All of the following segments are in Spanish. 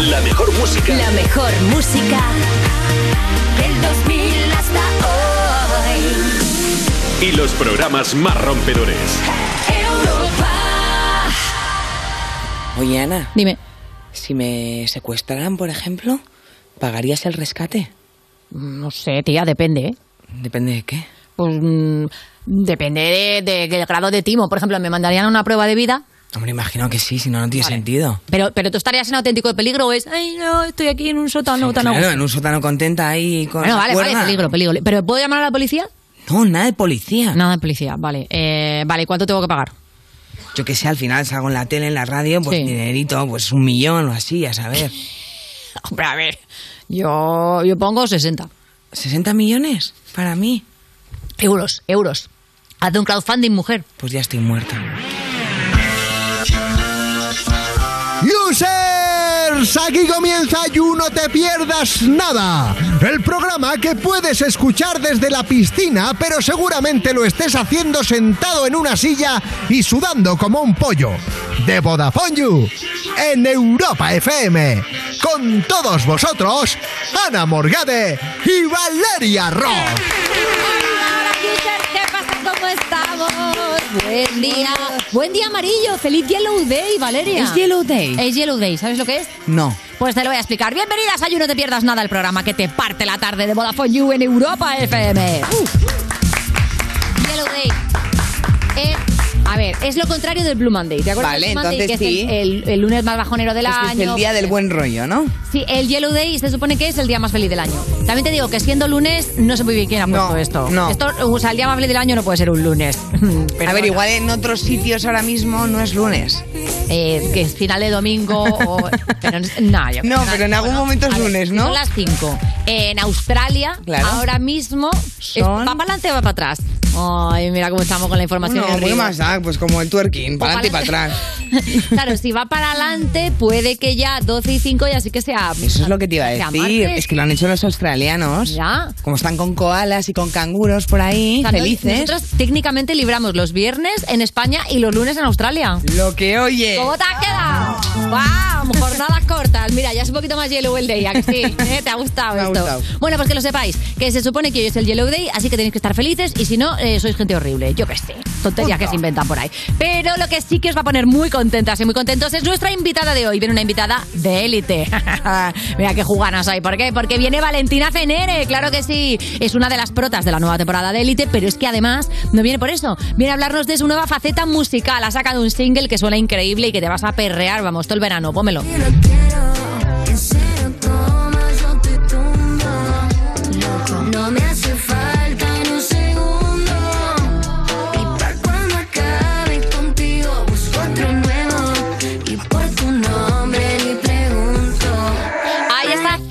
La mejor música. La mejor música del 2000 hasta hoy. Y los programas más rompedores. Europa. Oye, Ana, Dime. si me secuestraran, por ejemplo, ¿pagarías el rescate? No sé, tía, depende, ¿eh? Depende de qué. Pues mm, depende de- de- del grado de timo. Por ejemplo, me mandarían a una prueba de vida. Hombre, imagino que sí, si no, no tiene Vale. sentido. Pero, pero tú estarías en auténtico peligro o es, ay, no, estoy aquí en un sótano tan a Claro, gusto". en un sótano contenta ahí con Bueno, vale, vale, peligro, peligro. ¿Pero puedo llamar a la policía? No, nada de policía. Nada de policía, vale. Eh, vale, ¿cuánto tengo que pagar? Yo que sé, al final salgo en la tele, en la radio, pues Sí. dinerito, pues un millón o así, a saber. Hombre, a ver, yo, yo pongo 60 ¿60 millones? Para mí. euros, euros. Haz un crowdfunding, mujer. Pues ya estoy muerta. Aquí comienza You No Te Pierdas Nada, el programa que puedes escuchar desde la piscina, pero seguramente lo estés haciendo sentado en una silla y sudando como un pollo. De Vodafone You, en Europa FM, con todos vosotros, Ana Morgade y Valeria Ross. ¿Cómo estamos? Buen día. Buen día amarillo. Feliz Yellow Day, Valeria. ¿Es Yellow Day? Es Yellow Day. ¿Sabes lo que es? No. Pues te lo voy a explicar. Bienvenidas a You No Te Pierdas Nada, el programa que te parte la tarde de Vodafone You en Europa FM. Uh. Yellow Day. Eh, a ver, es lo contrario del Blue Monday. ¿Te acuerdas Vale, del Blue Monday, entonces que es sí. el, el- el lunes más bajonero del Este año? es el día del buen rollo, ¿no? Sí, el Yellow Day se supone que es el día más feliz del año. También te digo que siendo lunes, no sé muy bien quién ha puesto No, esto. no. Esto, o sea, el día más feliz del año no puede ser un lunes. Pero a ver, bueno, igual en otros sitios ahora mismo no es lunes. eh, que es final de domingo o... Pero, no, yo- No, pero en algún momento es ver, lunes, ¿no? Son las 5. En Australia, Claro. ahora mismo, es- Son- ¿va para adelante o va para atrás? Ay, mira cómo estamos con la información. No, muy más da, pues como el twerking, para adelante y para atrás. claro, si va para adelante, puede que ya 12 y 5 ya sí que sea. Eso es lo que te iba a decir. martes. Es que lo han hecho los australianos. Ya. Como están con koalas y con canguros por ahí, O sea, felices. Nosotros técnicamente libramos los viernes en España y los lunes en Australia. Lo que oye. ¿Cómo te has quedado? ¡Wow! Jornadas cortas. Mira, ya es un poquito más Yellow el Day, ¿a que sí? ¿Eh? ¿Te ha gustado Me ha esto? gustado. Bueno, pues que lo sepáis, que se supone que hoy es el Yellow Day, así que tenéis que estar felices y si no, eh, sois gente horrible. Yo qué sé, tonterías que se inventan por ahí. Pero lo que sí que os va a poner muy contentas y muy contentos es nuestra invitada de hoy. Viene una invitada de élite. Mira qué juganas hay. ¿Por qué? Porque viene Valentina Fenere, claro que sí. Es una de las protas de la nueva temporada de élite, pero es que además no viene por eso. Viene a hablarnos de su nueva faceta musical. Ha sacado un single que suena increíble y que te vas a perrear, vamos, todo el verano. Pómelo. No me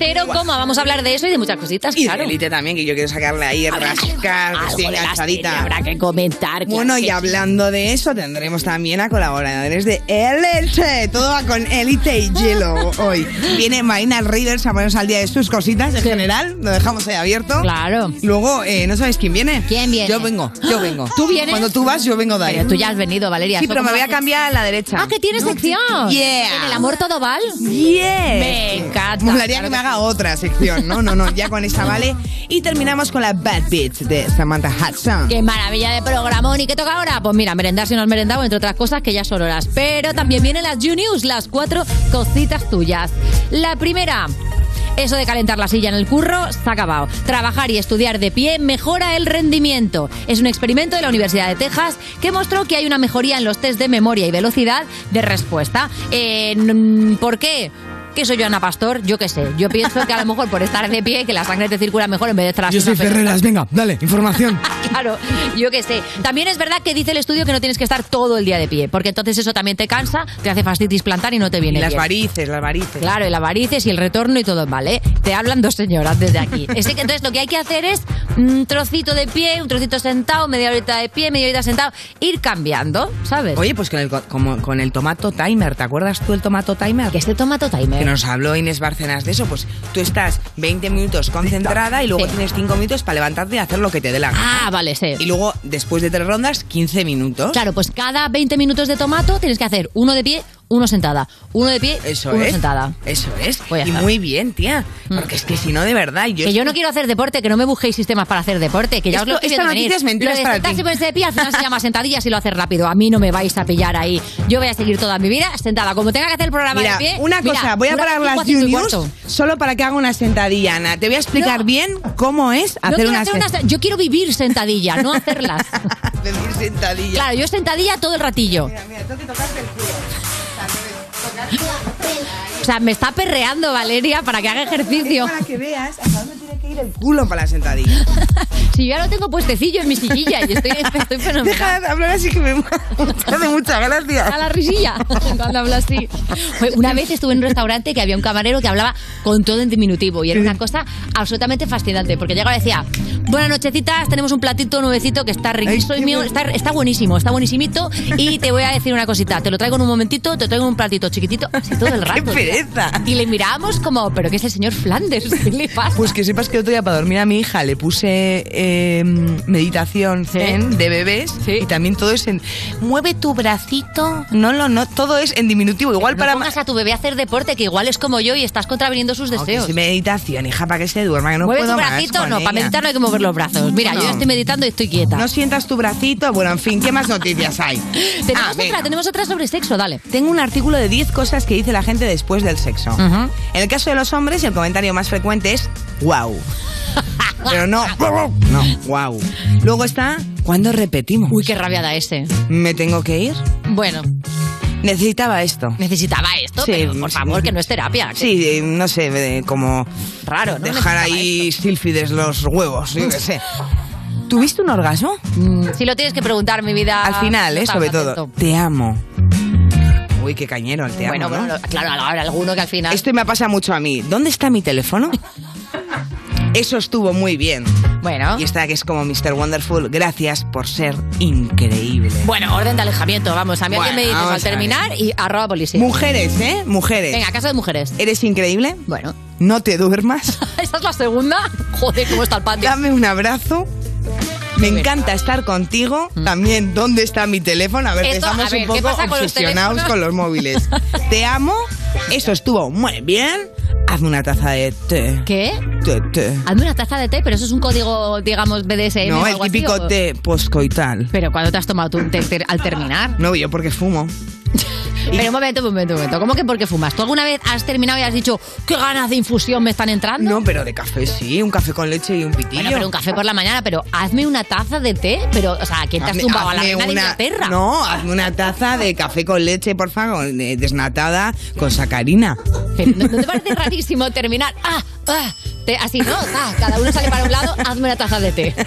Cero coma. Vamos a hablar de eso y de muchas cositas, Y claro. de élite también, que yo quiero sacarle ahí, rascar, que Algo estoy de la serie enganchadita. habrá que comentar. claro Bueno, y hablando de eso, tendremos también a colaboradores de Elite. Todo va con Elite y Hielo hoy. Viene Marina Rivers a ponernos al día de sus cositas en general. Lo dejamos ahí abierto. Claro. Luego, eh, ¿no sabéis quién viene? ¿Quién viene? Yo vengo, yo vengo. ¿Tú vienes? Cuando tú vas, yo vengo de ahí. Pero tú ya has venido, Valeria. Sí, ¿Eso pero me cómo voy a cambiar a la derecha. Ah, que tienes sección. Yeah. ¿En el amor todo val? Yeah. Me encanta. Molaría que me que otra sección. No, no, no. Ya con esta vale. Y terminamos con la Bad Beats de Samantha Hudson. Qué maravilla de programón. ¿Y qué toca ahora? Pues mira, merendar si no has merendado, entre otras cosas que ya son horas. Pero también vienen las You las cuatro cositas tuyas. La primera. Eso de calentar la silla en el curro ha acabado. Trabajar y estudiar de pie mejora el rendimiento. Es un experimento de la Universidad de Texas que mostró que hay una mejoría en los test de memoria y velocidad de respuesta. Eh, ¿Por qué? ¿Qué soy yo, Ana Pastor? Yo qué sé. Yo pienso que a lo mejor por estar de pie, que la sangre te circula mejor en vez de estar así Yo soy. Ferreras, venga, dale, información. Claro, yo qué sé. También es verdad que dice el estudio que no tienes que estar todo el día de pie, porque entonces eso también te cansa, te hace fastitis plantar y no te Y viene las bien. varices, las varices. Claro, y las varices y el retorno y todo, ¿vale? Te hablan dos señoras desde aquí. Es que entonces lo que hay que hacer es un trocito de pie, un trocito sentado, media horita de pie, media horita sentado, ir cambiando, ¿sabes? Oye, pues con el, como con el tomato timer, ¿te acuerdas tú el tomato timer? que este tomato timer. Nos habló Inés Bárcenas de eso, pues tú estás 20 minutos concentrada y luego Sí. tienes 5 minutos para levantarte y hacer lo que te dé la gana. Ah, vale, sí. Y luego, después de tres rondas, 15 minutos. Claro, pues cada 20 minutos de tomato tienes que hacer uno de pie, uno sentada. Uno de pie, Eso uno es. sentada. Eso es. Y muy bien, tía. Porque es que si no, de verdad. Yo Que yo no quiero hacer deporte, que no me busquéis sistemas para hacer deporte, que ya os lo Esto- estoy esta noticia es mentira, Lo de para ti. de pie al final se llama sentadillas y lo hace rápido. A mí no me vais a pillar ahí. Yo voy a seguir toda mi vida sentada. Como tenga que hacer el programa Mira, de pie. una mira, cosa, voy a parar las. News solo para que haga una sentadilla, Ana. Te voy a explicar No. bien cómo es hacer quiero, una, hacer una yo quiero vivir sentadilla, no hacerlas. Decir sentadilla. Claro, yo sentadilla todo el ratillo. Mira, mira, tengo que tocarte el culo. O sea, me está perreando Valeria para que haga ejercicio. Para que veas hasta dónde tiene que ir el culo para la sentadilla. Si yo ya lo tengo puestecillo en mi sillilla y estoy, estoy fenomenal. Deja de hablar así que me, hace mucha gracia. a la risilla cuando hablo así. Una vez estuve en un restaurante que había un camarero que hablaba con todo en diminutivo y era una cosa absolutamente fascinante porque llegaba y decía, buenas nochecitas, tenemos un platito nuevecito que está riquísimo, está, está buenísimo, está buenísimito y te voy a decir una cosita, te lo traigo en un momentito, te traigo en un platito chiquitito, así todo el rato. ¡Qué Y le mirábamos como, pero ¿qué es el señor Flanders? ¿Qué le pasa? Pues que sepas que otro día para dormir a mi hija le puse eh, meditación zen de bebés Sí. y también todo es en mueve tu bracito. No, no, no, todo es en diminutivo. Igual no para pongas a tu bebé a hacer deporte, que igual es como yo y estás contraviniendo sus deseos. es meditación, hija, para que se duerma, que no Mueve puedo tu más bracito, con no, para meditar no hay que mover los brazos. Mira, No. yo estoy meditando y estoy quieta. No sientas tu bracito. Bueno, en fin, ¿qué más noticias hay? tenemos Ah, otra, venga. tenemos otra sobre sexo, dale. Tengo un artículo de 10 cosas que dice la gente después del sexo. En el caso de los hombres, el comentario más frecuente es wow. Pero no, no, wow. Luego está, ¿cuándo repetimos? Uy, qué rabiada ese. ¿Me tengo que ir? Bueno, Necesitaba esto. necesitaba esto, Sí, pero por favor, que no es terapia. que- Sí, eh, no sé, eh, como Raro, ¿no? dejar ahí sílfides los huevos, yo qué sé. ¿Tuviste un orgasmo? Mm, Si lo tienes que preguntar, mi vida. Al final, eh, sobre todo. Te amo. Uy, qué cañero el te Bueno, amo, ¿no? bueno, claro, habrá alguno que al final. Esto me pasa mucho a mí. ¿Dónde está mi teléfono? Eso estuvo muy bien. Bueno. Y está que es como Mr. Wonderful. Gracias por ser increíble. Bueno, orden de alejamiento, vamos. A mí alguien me Bueno, dice vamos al terminar y arroba policía. Mujeres, ¿eh? Mujeres. Venga, caso de mujeres. ¿Eres increíble? Bueno. No te duermas. ¿Esta es la segunda? Joder, cómo está el patio. Dame un abrazo. Me encanta estar contigo. También, ¿dónde está mi teléfono? A ver, Mm. Esto, estamos a ver, un ¿qué poco con los obsesionados teléfonos? con los móviles. Te amo. Eso estuvo muy bien. Hazme una taza de té. ¿Qué? Té, té. Hazme una taza de té, pero eso es un código, digamos, BDSM No, o el algo así, típico ¿o? té postcoital. Pero ¿cuándo te has tomado tú un té ter- al terminar? No, yo porque fumo. Pero un momento, un momento, un momento. ¿Cómo que por qué fumas? ¿Tú alguna vez has terminado y has dicho qué ganas de infusión me están entrando? No, pero de café sí, un café con leche y un pitillo. Bueno, pero un café por la mañana, pero hazme una taza de té, pero, o sea, ¿quién te has tumbado a la reina de una- Inglaterra? No, hazme una taza de café con leche, por favor, de- desnatada con sacarina. Pero, ¿no, no te parece rarísimo terminar? Ah, ah, té, así, ¿no? Ah, cada uno sale para un lado, hazme una taza de té.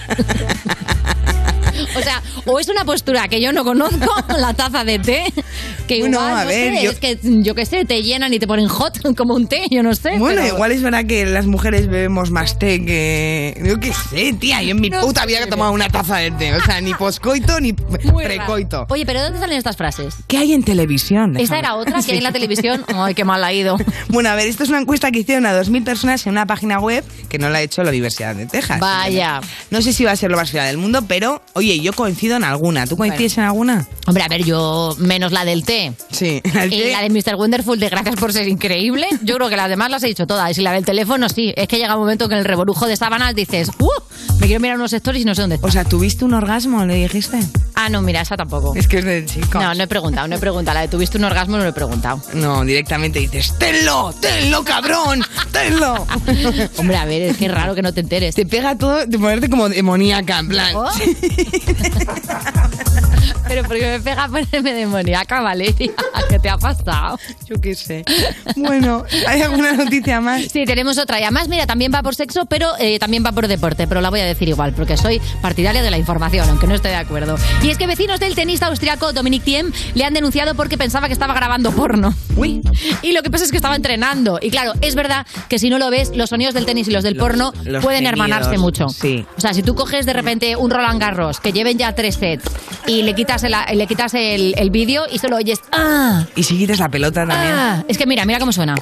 O sea, o es una postura que yo no conozco, la taza de té, que Bueno, igual, a no ver, sé, yo- es que yo qué sé, te llenan y te ponen hot como un té, yo no sé. Bueno, pero- igual es verdad que las mujeres bebemos más té que... Yo qué sé, tía, yo en mi No puta vida he tomado una taza de té. O sea, ni poscoito ni Muy raro. precoito. Oye, pero ¿dónde salen estas frases? ¿Qué hay en televisión? Esa Déjame. era otra que hay en la televisión. Ay, qué mal ha ido. Bueno, a ver, esto es una encuesta que hicieron a 2.000 personas en una página web que no la ha hecho la Universidad de Texas. Vaya. No sé si va a ser lo más fiel del mundo, pero, oye, yo coincido en alguna. ¿Tú coincides en alguna? Hombre, a ver, yo menos la del té. Sí. El Y té- la de Mr. Wonderful, de gracias por ser increíble. Yo creo que las demás las he dicho todas. Y la del teléfono, sí. Es que llega un momento que en el revolujo de sábanas dices, ¡uh! Me quiero mirar unos stories y no sé dónde está. O sea, ¿tuviste un orgasmo? ¿Le dijiste? Ah, no, mira, esa tampoco. Es que es de chico. No, no he preguntado, no he preguntado. La de tuviste un orgasmo no lo he preguntado. No, directamente dices, ¡tenlo! ¡tenlo, cabrón! ¡tenlo! Hombre, a ver, es que es raro que no te enteres. Te pega todo de ponerte como demoníaca, en plan. Pero porque me pega ponerme demoníaca, Valeria. ¿Qué te ha pasado? Yo qué sé. Bueno, ¿hay alguna noticia más? Sí, tenemos otra. Y además, mira, también va por sexo, pero eh, también va por deporte. Pero la voy a decir igual, porque soy partidaria de la información, aunque no esté de acuerdo. Y es que vecinos del tenista austriaco Dominic Thiem le han denunciado porque pensaba que estaba grabando porno. Uy. Y lo que pasa es que estaba entrenando. Y claro, es verdad que si no lo ves, los sonidos del tenis y los del Los- porno los pueden gemidos, hermanarse mucho. sí. O sea, si tú coges de repente un Roland Garros que lleven ya tres sets y le quitas el, le quitas el, el vídeo y solo oyes ¡Ah! Y si quitas la pelota también. Ah, es que mira, mira cómo suena.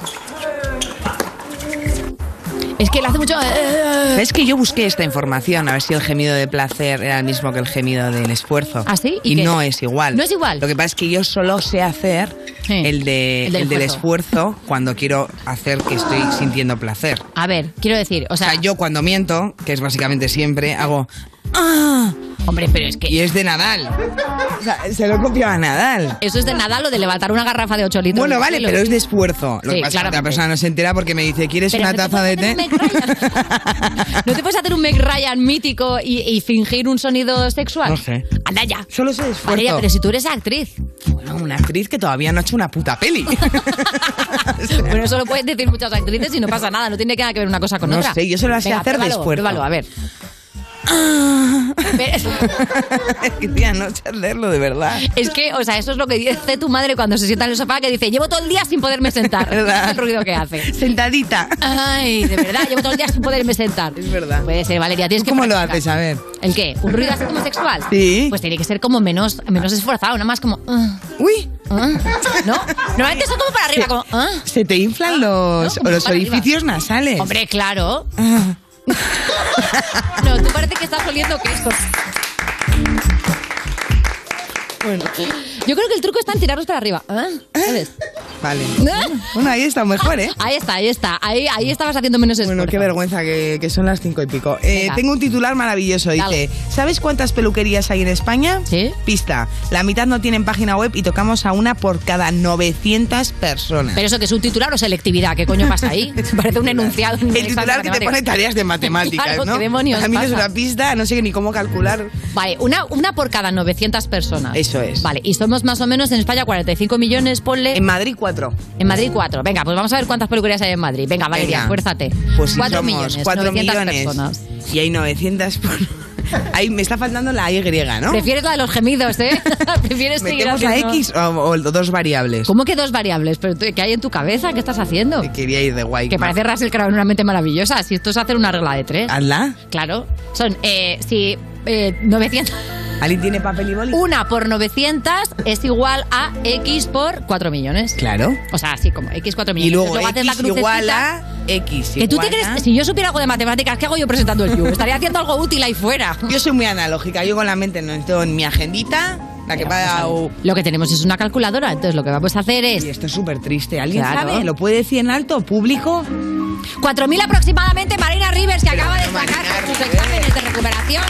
Es que le hace mucho. eh, Es que yo busqué esta información, a ver si el gemido de placer era el mismo que el gemido del esfuerzo. ¿Ah, sí? Y, ¿Y no es igual. ¿No es igual? Lo que pasa es que yo solo sé hacer Sí. el, de, El del el del esfuerzo. cuando quiero hacer que estoy sintiendo placer. A ver, quiero decir, o O sea, sea, yo cuando miento, que es básicamente siempre, hago... "Ah", hombre, pero es que y es de Nadal. O sea, se lo copio a Nadal. eso es de Nadal o de levantar una garrafa de 8 litros. Bueno, de vale, pero es de esfuerzo. Lo Sí, que pasa es que otra claramente. persona no se entera porque me dice, ¿quieres Pero una no te taza de puedes té? ¿No te puedes hacer un Meg Ryan mítico y, y fingir un sonido sexual? No sé. Anda ya. Solo sé de esfuerzo. Vale, ya, pero si tú eres actriz. Bueno, una actriz que todavía no ha hecho una puta peli. Bueno, eso lo pueden decir muchas actrices y no pasa nada. No tiene nada que ver una cosa con No otra. sé, yo solo la sé Venga, hacer de pruébalo, esfuerzo. pruébalo, a ver. Es que tía, no hacerlo de verdad. Es que, o sea, eso es lo que dice tu madre cuando se sienta en el sofá, que dice, llevo todo el día sin poderme sentar. ¿Verdad? Es el ruido que hace. Sentadita. Ay, de verdad, llevo todo el día sin poderme sentar. Es verdad. Puede ser, Valeria, tienes que ¿Cómo lo practicar. haces? A ver. ¿El qué? ¿Un ruido así como sexual? Sí. Pues tiene que ser como menos, menos esforzado, nada más como... ah, Uy, ah. ¿No? Normalmente son como para arriba, como... ah. se te inflan los, No, los para arriba. orificios nasales. Hombre, claro. No, tú parece que estás oliendo queso. Bueno, yo creo que el truco está en tirarlos para arriba. ¿Ah? ¿Sabes? Vale. Bueno, ahí está mejor, ¿eh? Ahí está, ahí está. Ahí, ahí estabas haciendo menos esfuerzo. Bueno, qué vergüenza que, que son las cinco y pico. Eh, tengo un titular maravilloso. Dice, Dale. ¿sabes cuántas peluquerías hay en España? Sí. Pista. La mitad no tienen página web y tocamos a una por cada 900 personas. Pero eso que es un titular o selectividad, ¿qué coño pasa ahí? Parece un enunciado. en un el titular que te pone tareas de matemáticas, Claro, ¿no? ¿qué demonios A mí es una pista, no sé ni cómo calcular. Vale, una, una por cada 900 personas. Eso es. Vale, y somos más o menos en España 45 millones, ponle. En Madrid, cuatro. En Madrid, 4. Venga, pues vamos a ver cuántas peluquerías hay en Madrid. Venga, Valeria, esfuérzate. Pues si 4 somos millones, 4 900 millones personas. y hay 900 por... Ahí me está faltando la Y, ¿no? Prefieres la de los gemidos, ¿eh? Prefieres seguir ¿Metemos a haciendo- X o, o dos variables? ¿Cómo que dos variables? ¿Pero qué hay en tu cabeza? ¿Qué estás haciendo? Que Quería ir de guay. Que parece Russell Crowe en una mente maravillosa. Si esto es hacer una regla de tres. Hazla. Claro. Son, eh, si eh, 900... ¿Alguien tiene papel y boli? Una por 900 es igual a X por 4 millones. Claro. O sea, así como X 4 millones. Y luego, haces la X igual a X. ¿Que tú te igual crees? a- Si yo supiera algo de matemáticas, ¿qué hago yo presentando el You? Estaría haciendo algo útil ahí fuera. Yo soy muy analógica. Yo con la mente no tengo en mi agendita, la que va... o- Lo que tenemos es una calculadora, entonces lo que vamos a hacer es Y esto es súper triste. ¿Alguien Claro. sabe? ¿Lo puede decir en alto? ¿Público? 4.000 aproximadamente. Marina Rivers, que Pero acaba de sacar sus exámenes de recuperación,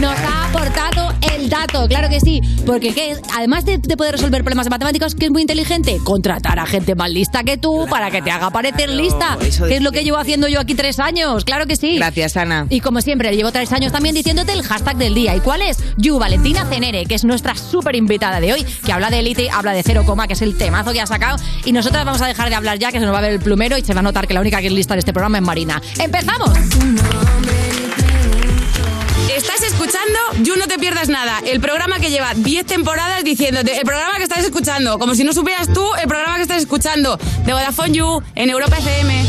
nos ha aportado el dato. Claro que sí, porque ¿qué? además de, de poder resolver problemas de matemáticas, que es muy inteligente, contratar a gente más lista que tú para que te haga parecer lista. Que de es lo que llevo haciendo yo aquí tres años. Claro que sí. Gracias, Ana. Y como siempre, llevo tres años también diciéndote el hashtag del día. ¿Y cuál es? Yu Valentina Cenere, que es nuestra súper invitada de hoy, que habla de élite, habla de cero coma, que es el temazo que ha sacado. Y nosotras vamos a dejar de hablar ya, que se nos va a ver el plumero y se va a notar que la única que es lista en este programa es Marina. ¡Empezamos! Estás escuchando You No Te Pierdas Nada, el programa que lleva 10 temporadas diciéndote, el programa que estás escuchando, como si no supieras tú el programa que estás escuchando, de Vodafone You, en Europa FM.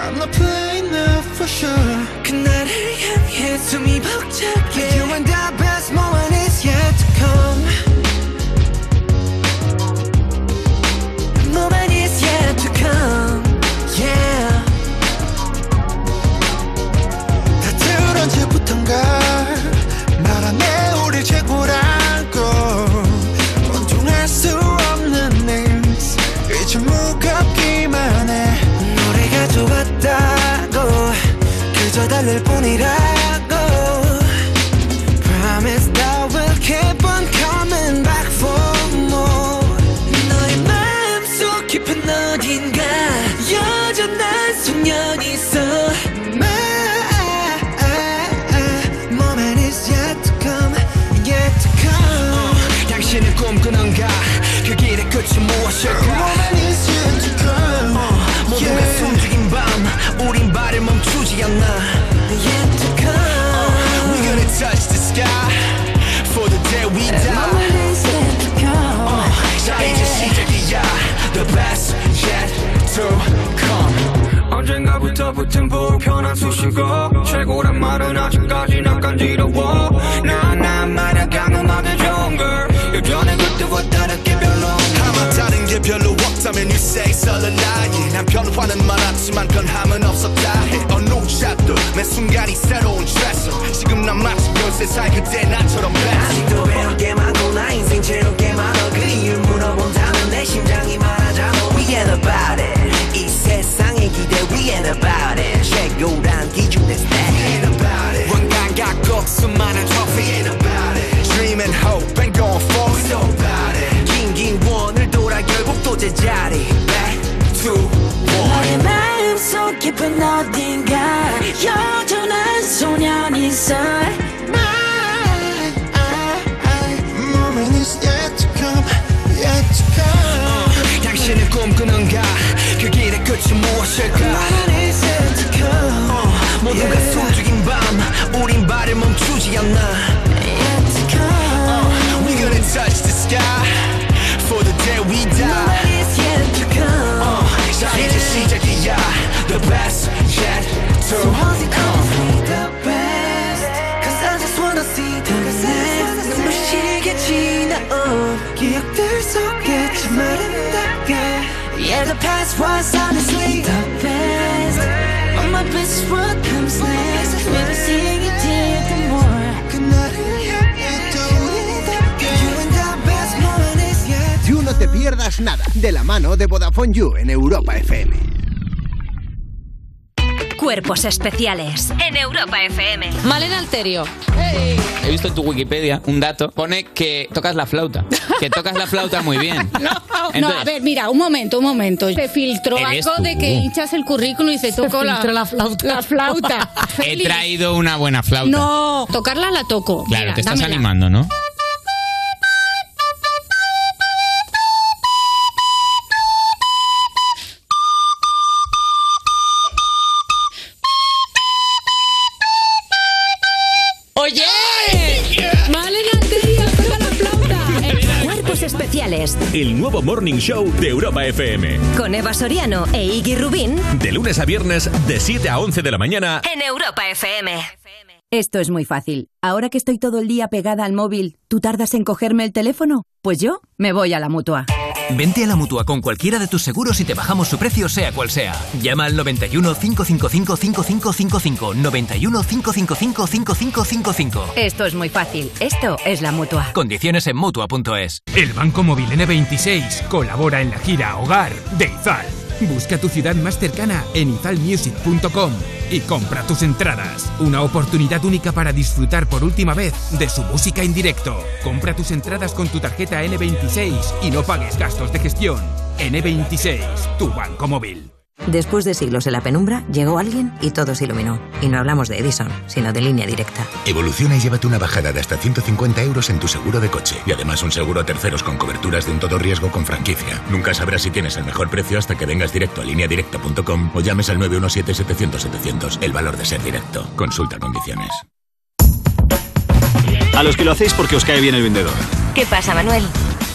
I'm not playing now for sure 그날을 향해 숨이 벅차게 You and the best moment is yet to come Moment is yet to come Yeah 다들 언제부턴가 달랠 뿐이라고 Promise that we'll keep on coming back for more 너의 마음속 깊은 어딘가 여전한 소년이 있어 My moment is yet to come Yet to come 당신은 꿈꾸는가 그 길의 끝이 무엇일까 Moment is yet to come 모두가 숨죽인 밤 우린 발을 멈추지 않나 붙은 불편한 수식어. 최고란 말은 아직까지 난 간지러워. 난난 말야 강음하게 좋은 걸 예전에 그때와 다르게 별로 다른 say 설레나 yeah. 난 변화는 많았지만 변함은 없었다. 해 어느 샷도 매 순간이 새로운 트레서 지금 난 마치 연세살 그때 나처럼 아직도 배울 게 많고 나 인생 채울 게 많아. 그 이유 물어본다면 내 심장이 말하잖아 We ain't about it 많은 trophy ain't about it Dream and hope and going for it so about it 긴긴 원을 돌아 결국 또 제자리 Back to 너의 one 마음속 깊은 어딘가 여전한 소년이 있어 Moment is yet to come, yet to come. 당신은 꿈꾸는가 그 길의 끝이 무엇일까 멈추지 않나 Yet to come uh, We gonna touch the sky For the day we die Moment is yet to come uh, 자 이제 시작이야 The best yet to hold it come the best Cause I just wanna see the next 눈부시게 지나온 기억들 속에 참 아름답게 Yeah the past was honestly the best But my best is what comes next Maybe seeing it Pierdas Nada, de la mano de Vodafone You en Europa FM. Cuerpos especiales en Europa FM. Malena Alterio. He visto en tu Wikipedia un dato. Pone que tocas la flauta. Que tocas la flauta muy bien. No, Entonces- a ver, mira, un momento, un momento. Se filtró algo tú. de que hinchas el currículum y se tocó la, filtró la flauta. La flauta. He traído una buena flauta. No, tocarla la toco. Claro, Mira, te estás dámela. animando, ¿no? Nuevo Morning Show de Europa FM. con Eva Soriano e Iggy Rubín De lunes a viernes, de 7 a 11 de la mañana. en Europa FM. Esto es muy fácil. Ahora que estoy todo el día pegada al móvil, ¿tú tardas en cogerme el teléfono? Pues yo me voy a la mutua. Vente a la mutua con cualquiera de tus seguros y te bajamos su precio, sea cual sea. Llama al 91 555 5555. 91 555 5555. Esto es muy fácil. Esto es la mutua. Condiciones en mutua.es. El Banco Móvil N26 colabora en la gira Hogar de Izal. Busca tu ciudad más cercana en izalmusic.com y compra tus entradas. Una oportunidad única para disfrutar por última vez de su música en directo. Compra tus entradas con tu tarjeta N26 y no pagues gastos de gestión. N26, tu banco móvil. Después de siglos en la penumbra, llegó alguien y todo se iluminó. Y no hablamos de Edison, sino de línea directa. Evoluciona y llévate una bajada de hasta 150 euros en tu seguro de coche. Y además un seguro a terceros con coberturas de un todo riesgo con franquicia. Nunca sabrás si tienes el mejor precio hasta que vengas directo a lineadirecta.com o llames al 917-700-700. El valor de ser directo. Consulta condiciones. A los que lo hacéis porque os cae bien el vendedor. ¿Qué pasa, Manuel?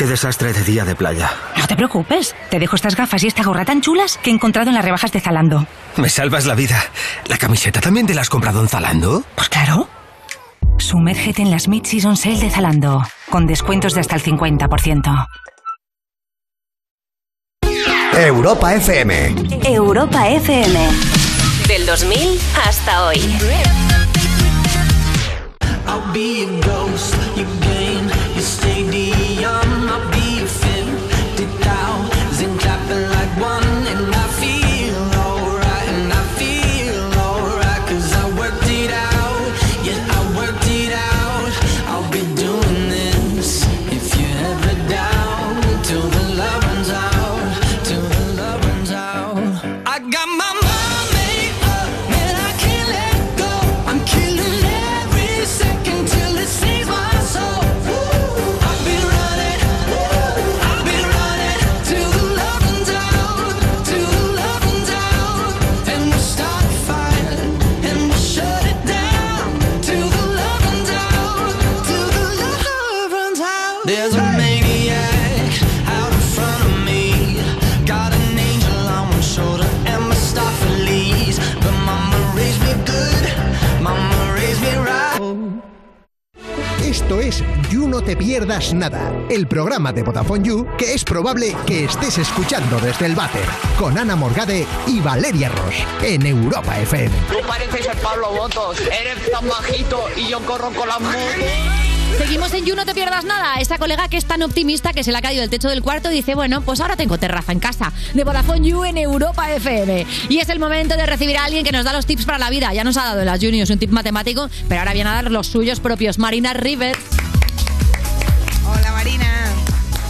Qué desastre de día de playa. No te preocupes, te dejo estas gafas y esta gorra tan chulas que he encontrado en las rebajas de Zalando. Me salvas la vida. ¿La camiseta también te la has comprado en Zalando? Pues claro. Sumérgete en las Mid-Season Sale de Zalando, con descuentos de hasta el 50%. Europa FM. Europa FM. Del 2000 hasta hoy. I'll be a ghost, your Esto es You No Te Pierdas Nada, el programa de Vodafone You que es probable que estés escuchando desde el váter, con Ana Morgade y Valeria Ross, en Europa FM. Tú pareces el Pablo Botos, eres tan bajito y yo corro con las motos. Seguimos en You, no te pierdas nada. Esa colega que es tan optimista que se le ha caído el techo del cuarto dice, bueno, pues ahora tengo terraza en casa. De Vodafone You en Europa FM. Y es el momento de recibir a alguien que nos da los tips para la vida. Ya nos ha dado en las Juniors un tip matemático, pero ahora viene a dar los suyos propios. Marina Rivers. Hola Marina.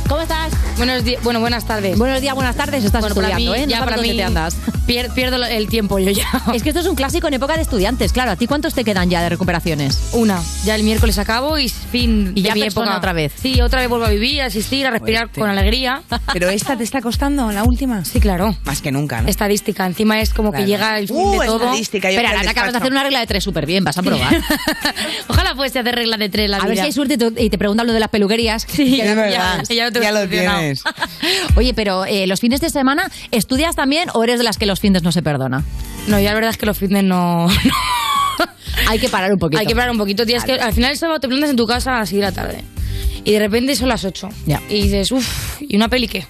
¿Cómo estás? Buenos días, bueno, buenas tardes. Buenos días, buenas tardes. Estás Bueno, estudiando, mí, ¿eh? No ya para dónde mí te andas. pier- pierdo el tiempo yo ya. Es que esto es un clásico en época de estudiantes, claro. ¿A ti cuántos te quedan ya de recuperaciones? Una. Ya el miércoles acabo y fin Y de ya mi época. otra vez. Sí, otra vez vuelvo a vivir, a asistir, a respirar Fuerte. con alegría. ¿Pero esta te está costando, la última? Sí, claro. Más que nunca, ¿no? Estadística. Encima es como Claro. que llega el fin Uh, de todo. estadística, yo Pero fui al ahora acabas de hacer una regla de tres súper bien, vas a probar. Ojalá fuese hacer regla de tres la A ver si hay suerte y te- preguntan lo de las peluquerías. Sí, ya, ya te Ya lo solucionado. Tienes. Oye, pero eh, los fines de semana, ¿estudias también o eres de las que los fines no se perdona? No, ya la verdad es que los fitness no... Hay que parar un poquito. Hay que parar un poquito, tío. Es que al final el sábado te plantas en tu casa a las 6 de la tarde. Y de repente son las 8. Ya. Y dices, uff, ¿y una peli qué?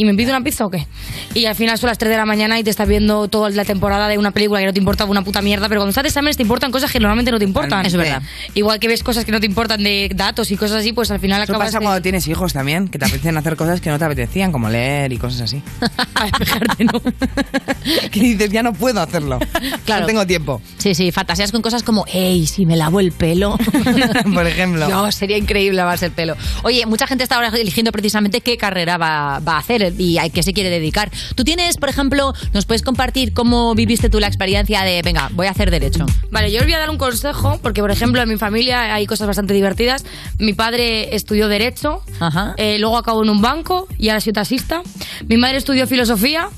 ¿Y me pido una pizza o qué? Y al final son las 3 de la mañana y te estás viendo toda la temporada de una película que no te importa una puta mierda, pero cuando estás de exámenes te importan cosas que normalmente no te importan. Es verdad. Igual que ves cosas que no te importan de datos y cosas así, pues al final Eso acabas pasa de- cuando tienes hijos también, que te apetecen hacer cosas que no te apetecían, como leer y cosas así. ¿no? que dices, ya no puedo hacerlo. Claro. No tengo tiempo. Sí, sí, fantasías con cosas como, hey, si me lavo el pelo. Por ejemplo. Dios, sería increíble lavarse el pelo. Oye, mucha gente está ahora eligiendo precisamente qué carrera va, va a hacer y a qué se quiere dedicar. Tú tienes, por ejemplo, nos puedes compartir cómo viviste tú la experiencia de, venga, voy a hacer derecho. Vale, yo os voy a dar un consejo, porque por ejemplo en mi familia hay cosas bastante divertidas. Mi padre estudió Derecho, Ajá. eh, luego acabó en un banco y ahora soy taxista. Mi madre estudió Filosofía.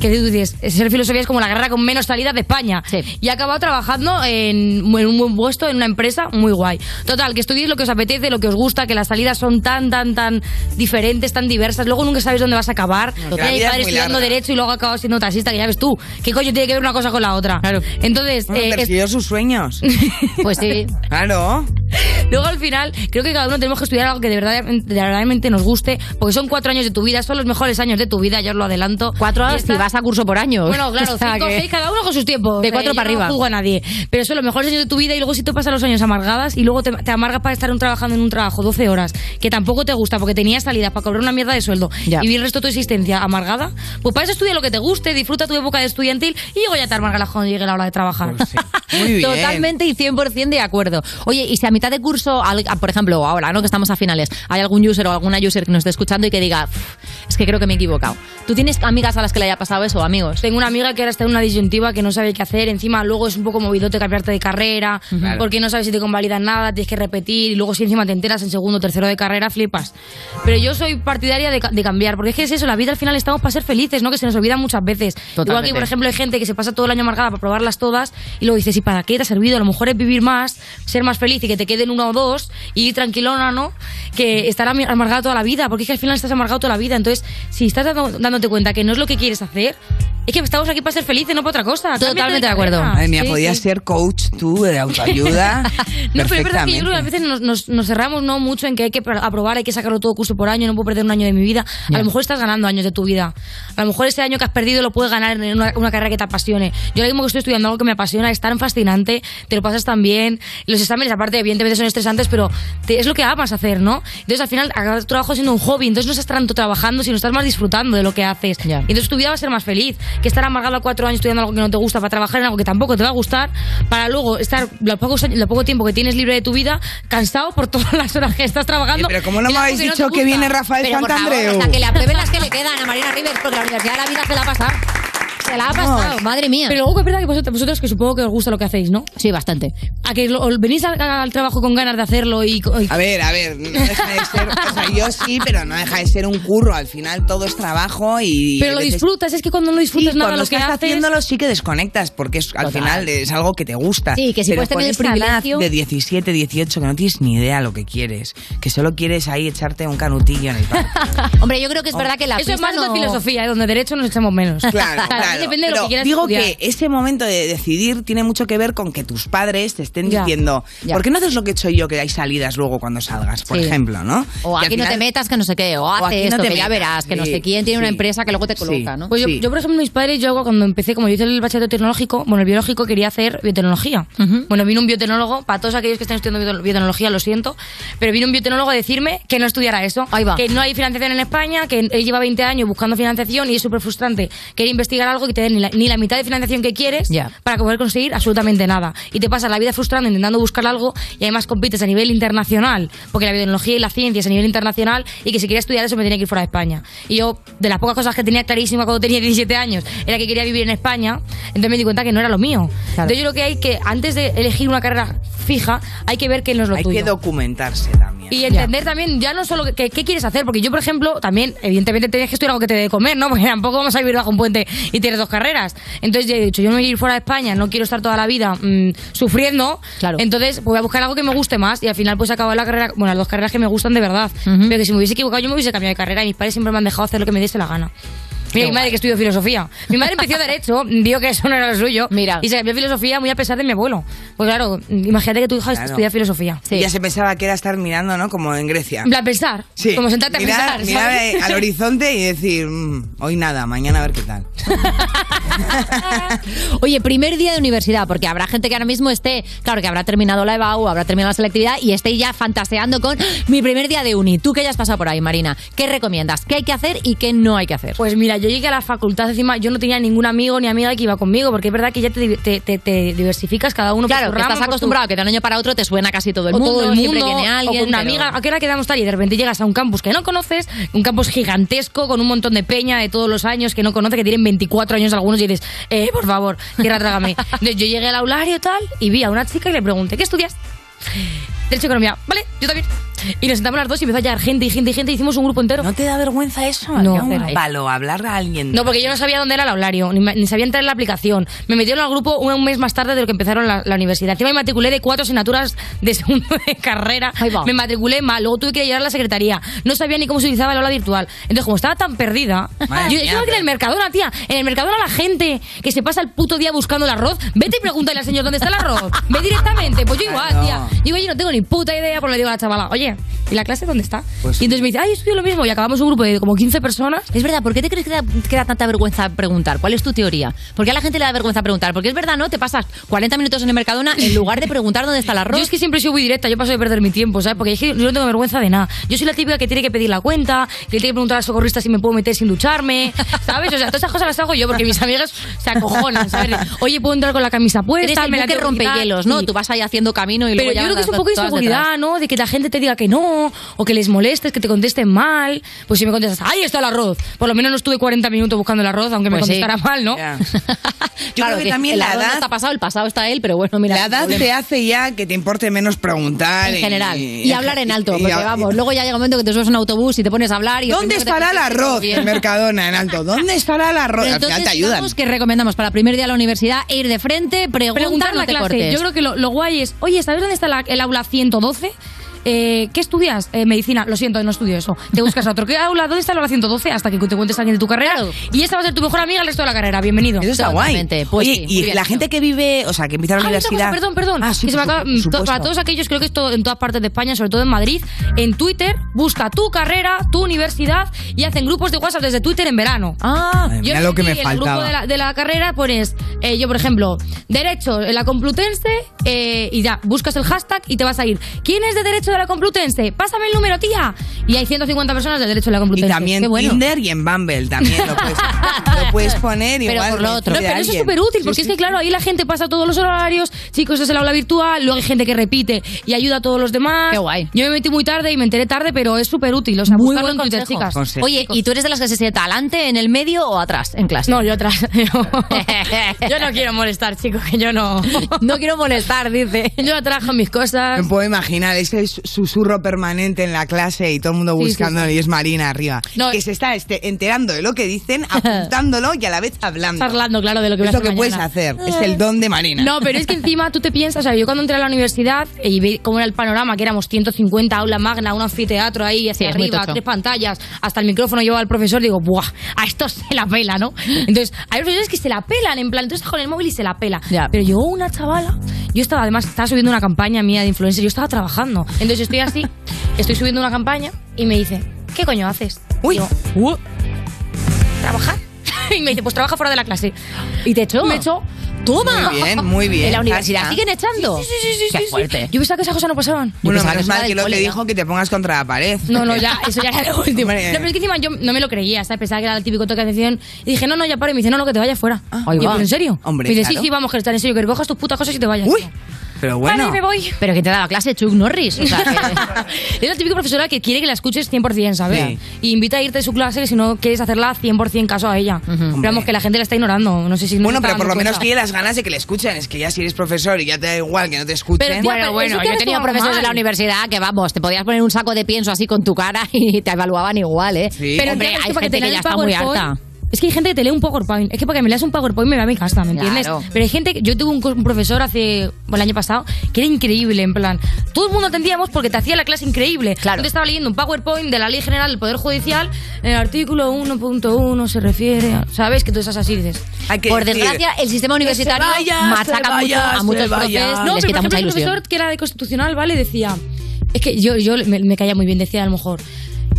Que tú dices, ser filosofía es como la carrera con menos salida de España. Y ha acabado trabajando en, en un buen puesto en una empresa muy guay. Total, que estudiéis lo que os apetece, lo que os gusta, que las salidas son tan, tan, tan diferentes, tan diversas. Luego nunca sabes dónde vas a acabar. que la mi es padre muy estudiando larga. Derecho y luego ha acabado siendo taxista, que ya ves tú. ¿Qué coño tiene que ver una cosa con la otra? Claro. Entonces, Bueno, eh, es- persiguió sus sueños. Pues sí. Claro. Luego al final, creo que cada uno tenemos que estudiar algo que de verdad de verdaderamente nos guste, porque son cuatro años de tu vida, son los mejores años de tu vida, yo os lo adelanto. Cuatro Y horas está- si vas a curso por año. Bueno, claro, O sea cinco, que- seis, cada uno con sus tiempos. De cuatro para yo arriba. No juzgo a nadie. Pero son los mejores años de tu vida y luego si te pasan los años amargadas y luego te, te amargas para estar un- trabajando en un trabajo 12 horas que tampoco te gusta porque tenías salidas para cobrar una mierda de sueldo Ya. y vivir el resto de tu existencia amargada, pues para eso estudia lo que te guste, disfruta tu época de estudiantil y luego ya te amargas cuando llegue la hora de trabajar. Pues Muy bien. Totalmente y 100% de acuerdo. Oye, y si a mitad de curso, por ejemplo, ahora, ¿no? Que estamos a finales, hay algún user o alguna user que nos esté escuchando y que diga, "Pff, es que creo que me he equivocado. ¿Tú tienes amigas a las que le haya pasado eso, amigos? Tengo una amiga que ahora está en una disyuntiva que no sabe qué hacer. Encima, luego es un poco movidote cambiarte de carrera, Claro. porque no sabes si te convalidan nada, tienes que repetir. Y luego, si encima te enteras en segundo o tercero de carrera, flipas. Pero yo soy partidaria de, de cambiar, porque es que es eso, la vida al final estamos para ser felices, ¿no? Que se nos olvida muchas veces. Igual que, Totalmente. por ejemplo, hay gente que se pasa todo el año amargada para probarlas todas y luego dices, ¿y para qué te ha servido? A lo mejor es vivir más, ser más feliz y que te queden una o dos y ir tranquilona, ¿no? Que estar amargada toda la vida, porque es que al final estás amargado toda la vida. Entonces, si estás dando- dándote cuenta que no es lo que quieres hacer, es que estamos aquí para ser felices, no para otra cosa. Totalmente de acuerdo. Madre mía, Sí, podías sí. ser coach tú de autoayuda. No, pero es verdad que yo creo que a veces nos, nos, nos cerramos no mucho en que hay que pr- aprobar, hay que sacarlo todo curso por año, no puedo perder un año de mi vida. A lo mejor estás ganando años de tu vida. A lo mejor ese año que has perdido lo puedes ganar en una, una carrera que te apasione. Yo ahora mismo que estoy estudiando algo que me apasiona, es tan fascinante, te lo pasas tan bien. Los exámenes, aparte, evidentemente son estresantes, pero te- es lo que amas hacer, ¿no? Entonces al final acabas tu trabajo siendo un hobby, entonces no estás tanto trabajando, sino estás más disfrutando de lo que haces. Y entonces tu vida va a ser más feliz que estar amargado a cuatro años estudiando algo que no te gusta para trabajar en algo que tampoco te va a gustar, para luego estar lo poco, lo poco tiempo que tienes libre de tu vida cansado por todas las horas que estás trabajando. pero ¿cómo no me habéis no dicho te que viene Rafael Santandreu? que le aprueben las que le quedan a Marina Rivers, porque la Universidad de la Vida se la ha pasado. Se la ha pasado, madre mía. Pero luego es verdad que vosotros, vosotros que supongo que os gusta lo que hacéis, ¿no? Sí, bastante. A que lo- venís al, al trabajo con ganas de hacerlo y, y- A ver, a ver, no deja de ser, o sea, yo sí, pero no deja de ser un curro. Al final todo es trabajo y. pero lo disfrutas, es que cuando no disfrutas Sí, nada cuando lo que estás haces... haciéndolo sí que desconectas porque es, al Total. final es algo que te gusta. Sí, que si Pero puedes tener el privilegio- de 17, 18 que no tienes ni idea lo que quieres, que solo quieres ahí echarte un canutillo en el parque. Hombre, yo creo que es verdad que la Eso es más no... de filosofía, ¿eh? donde derecho nos echamos menos. Claro, claro. Depende de lo que quieras digo estudiar. que ese momento de decidir tiene mucho que ver con que tus padres te estén diciendo, ya. ¿por qué no haces lo que he hecho yo, que hay salidas luego cuando salgas, por Sí. ejemplo, ¿no? O Y al aquí no te final- metas, que no sé qué, o hace aquí no esto, te que ya metas, verás, que no sí, sé quién tiene una sí. empresa que luego te coloca, ¿no? Pues yo, yo, por ejemplo, mis padres, yo cuando empecé, como yo hice el bachillerato tecnológico, bueno, el biológico quería hacer biotecnología. Bueno, vino un biotecnólogo, para todos aquellos que están estudiando bio- biotecnología, lo siento, pero vino un biotecnólogo a decirme que no estudiara eso. Que no hay financiación en España, que él lleva 20 años buscando financiación y es súper frustrante. Querer investigar algo que te den ni la, ni la mitad de financiación que quieres para poder conseguir absolutamente nada. Y te pasas la vida frustrando intentando buscar algo y además compites a nivel internacional, porque la biotecnología y la ciencia es a nivel internacional y que si quería estudiar eso me tenía que ir fuera de España. Y yo, de las pocas cosas que tenía clarísima cuando tenía 17 años, era que quería vivir en España, entonces me di cuenta que no era lo mío. Entonces yo creo que hay que, antes de elegir una carrera fija, hay que ver qué no es lo Hay tuyo. que documentarse también. Y entender también, ya no solo que- qué quieres hacer, porque yo, por ejemplo, también, evidentemente, tienes que estudiar algo que te dé de comer, ¿no? Porque tampoco vamos a vivir bajo un puente y tienes dos carreras. Entonces, yo he dicho, yo no voy a ir fuera de España, no quiero estar toda la vida mm, sufriendo. Entonces, pues voy a buscar algo que me guste más y al final, pues acabo la carrera, bueno, las dos carreras que me gustan de verdad. Pero que si me hubiese equivocado, yo me hubiese cambiado de carrera y mis padres siempre me han dejado hacer lo que me diese la gana. Mira, mi madre que estudió filosofía. Mi madre empezó derecho, dijo que eso no era lo suyo. Mira. Y se cambió a filosofía muy a pesar de mi abuelo. Pues claro, imagínate que tu hija Claro. estudia filosofía. Y Ya se pensaba que era estar mirando, ¿no? Como en Grecia. Plan, pensar. Sí. Como sentarte a mirar, pensar. mirar ¿sabes? al horizonte y decir, "Mm, hoy nada, mañana a ver qué tal. Oye, primer día de universidad, porque habrá gente que ahora mismo esté, claro, que habrá terminado la EBAU, habrá terminado la selectividad y esté ya fantaseando con mi primer día de uni. Tú que ya has pasado por ahí, Marina, ¿qué recomiendas? ¿Qué hay que hacer y qué no hay que hacer? Pues mira, yo llegué a la facultad, encima yo no tenía ningún amigo ni amiga que iba conmigo, porque es verdad que ya te, te- te- te diversificas cada uno Claro, por que rama, estás tu- acostumbrado que de un año para otro te suena casi todo el o mundo, todo el siempre mundo, viene alguien. o con una pero- amiga, ¿a qué hora quedamos tal? Y de repente llegas a un campus que no conoces, un campus gigantesco con un montón de peña de todos los años que no conoce, que tienen 24 años algunos y dices, eh, por favor, tierra trágame. Yo llegué al aulario tal y vi a una chica y le pregunté, ¿qué estudias? Derecho y Economía. Vale, yo también. Y nos sentamos las dos y empezó a llegar gente y gente y gente. Hicimos un grupo entero. ¿No te da vergüenza eso? No, palo, hablar a alguien. No, porque yo no sabía dónde era el aulario, ni, sabía entrar en la aplicación. Me metieron al grupo un, un mes más tarde de lo que empezaron la, la universidad. Encima me matriculé de cuatro asignaturas de segundo de carrera. Me matriculé mal, luego tuve que ir a la secretaría. No sabía ni cómo se utilizaba el aula virtual. Entonces, como estaba tan perdida, Madre yo estaba aquí en el Mercadona, tía. En el Mercadona la gente que se pasa el puto día buscando el arroz, vete y pregúntale al señor dónde está el arroz. Ve directamente. Pues yo igual, tía. Digo, yo no tengo ni puta idea, pues le digo a la chavala, oye, ¿y la clase dónde está? Pues y entonces me dice, ay, estudio lo mismo. Y acabamos un grupo de como 15 personas. Es verdad, ¿por qué te crees que da, que da tanta vergüenza preguntar? ¿Cuál es tu teoría? ¿Por qué a la gente le da vergüenza preguntar? Porque es verdad, ¿no? Te pasas 40 minutos en el Mercadona en lugar de preguntar dónde está el arroz. Yo es que siempre soy muy directa, yo paso de perder mi tiempo, ¿sabes? Porque es que yo no tengo vergüenza de nada. Yo soy la típica que tiene que pedir la cuenta, que tiene que preguntar al socorrista si me puedo meter sin ducharme, ¿sabes? O sea, todas esas cosas las hago yo porque mis amigas se acojonan, ¿sabes? Oye, ¿puedo entrar con la camisa puesta? Me la que quitar? rompehielos, ¿no? Sí. Tú vas ahí haciendo camino y Pero luego yo ya creo que es un las- poco de detrás. ¿no? De que la gente te diga que no, o que les molestes, que te contesten mal. Pues si me contestas, ¡ahí está el arroz! Por lo menos no estuve 40 minutos buscando el arroz, aunque me Pues sí. contestara mal, ¿no? Yo Claro creo que, también el la no edad, está pasado, el pasado está él, pero bueno, mira. la edad problema. te hace ya que te importe menos preguntar. en general. y- Y, hablar en alto, y- porque y- vamos, luego ya llega un momento que te subes a un autobús y te pones a hablar y... ¿Dónde estará el arroz? En Mercadona, en alto. ¿Dónde estará el arroz? Pero Al final entonces, te ayudan. que recomendamos para el primer día de la universidad ir de frente, preguntar, preguntar no la te clase. cortes. Yo creo que lo, lo guay es, oye, ¿sabes dónde está la- el aula 112? Eh, ¿Qué estudias? Eh, medicina. Lo siento, no estudio eso. Te buscas a otro. ¿Qué aula? ¿Dónde está el aula 112? Hasta que te cuentes alguien de tu carrera. Y esta va a ser tu mejor amiga el resto de la carrera. Bienvenido. Eso está guay. Oye, y la gente que vive, o sea, que empieza la Ah, cosa, universidad. perdón, perdón. Ah, sí, Que se me por acaba- su- por to- supuesto. para todos aquellos, creo que esto en todas partes de España, sobre todo en Madrid, en Twitter, busca tu carrera, tu universidad y hacen grupos de WhatsApp desde Twitter en verano. Ah, Madre mía, lo que me en el faltaba. grupo de la, de la carrera pones, eh, yo por ejemplo, Derecho en la Complutense eh, y ya, buscas el hashtag y te vas a ir. ¿Quién es de Derecho de la Complutense? Pásame el número, tía. Y hay 150 personas de Derecho de la Y Complutense. también Qué bueno. Tinder y en Bumble también lo puedes, lo puedes poner Pero igual. por lo me otro. No, pero eso es súper útil, Sí, porque sí, es que, claro, ahí la gente pasa todos los horarios, chicos, es el aula virtual, luego hay gente que repite y ayuda a todos los demás. Qué guay. Yo me metí muy tarde y me enteré tarde, pero es súper útil. O sea, Muy buscarlo buen en Twitter, consejo. chicas. Oye, ¿y tú eres de las que se sienta adelante, en el medio o atrás en clase? No, yo atrás. yo no quiero molestar, chicos, que yo no. no quiero molestar, dice. Yo atrás con mis cosas. Me puedo imaginar, es, es susurro permanente en la clase y todo el mundo Sí, sí, buscándolo sí. y es Marina arriba. que se está este, enterando de lo que dicen, apuntándolo y a la vez hablando. Hablando, claro, de lo que Es lo que puedes hacer. Es el don de Marina. No, pero es que encima tú te piensas, o sea, yo cuando entré a la universidad y vi cómo era el panorama, que éramos 150 aula magna, un anfiteatro ahí hacia arriba, tres pantallas, hasta el micrófono llevaba el profesor, digo, ¡buah! A estos se la pela, ¿no? Entonces, hay profesores que se la pelan, en plan, estás con el móvil y se la pela. Pero llegó una chavala, yo estaba, además, estaba subiendo una campaña mía de influencer, yo estaba trabajando. Entonces estoy así, estoy subiendo una campaña y me dice, ¿qué coño haces? Uy, ¿trabajar? y me dice, pues trabaja fuera de la clase. ¿Y te echó? Me echó. ¡Toma! Muy bien, muy bien. ¿En la universidad siguen echando? Sí, sí, sí, sí, Qué sí, sí. fuerte. Yo pensaba que esas cosas no pasaban. Bueno, pensaba menos que mal eso que lo que cole, dijo que te pongas contra la pared. No, no, ya, eso ya era lo último. No, Hombre. pero es que encima yo no me lo creía, ¿sabes? Pensaba que era el típico toque de atención. Y dije, no, no, ya paro. Y me dice, no, no, que te vayas fuera. ahí y yo, va. ¿pero en serio? Hombre, me dice, claro. sí, sí, vamos, que está en serio, que recojas tus putas cosas y te vayas. Uy, pero bueno. Vale, me voy. Pero que te daba clase Chuck Norris. O sea, que- Es la típica profesora que quiere que la escuches 100%, ¿sabes? Sí. Y invita a irte de su clase si no quieres hacerla 100% caso a ella. Pero vamos, que la gente la está ignorando. No sé si no Bueno, pero por lo menos tiene las ganas de que le escuchen. Es que ya si eres profesor y ya te da igual que no te escuchen. Pero, tía, Bueno, pero bueno, eso yo he tenido profesores de la universidad que, vamos, te podías poner un saco de pienso así con tu cara y te evaluaban igual, ¿eh? Pero Hombre, tía, hay gente te que ya está muy harta. Es que hay gente que te lee un PowerPoint. Es que para que me leas un PowerPoint me va a mi casa, ¿me entiendes? Claro. Pero hay gente que. Yo tuve un, un profesor hace. bueno, el año pasado que era increíble, en plan. Todo el mundo atendíamos porque te hacía la clase increíble. Claro. Yo te estaba leyendo un PowerPoint de la Ley General del Poder Judicial. En el artículo 1.1 se refiere. a- ¿Sabes? Que tú estás así dices. Por desgracia, el sistema universitario machaca mucho a muchos profes, No, les pero por ejemplo, el profesor que era de constitucional, ¿vale? Decía. Es que yo, yo me, me caía muy bien, decía a lo mejor.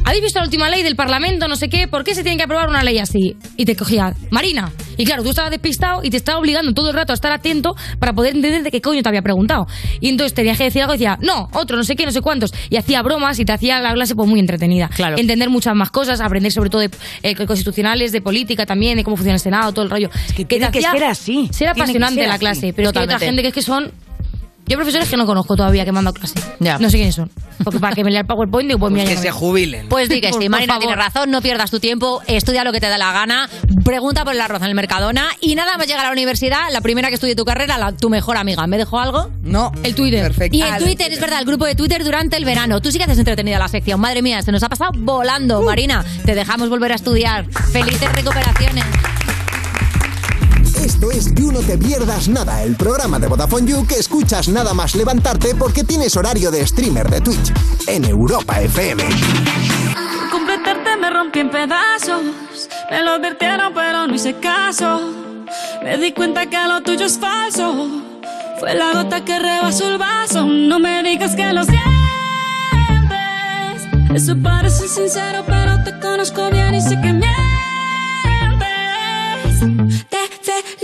¿Habéis visto la última ley del Parlamento? No sé qué. ¿Por qué se tiene que aprobar una ley así? Y te cogía, Marina. Y claro, tú estabas despistado y te estaba obligando todo el rato a estar atento para poder entender de qué coño te había preguntado. Y entonces tenías que decir algo y decía, no, otro, no sé qué, no sé cuántos. Y hacía bromas y te hacía la clase pues muy entretenida. Claro. Entender muchas más cosas, aprender sobre todo de eh, constitucionales, de política también, de cómo funciona el Senado, todo el rollo. que tiene te que hacía ser así. Ser que apasionante la así. clase. Pero es que hay otra gente que es que son yo profesores que no conozco todavía que me han dado clase. No sé quiénes son. Porque para que me lea el PowerPoint digo, pues mira, que ya se jubilen. Pues di que sí, Marina tiene razón, no pierdas tu tiempo, estudia lo que te da la gana, pregunta por el arroz en el Mercadona y nada más llegar a la universidad, la primera que estudie tu carrera, la- tu mejor amiga. ¿Me dejó algo? No. El Twitter. Perfecto. Y el Twitter, es verdad, el grupo de Twitter durante el verano. Tú sí que haces entretenida la sección. Madre mía, se nos ha pasado volando. Marina, te dejamos volver a estudiar. Felices recuperaciones. Esto es You No Te Pierdas Nada, el programa de Vodafone You que escuchas nada más levantarte porque tienes horario de streamer de Twitch en Europa FM. completarte me rompí en pedazos. Me lo advirtieron, pero no hice caso. Me di cuenta que lo tuyo es falso. Fue la gota que rebasó el vaso. No me digas que lo sientes. Eso parece sincero, pero te conozco bien y sé que mientes.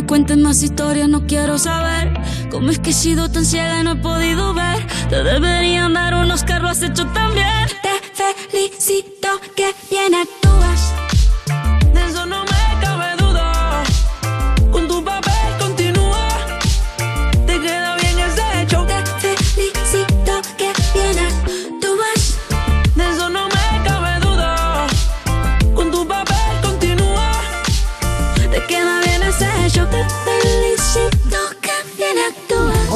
me cuentes más historias, no quiero saber. ¿Cómo es que he sido tan ciega y no he podido ver? Te deberían dar unos carros, has hecho tan bien. Te felicito que bien actúas.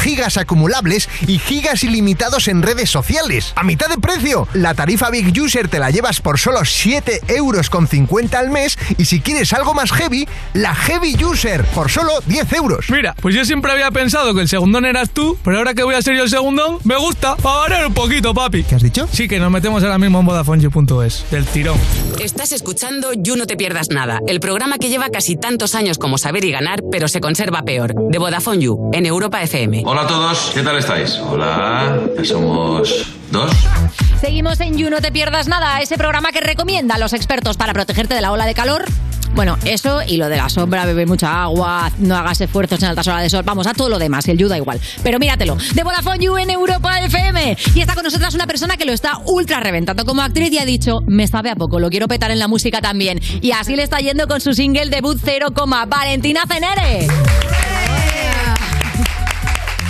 gigas acumulables y gigas ilimitados en redes sociales. A mitad de precio. La tarifa Big User te la llevas por solo 7 euros con 50 al mes y si quieres algo más heavy, la Heavy User por solo 10 euros. Mira, pues yo siempre había pensado que el segundón eras tú, pero ahora que voy a ser yo el segundón, me gusta. Para variar un poquito, papi. ¿Qué has dicho? Sí, que nos metemos ahora mismo en VodafoneYou.es. Del tirón. Estás escuchando You No Te Pierdas Nada, el programa que lleva casi tantos años como saber y ganar, pero se conserva peor. De Vodafone You, en Europa FM. Hola a todos, ¿qué tal estáis? Hola, somos dos. Seguimos en You No Te Pierdas Nada, ese programa que recomienda a los expertos para protegerte de la ola de calor. Bueno, eso y lo de la sombra, beber mucha agua, no hagas esfuerzos en altas horas de sol. Vamos, a todo lo demás, el You da igual. Pero míratelo, de Vodafone You en Europa FM. Y está con nosotras una persona que lo está ultra reventando como actriz y ha dicho, me sabe a poco, lo quiero petar en la música también. Y así le está yendo con su single debut 0, Valentina Cenere.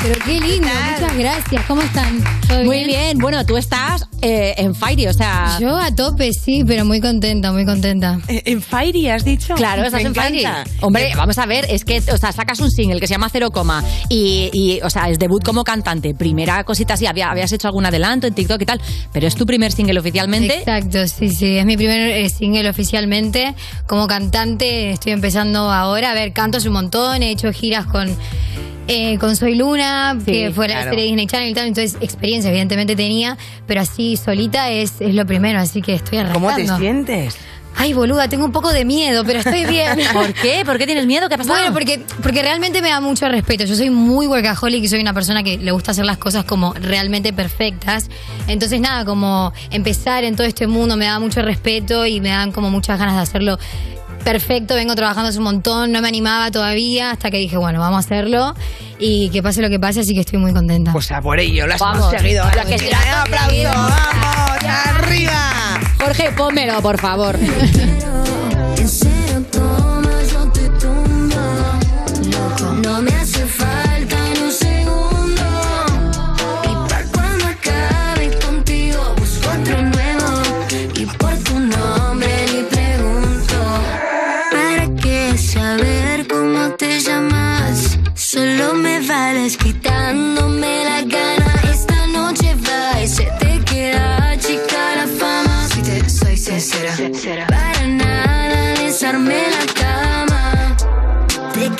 Pero qué lindo, muchas gracias. ¿Cómo están? ¿Todo Muy bien, bueno, tú estás eh, en Fairy, o sea... Yo a tope, sí, pero muy contenta, muy contenta. ¿En Fairy has dicho? Claro, estás Me en Fairy. Hombre, vamos a ver, es que, o sea, sacas un single que se llama Cero Coma y, y, o sea, es debut como cantante. Primera cosita así, había, habías hecho algún adelanto en TikTok y tal, pero es tu primer single oficialmente. Exacto, sí, sí. Es mi primer eh, single oficialmente. Como cantante estoy empezando ahora. A ver, canto un montón, he hecho giras con... eh, con Soy Luna, que fue la claro. serie Disney Channel y tal, entonces experiencia evidentemente tenía, pero así solita es, es lo primero, así que estoy arrastrando. ¿Cómo te sientes? Ay, boluda, tengo un poco de miedo, pero estoy bien. ¿Por qué? ¿Por qué tienes miedo? ¿Qué ha pasado? Bueno, porque, porque realmente me da mucho respeto. Yo soy muy workaholic y soy una persona que le gusta hacer las cosas como realmente perfectas. Entonces, nada, como empezar en todo este mundo me da mucho respeto y me dan como muchas ganas de hacerlo perfecto. Vengo trabajando hace un montón, no me animaba todavía hasta que dije, bueno, vamos a hacerlo y que pase lo que pase, así que estoy muy contenta. Pues a por ello, las Vamos, hemos seguido. lo que sea, aplauso, vamos, arriba. Jorge, pónmelo, por favor.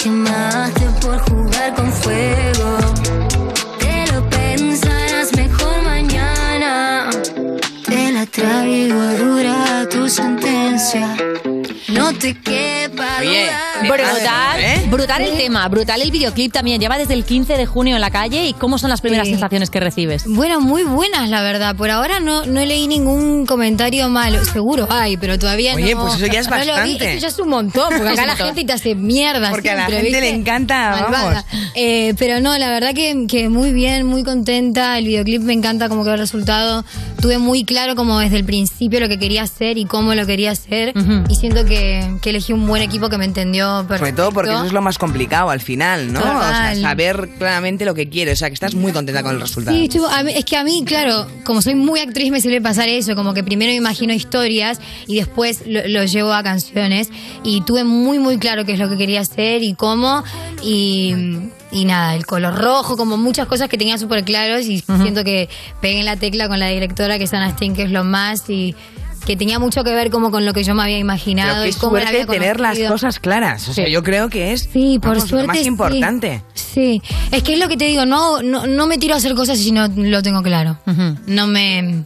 quemaste por jugar con fuego. Te lo pensarás mejor mañana. Te la traigo dura tu sentencia No te quepa duda Brutal, brutal el tema, brutal el videoclip también. Lleva desde el 15 de junio en la calle y ¿cómo son las primeras Sí. sensaciones que recibes? Bueno, muy buenas, la verdad. Por ahora no, no leí ningún comentario malo. Seguro hay, pero todavía Oye, no. pues eso ya es no lo vi. bastante. Eso ya es un montón, porque acá la gente te hace mierda. Porque a la siempre, gente le ¿viste? encanta, Malvada. vamos. Eh, pero no, la verdad que, que muy bien, muy contenta. El videoclip me encanta como quedó el resultado. Tuve muy claro como desde el principio lo que quería hacer y cómo lo quería hacer. Y siento que, que elegí un buen equipo que me entendió perfecto. Sobre todo porque eso es lo más complicado al final, ¿no? O sea, saber claramente lo que quieres. O sea, que estás muy contenta con el resultado. Sí, a mí- es que a mí, claro, como soy muy actriz, me suele pasar eso, como que primero me imagino historias y después lo, lo llevo a canciones. Y tuve muy, muy claro qué es lo que quería hacer y cómo. Y, y nada, el color rojo, como muchas cosas que tenía súper claros. Y siento que pegué en la tecla con la directora, que es Ana Steen, que es lo más. Y que tenía mucho que ver como con lo que yo me había imaginado Pero qué y cómo la suerte había tener las cosas claras. O sea, Sí. yo creo que es Sí, por vamos, lo suerte más importante. Sí, es que es lo que te digo, no, no, no me tiro a hacer cosas si no lo tengo claro. No me...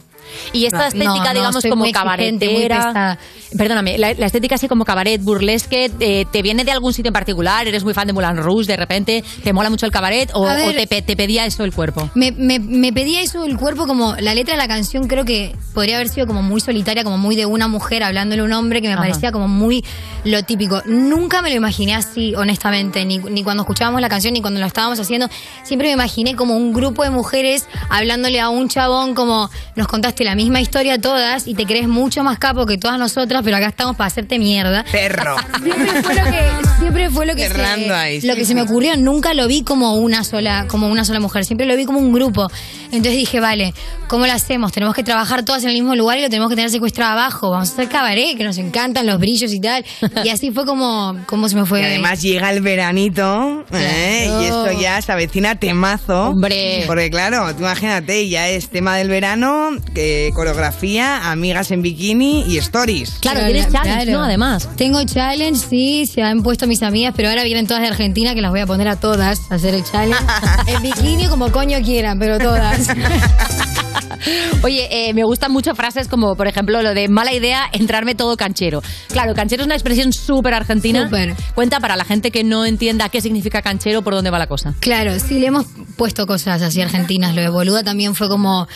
Y esta No, estética, no, no, digamos, soy como cabaretera. Perdóname, la, la estética así como cabaret, burlesque, eh, ¿te viene de algún sitio en particular? ¿Eres muy fan de Moulin Rouge de repente? ¿Te mola mucho el cabaret? ¿O, ver. o te, te pedía eso el cuerpo? Me, me, me pedía eso del cuerpo como la letra de la canción creo que podría haber sido como muy solitaria, como muy de una mujer hablándole a un hombre que me Ajá. parecía como muy lo típico. Nunca me lo imaginé así, honestamente, ni, ni cuando escuchábamos la canción ni cuando lo estábamos haciendo. Siempre me imaginé como un grupo de mujeres hablándole a un chabón como nos contaste la misma historia todas y te crees mucho más capo que todas nosotras, pero acá estamos para hacerte mierda. Perro. Siempre fue lo que, siempre fue lo que, se, ahí, lo sí, que se me ocurrió. Nunca lo vi como una sola, como una sola mujer. Siempre lo vi como un grupo. Entonces dije, vale, ¿cómo lo hacemos? Tenemos que trabajar todas en el mismo lugar y lo tenemos que tener secuestrado abajo. Vamos a hacer cabaret, que nos encantan los brillos y tal. Y así fue como, como se me fue. Y además llega el veranito ¿eh? y esto ya se avecina temazo. Hombre. Porque claro, tú imagínate, ya es tema del verano, que coreografía, amigas en bikini y stories. Claro, claro. Además. Tengo challenge, sí, se han puesto mis amigas, pero ahora vienen todas de Argentina, que las voy a poner a todas a hacer el challenge. en bikini como coño quieran, pero todas. Oye, eh, me gustan mucho frases como, por ejemplo, lo de mala idea, entrarme todo canchero. Claro, canchero es una expresión súper argentina. Cuenta para la gente que no entienda qué significa canchero, por dónde va la cosa. Claro, sí, le hemos puesto cosas así argentinas. Lo de boluda también fue como.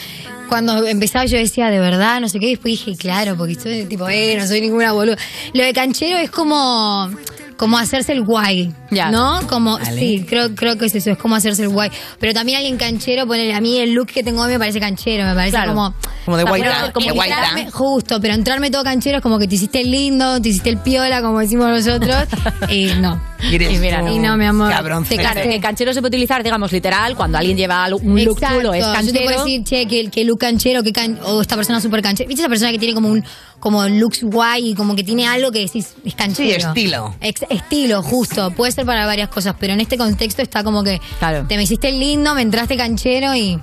Cuando empezaba yo decía, de verdad, no sé qué, y después dije, claro, porque soy tipo, eh, no soy ninguna boluda. Lo de canchero es como. Como hacerse el guay, ¿no? Como, Vale. sí, creo, creo que es eso, es como hacerse el guay. Pero también alguien canchero, ponele, a mí el look que tengo hoy me parece canchero, me parece Claro. como... Como de pero como de Justo, pero entrarme todo canchero es como que te hiciste el lindo, te hiciste el piola, como decimos nosotros, y no. Y eres Y mira, tú, Y no, mi amor. cabrón, te Claro, que canchero se puede utilizar, digamos, literal, cuando alguien lleva un look Exacto. chulo, es Yo te canchero. puedo decir, che, que, que look canchero, que can- o esta persona súper canchera. ¿Viste esa persona que tiene como un como looks guay y como que tiene algo que decís es canchero? Sí, estilo. Ex- estilo, justo. Puede ser para varias cosas, pero en este contexto está como que te me hiciste lindo, me entraste canchero y,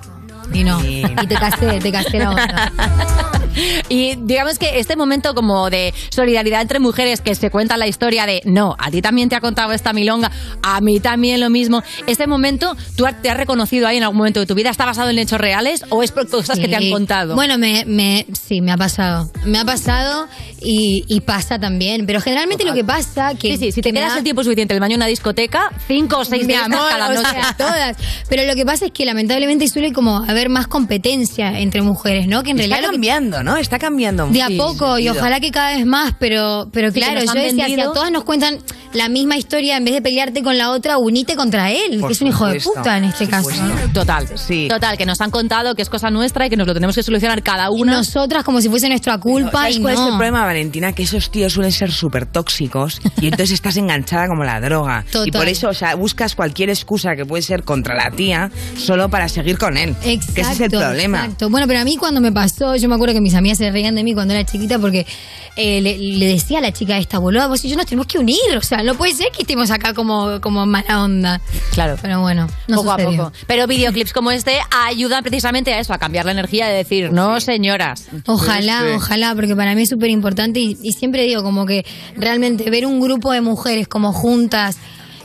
y no. Y te casé, te casé la onda. Y digamos que este momento como de solidaridad entre mujeres que se cuenta la historia de no, a ti también te ha contado esta milonga, a mí también lo mismo. Este momento, ¿tú te has reconocido ahí en algún momento de tu vida? ¿Está basado en hechos reales o es por cosas que te han contado? Bueno, me, me, sí, me ha pasado. Me ha pasado y, y pasa también. Pero generalmente lo que pasa que. Sí, sí, si te quedas da- el tiempo suficiente en el baño de una discoteca, cinco o seis días amor, cada o noche. sea, todas. Pero lo que pasa es que lamentablemente suele como haber más competencia entre mujeres, ¿no? Que en Está realidad lo que- cambiando, ¿no? Está cambiando. de a Sí, poco y ojalá que cada vez más, pero pero Sí, claro, yo decía, si vendido- a todas nos cuentan la misma historia, en vez de pelearte con la otra, unite contra él, Por que es un hijo de puta en este caso. ¿no? Total, Total, que nos han contado que es cosa nuestra y que nos lo tenemos que solucionar cada una. Nosotras como si fuese nuestra culpa ¿Sabes y cuál es no. el problema, Valentina? Que esos tíos suelen ser súper tóxicos y entonces estás enganchada como la droga. Total. Y por eso, o sea, buscas cualquier excusa que puede ser contra la tía solo para seguir con él. Exacto, que ese es el problema. Exacto. Bueno, pero a mí cuando me pasó, yo me acuerdo que mis amigas se reían de mí cuando era chiquita porque eh, le, le decía a la chica esta, boluda, vos y yo nos tenemos que unir. O sea, no puede ser que estemos acá como, como mala onda. Claro. Pero bueno, no poco sucedió. a poco. Pero videoclips como este ayudan precisamente a eso, a cambiar la energía de decir, no, señoras. Ojalá, Sí. ojalá, porque para mí es súper importante y, y siempre digo como que realmente ver un grupo de mujeres como juntas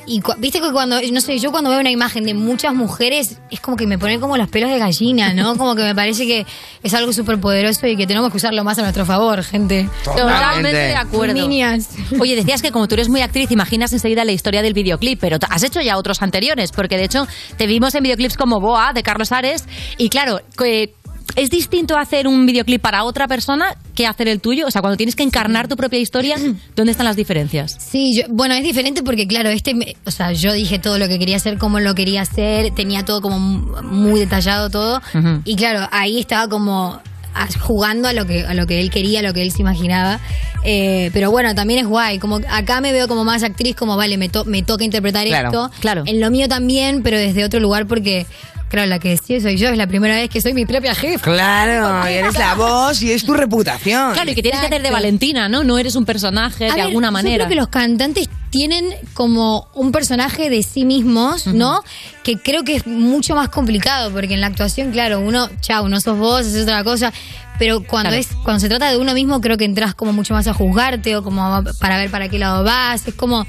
y cu- viste que cuando, no sé, yo cuando veo una imagen de muchas mujeres es como que me pone como los pelos de gallina, ¿no? Como que me parece que es algo súper poderoso y que tenemos que usarlo más a nuestro favor, gente. Totalmente de acuerdo. Niñas. Oye, decías que como tú eres muy actriz, imaginas enseguida la historia del videoclip, pero has hecho ya otros anteriores, porque de hecho te vimos en videoclips como Boa, de Carlos Ares, y claro, que es distinto hacer un videoclip para otra persona que hacer el tuyo. O sea, cuando tienes que encarnar tu propia historia, ¿dónde están las diferencias? Sí, yo- bueno, es diferente porque, claro, este, me- o sea, yo dije todo lo que quería hacer, cómo lo quería hacer, tenía todo como muy detallado todo. Y claro, ahí estaba como a- jugando a lo que a lo que él quería, a lo que él se imaginaba. Eh, pero bueno, también es guay. Como acá me veo como más actriz, como vale, me, to- me toca interpretar Claro, esto. claro. En lo mío también, pero desde otro lugar porque claro, la que decía soy yo, es la primera vez que soy mi propia jefa. Claro, y eres la voz y es tu reputación. Claro, y que tienes que hacer de. Valentina, ¿no? No eres un personaje A de ver, alguna Yo manera. creo que los cantantes tienen como un personaje de sí mismos, ¿no? Que creo que es mucho más complicado, porque en la actuación, claro, uno, chao, no sos vos, es otra cosa. Pero cuando Claro. es cuando se trata de uno mismo, creo que entras como mucho más a juzgarte o como a- para ver para qué lado vas. Es como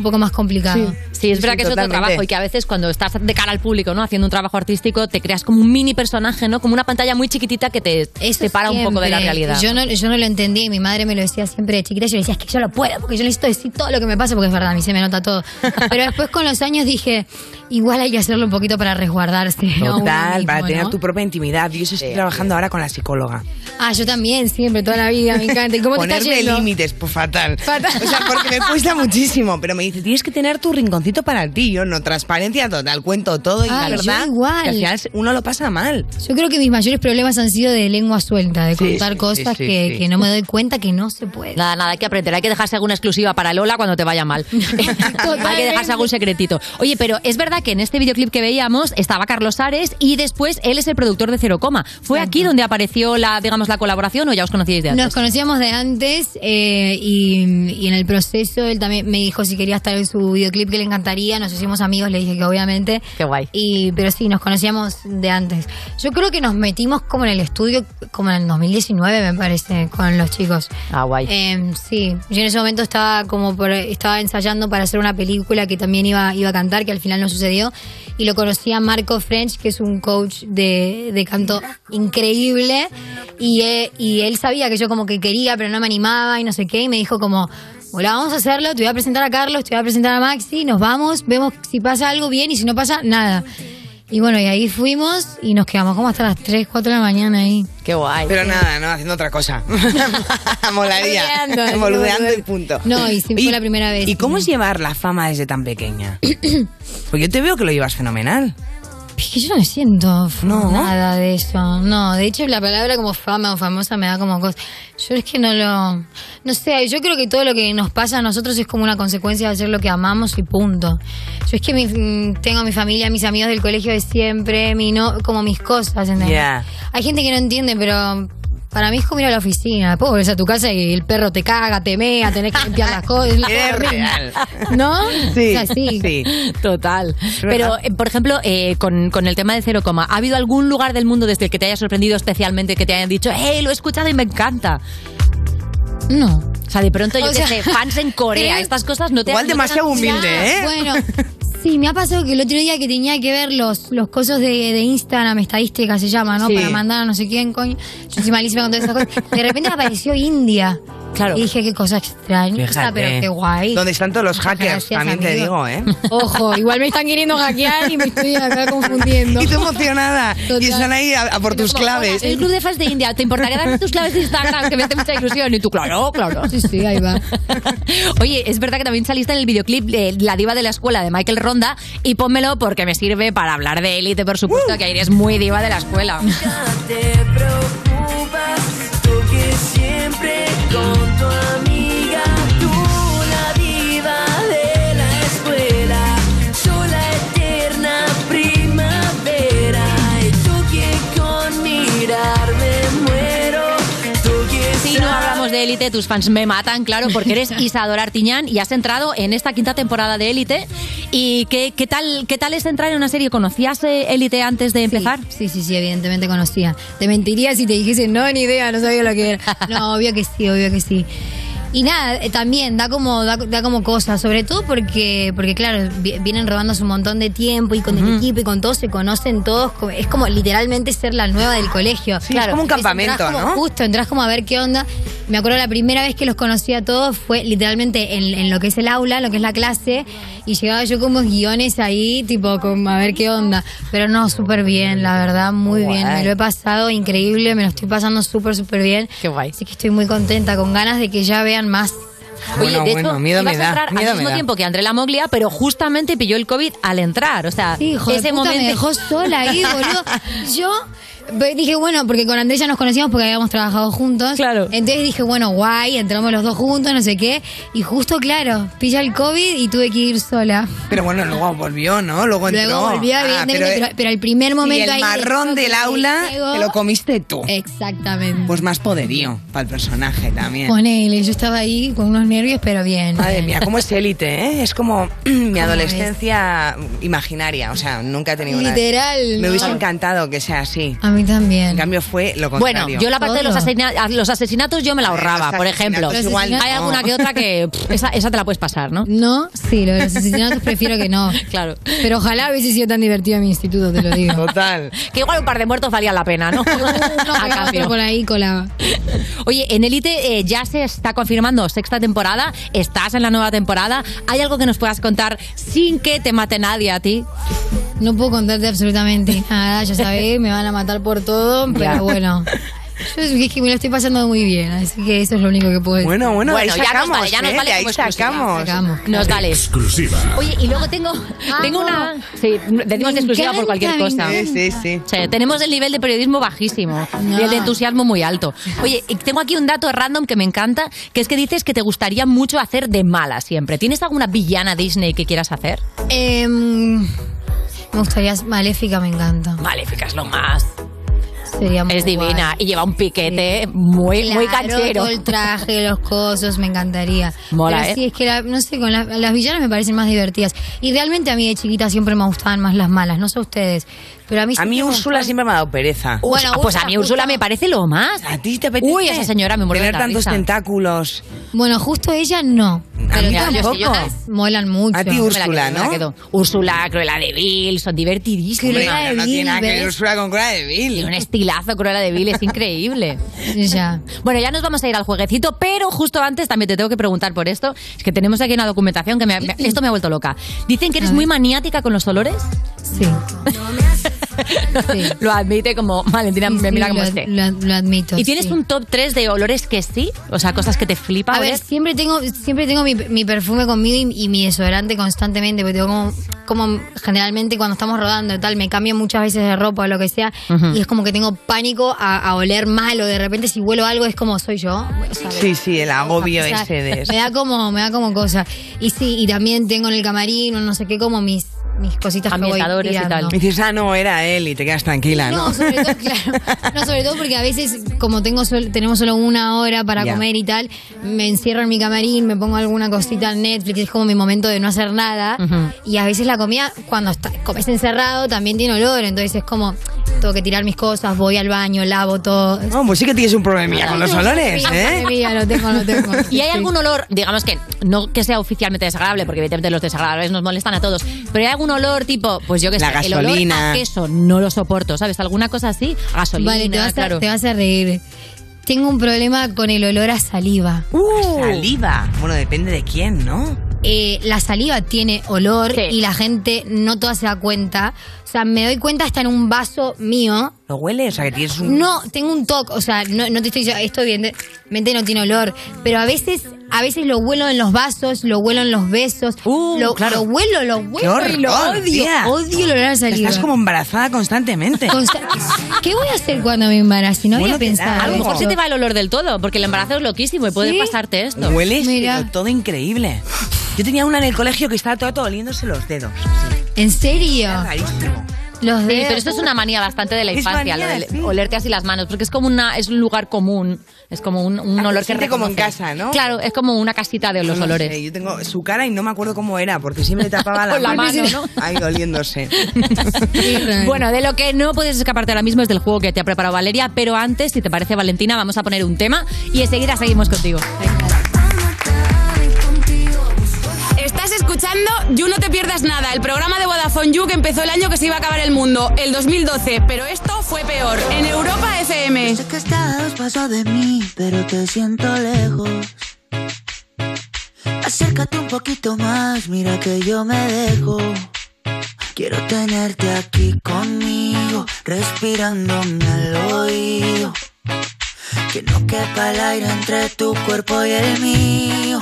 un poco más complicado. Sí, es verdad que es otro trabajo y que a veces cuando estás de cara al público, ¿no? Haciendo un trabajo artístico, te creas como un mini personaje, ¿no? Como una pantalla muy chiquitita que te separa un poco de la realidad. Yo no, yo no lo entendí y mi madre me lo decía siempre de chiquita. Yo le decía, es que yo lo puedo, porque yo necesito decir todo lo que me pasa, porque es verdad, a mí se me nota todo. Pero después con los años dije, igual hay que hacerlo un poquito para resguardarse. ¿no? Total, mismo, para tener ¿no? tu propia intimidad. Yo eso estoy trabajando ahora con la psicóloga. Ah, yo también, siempre, toda la vida, me encanta. ¿Y cómo te Ponerme yendo? límites, pues fatal. Fatal. O sea, porque me cuesta muchísimo. Pero me dice, tienes que tener tu rinconcito para ti. Yo no, transparencia total, cuento todo y Ah, la verdad. igual. que al final uno lo pasa mal. Yo creo que mis mayores problemas han sido de lengua suelta, de Sí, contar sí, cosas sí, que, sí. que no me doy cuenta que no se puede. Nada, nada, hay que aprender. Hay que dejarse alguna exclusiva para Lola cuando te vaya mal. hay que dejarse algún secretito. Oye, pero es verdad que en este videoclip que veíamos estaba Carlos Ares y después él es el productor de Cero Coma. ¿Fue aquí donde apareció la, digamos, la colaboración o ya os conocíais de antes? Nos conocíamos de antes eh, y, y en el proceso él también me dijo si quería estar en su videoclip que le encantaría. Nos hicimos amigos, le dije que obviamente. Qué guay. Y, pero sí, nos conocíamos de antes. Yo creo que nos metimos como en el estudio, como en el 2019 me parece, con los chicos. Ah, guay. Eh, sí, yo en ese momento estaba como por- estaba ensayando para hacer una película que también iba, iba a cantar, que al final no sucedió. Y lo conocí a Marco French, que es un coach de, de canto increíble. Y, eh, y él sabía que yo como que quería, pero no me animaba y no sé qué. Y me dijo como, hola, vamos a hacerlo, te voy a presentar a Carlos, te voy a presentar a Maxi, nos vamos, vemos si pasa algo bien y si no pasa, nada. Y bueno, y ahí fuimos y nos quedamos como hasta las 3, 4 de la mañana ahí. Qué guay. Pero nada, no, haciendo otra cosa. Molaría. Boludeando, Boludeando y punto. No, y sí, fue la primera vez. ¿Y cómo es llevar la fama desde tan pequeña? Porque yo te veo que lo llevas fenomenal. Es que yo no me siento nada de eso. No, de hecho la palabra como fama o famosa me da como cosa. Yo es que no lo... No sé, yo creo que todo lo que nos pasa a nosotros es como una consecuencia de hacer lo que amamos y punto. Yo es que mi- tengo mi familia, mis amigos del colegio de siempre, mi no, como mis cosas, ¿entendés? Ya. Hay gente que no entiende, pero... Para mí es como ir a la oficina. Después volvés a tu casa y el perro te caga, te mea, tenés que limpiar las cosas. Es real. ¿No? Sí, O sea, sí. sí. Total. Pero, eh, por ejemplo, eh, con, con el tema de Cero Coma, ¿ha habido algún lugar del mundo desde el que te haya sorprendido especialmente que te hayan dicho, hey, lo he escuchado y me encanta? No. O sea, de pronto, yo O sea, sé, fans en Corea, estas cosas no te Igual demasiado humilde, ¿eh? Bueno, sí, me ha pasado que el otro día que tenía que ver los, los cosos de, de Instagram, estadística se llama, ¿no? Sí. Para mandar a no sé quién, coño. Yo soy malísima con todas esas cosas. De repente apareció India. Claro. Y dije, qué cosa extraña. Pero qué guay. Donde están todos los Muchas hackers, gracias, también te digo, ¿eh? Ojo, igual me están queriendo hackear y me estoy acá confundiendo. Y tú emocionada. Total. Y están ahí a, a por tus Como, claves. "Hola, El club de fans de India, ¿te importaría darme tus claves de Instagram? Que me hace mucha ilusión. Y tú, claro, claro. Sí, sí, ahí va. Oye, es verdad que también saliste en el videoclip de La diva de la escuela de Michael Ronda y pónmelo porque me sirve para hablar de élite, por supuesto, que eres muy diva de la escuela. te preocupas, tú de élite, tus fans me matan, claro, porque eres Isadora Artiñán y has entrado en esta quinta temporada de élite. ¿Y qué, qué tal, qué tal es entrar en una serie? ¿Conocías eh, élite antes de empezar? Sí, sí, sí, evidentemente conocía. Te mentiría si te dijese, no, ni idea, no sabía lo que era. No, obvio que sí, obvio que sí. Y nada, eh, también da como da, da como cosas, sobre todo porque porque claro, vi- vienen robándose un montón de tiempo y con el equipo y con todos se conocen todos, co- es como literalmente ser la nueva del colegio. Sí, es como un Entonces, campamento, entrás como- ¿no? Justo, entras como a ver qué onda. Me acuerdo la primera vez que los conocí a todos fue literalmente en, en lo que es el aula, en lo que es la clase, y llegaba yo con unos guiones ahí, tipo, como a ver qué onda. Pero no, súper bien, la verdad, muy bien. Me lo he pasado increíble, me lo estoy pasando súper, súper bien. Qué guay. Así que estoy muy contenta, con ganas de que ya vean más. Oye, Bueno, de bueno, hecho, miedo me ibas a da, entrar miedo al me mismo tiempo que André Moglia, pero justamente pilló el COVID al entrar. O sea, hijo de ese puta, momento. me dejó sola ahí, boludo. Yo Pues dije, bueno, porque con Andrés ya nos conocíamos porque habíamos trabajado juntos. Claro. Entonces dije, bueno, guay, entramos los dos juntos, no sé qué. Y justo, claro, pilla el COVID y tuve que ir sola. Pero bueno, luego volvió, ¿no? Luego entró. Luego volvió, Ah, evidentemente, pero, pero el primer momento y el ahí marrón del de aula te lo comiste tú. Exactamente. Pues más poderío para el personaje también. Ponele, yo estaba ahí con unos nervios, pero bien. Madre mía, cómo es élite, ¿eh? Es como mi adolescencia imaginaria. O sea, nunca he tenido una. Literal, Me hubiese no. encantado que sea así. A mí también. En cambio, fue lo Bueno, contrario. yo la parte de los, asesina- los asesinatos yo me la ahorraba, Los por ejemplo. asesinatos igual Hay no. alguna que otra que pff, esa, esa te la puedes pasar, ¿no? No, sí, lo de los asesinatos prefiero que no. Claro. Pero ojalá hubiese sido tan divertido mi instituto, te lo digo. Total. Que igual un par de muertos valía la pena, ¿no? A cambio. por ahí colaba. Oye, en Elite eh, ya se está confirmando sexta temporada, estás en la nueva temporada. ¿Hay algo que nos puedas contar sin que te mate nadie a ti? No puedo contarte absolutamente nada, ya sabés, me van a matar por todo, pero Ya. bueno. Yo es que me lo estoy pasando muy bien, así que eso es lo único que puedo decir. Bueno, bueno, Bueno, ahí ya nos sacamos, vale, ya nos ¿eh? vale exclusiva. sacamos. Sacamos. Nos vale. Exclusiva. Oye, y luego tengo, tengo una... Sí, decimos exclusiva por cualquier cosa. Sí, sí, sí. O sea, tenemos el nivel de periodismo bajísimo y el de entusiasmo muy alto. Oye, y tengo aquí un dato random que me encanta, que es que dices que te gustaría mucho hacer de mala siempre. ¿Tienes alguna villana Disney que quieras hacer? Em, me gustaría Maléfica, me encanta. Maléfica es lo más. Sería muy Es divina guay. y lleva un piquete muy, muy Claro, canchero. todo el traje, los cosos, me encantaría. Mola, Pero ¿eh? sí, es que, la- no sé, con la- las villanas me parecen más divertidas. Y realmente a mí de chiquita siempre me gustaban más las malas, no sé ustedes. Pero a mí A mí me Úrsula siempre me ha dado pereza. Uy, ah, pues a mí Úrsula me parece lo más. ¿A ti te apetece? Uy, esa señora me muere de Tener tantos risa. tentáculos. Bueno, justo ella no. Pero mí todas las tampoco. molan mucho. A ti Me la Úrsula, me ¿no? quedo. Úrsula, Cruella de Vil, son divertidísimas. Cruella de no, no Vil, tiene nada que ver. Úrsula con Cruella de Tiene Vil. un estilazo Cruella de Vil, es increíble. Ya. Bueno, ya nos vamos a ir al jueguecito, pero justo antes también te tengo que preguntar por esto. Es que tenemos aquí una documentación que me, me- esto me ha vuelto loca. Dicen que eres muy maniática con los olores. Sí. Lo admite como Valentina, me mira Sí, como lo, esté. lo- lo admito. ¿Y tienes sí. un top 3 de olores que sí? O sea, cosas que te flipan. A ver, siempre tengo, siempre tengo mi, mi perfume conmigo y, y mi desodorante constantemente, porque tengo como, como generalmente cuando estamos rodando y tal, me cambio muchas veces de ropa o lo que sea, y es como que tengo pánico a, a oler mal, o de repente si huelo algo es como soy yo. O sea, Sí, sí, el agobio o sea, ese de... Me da como, me da como cosa. Y sí, y también tengo en el camarín, o no sé qué, como mis, mis cositas que voy Ambientadores y tal. Y dices, ah, no, era él y te quedas tranquila, ¿no? No, sobre todo, claro. No, sobre todo porque a veces, como tengo sol- tenemos solo una hora para Ya. comer y tal, me encierro en mi camarín, me pongo alguna cosita en Netflix, es como mi momento de no hacer nada. Y a veces la comida, cuando está, comes encerrado, también tiene olor, entonces es como, tengo que tirar mis cosas, voy al baño, lavo todo. No, pues sí que tienes un problemilla con los olores, Sí, ¿eh? mía, lo tengo, lo tengo. ¿Y hay algún olor, digamos que no que sea oficialmente desagradable, porque evidentemente los desagradables nos molestan a todos, pero hay algún olor tipo, pues yo que La sé, el olor a queso no lo soporto, ¿sabes? ¿Alguna cosa así? Gasolina, Vale, te vas, claro. a, te vas a reír. Tengo un problema con el olor a saliva. Saliva. Bueno, depende de quién, ¿no? eh, la saliva tiene olor y la gente no toda se da cuenta. O sea, me doy cuenta hasta en un vaso mío. ¿Lo hueles? O sea, que tienes un... No, tengo un toque. O sea, no, no te estoy diciendo, esto evidentemente no tiene olor. Pero a veces, a veces lo huelo en los vasos, lo huelo en los besos. lo, claro. lo huelo, lo ¡Qué huelo horror, y lo odio. tía! Odio el olor a saliva. Estás como embarazada constantemente. Consta- ¿Qué voy a hacer cuando me embarace? No Bueno, había pensado. A lo mejor se te va el olor del todo, porque el embarazo es loquísimo y puede ¿Sí? pasarte esto. Hueles Mira. todo increíble. Yo tenía una en el colegio que estaba todo, todo oliéndose los dedos. ¿En serio? Rarísimo. Los Sí, pero esto es una manía bastante de la infancia, lo de sí. olerte así las manos, porque es como una, es un lugar común, es como un, un Ah, olor que siente como en reconoces. casa, ¿no? Claro, es como una casita de los No olores. sé, yo tengo su cara y no me acuerdo cómo era, porque siempre tapaba la Con la mano, ¿no? Ahí oliéndose. Bueno, de lo que no puedes escaparte ahora mismo es del juego que te ha preparado Valeria, pero antes, si te parece Valentina, vamos a poner un tema y enseguida seguimos contigo. Estás escuchando You No Te Pierdas Nada, el programa de Vodafone You que empezó el año que se iba a acabar el mundo, el 2012, pero esto fue peor, en Europa FM. Sé que estás paso de mí, pero te siento lejos. Acércate un poquito más, mira que yo me dejo. Quiero tenerte aquí conmigo, respirándome al oído. Que no quepa el aire entre tu cuerpo y el mío.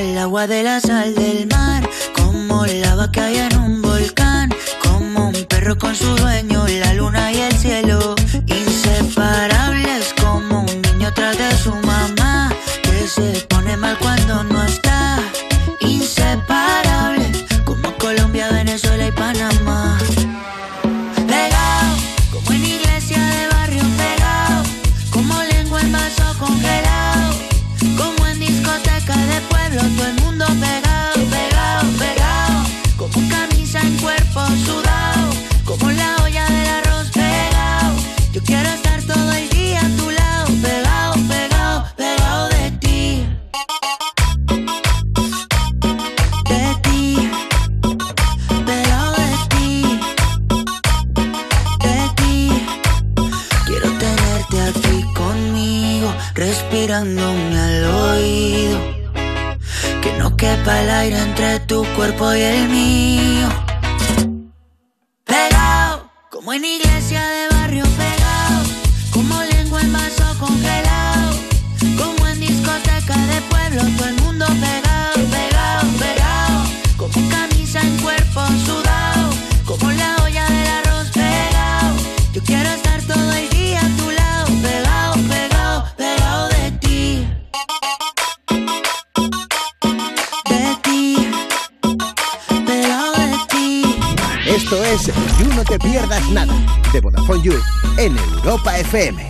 El agua de la sal del mar, como lava que hay en un volcán, como un perro con su dueño, la luna y el cielo, inseparables como un niño tras de su mamá, que se pone mal cuando FM.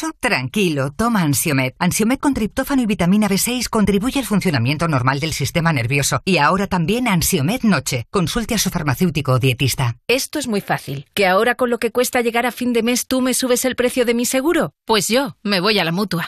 Tranquilo, toma Ansiomed. Ansiomed con triptófano y vitamina B6 contribuye al funcionamiento normal del sistema nervioso. Y ahora también Ansiomed Noche. Consulte a su farmacéutico o dietista. Esto es muy fácil. ¿Que ahora con lo que cuesta llegar a fin de mes tú me subes el precio de mi seguro? Pues yo me voy a la mutua.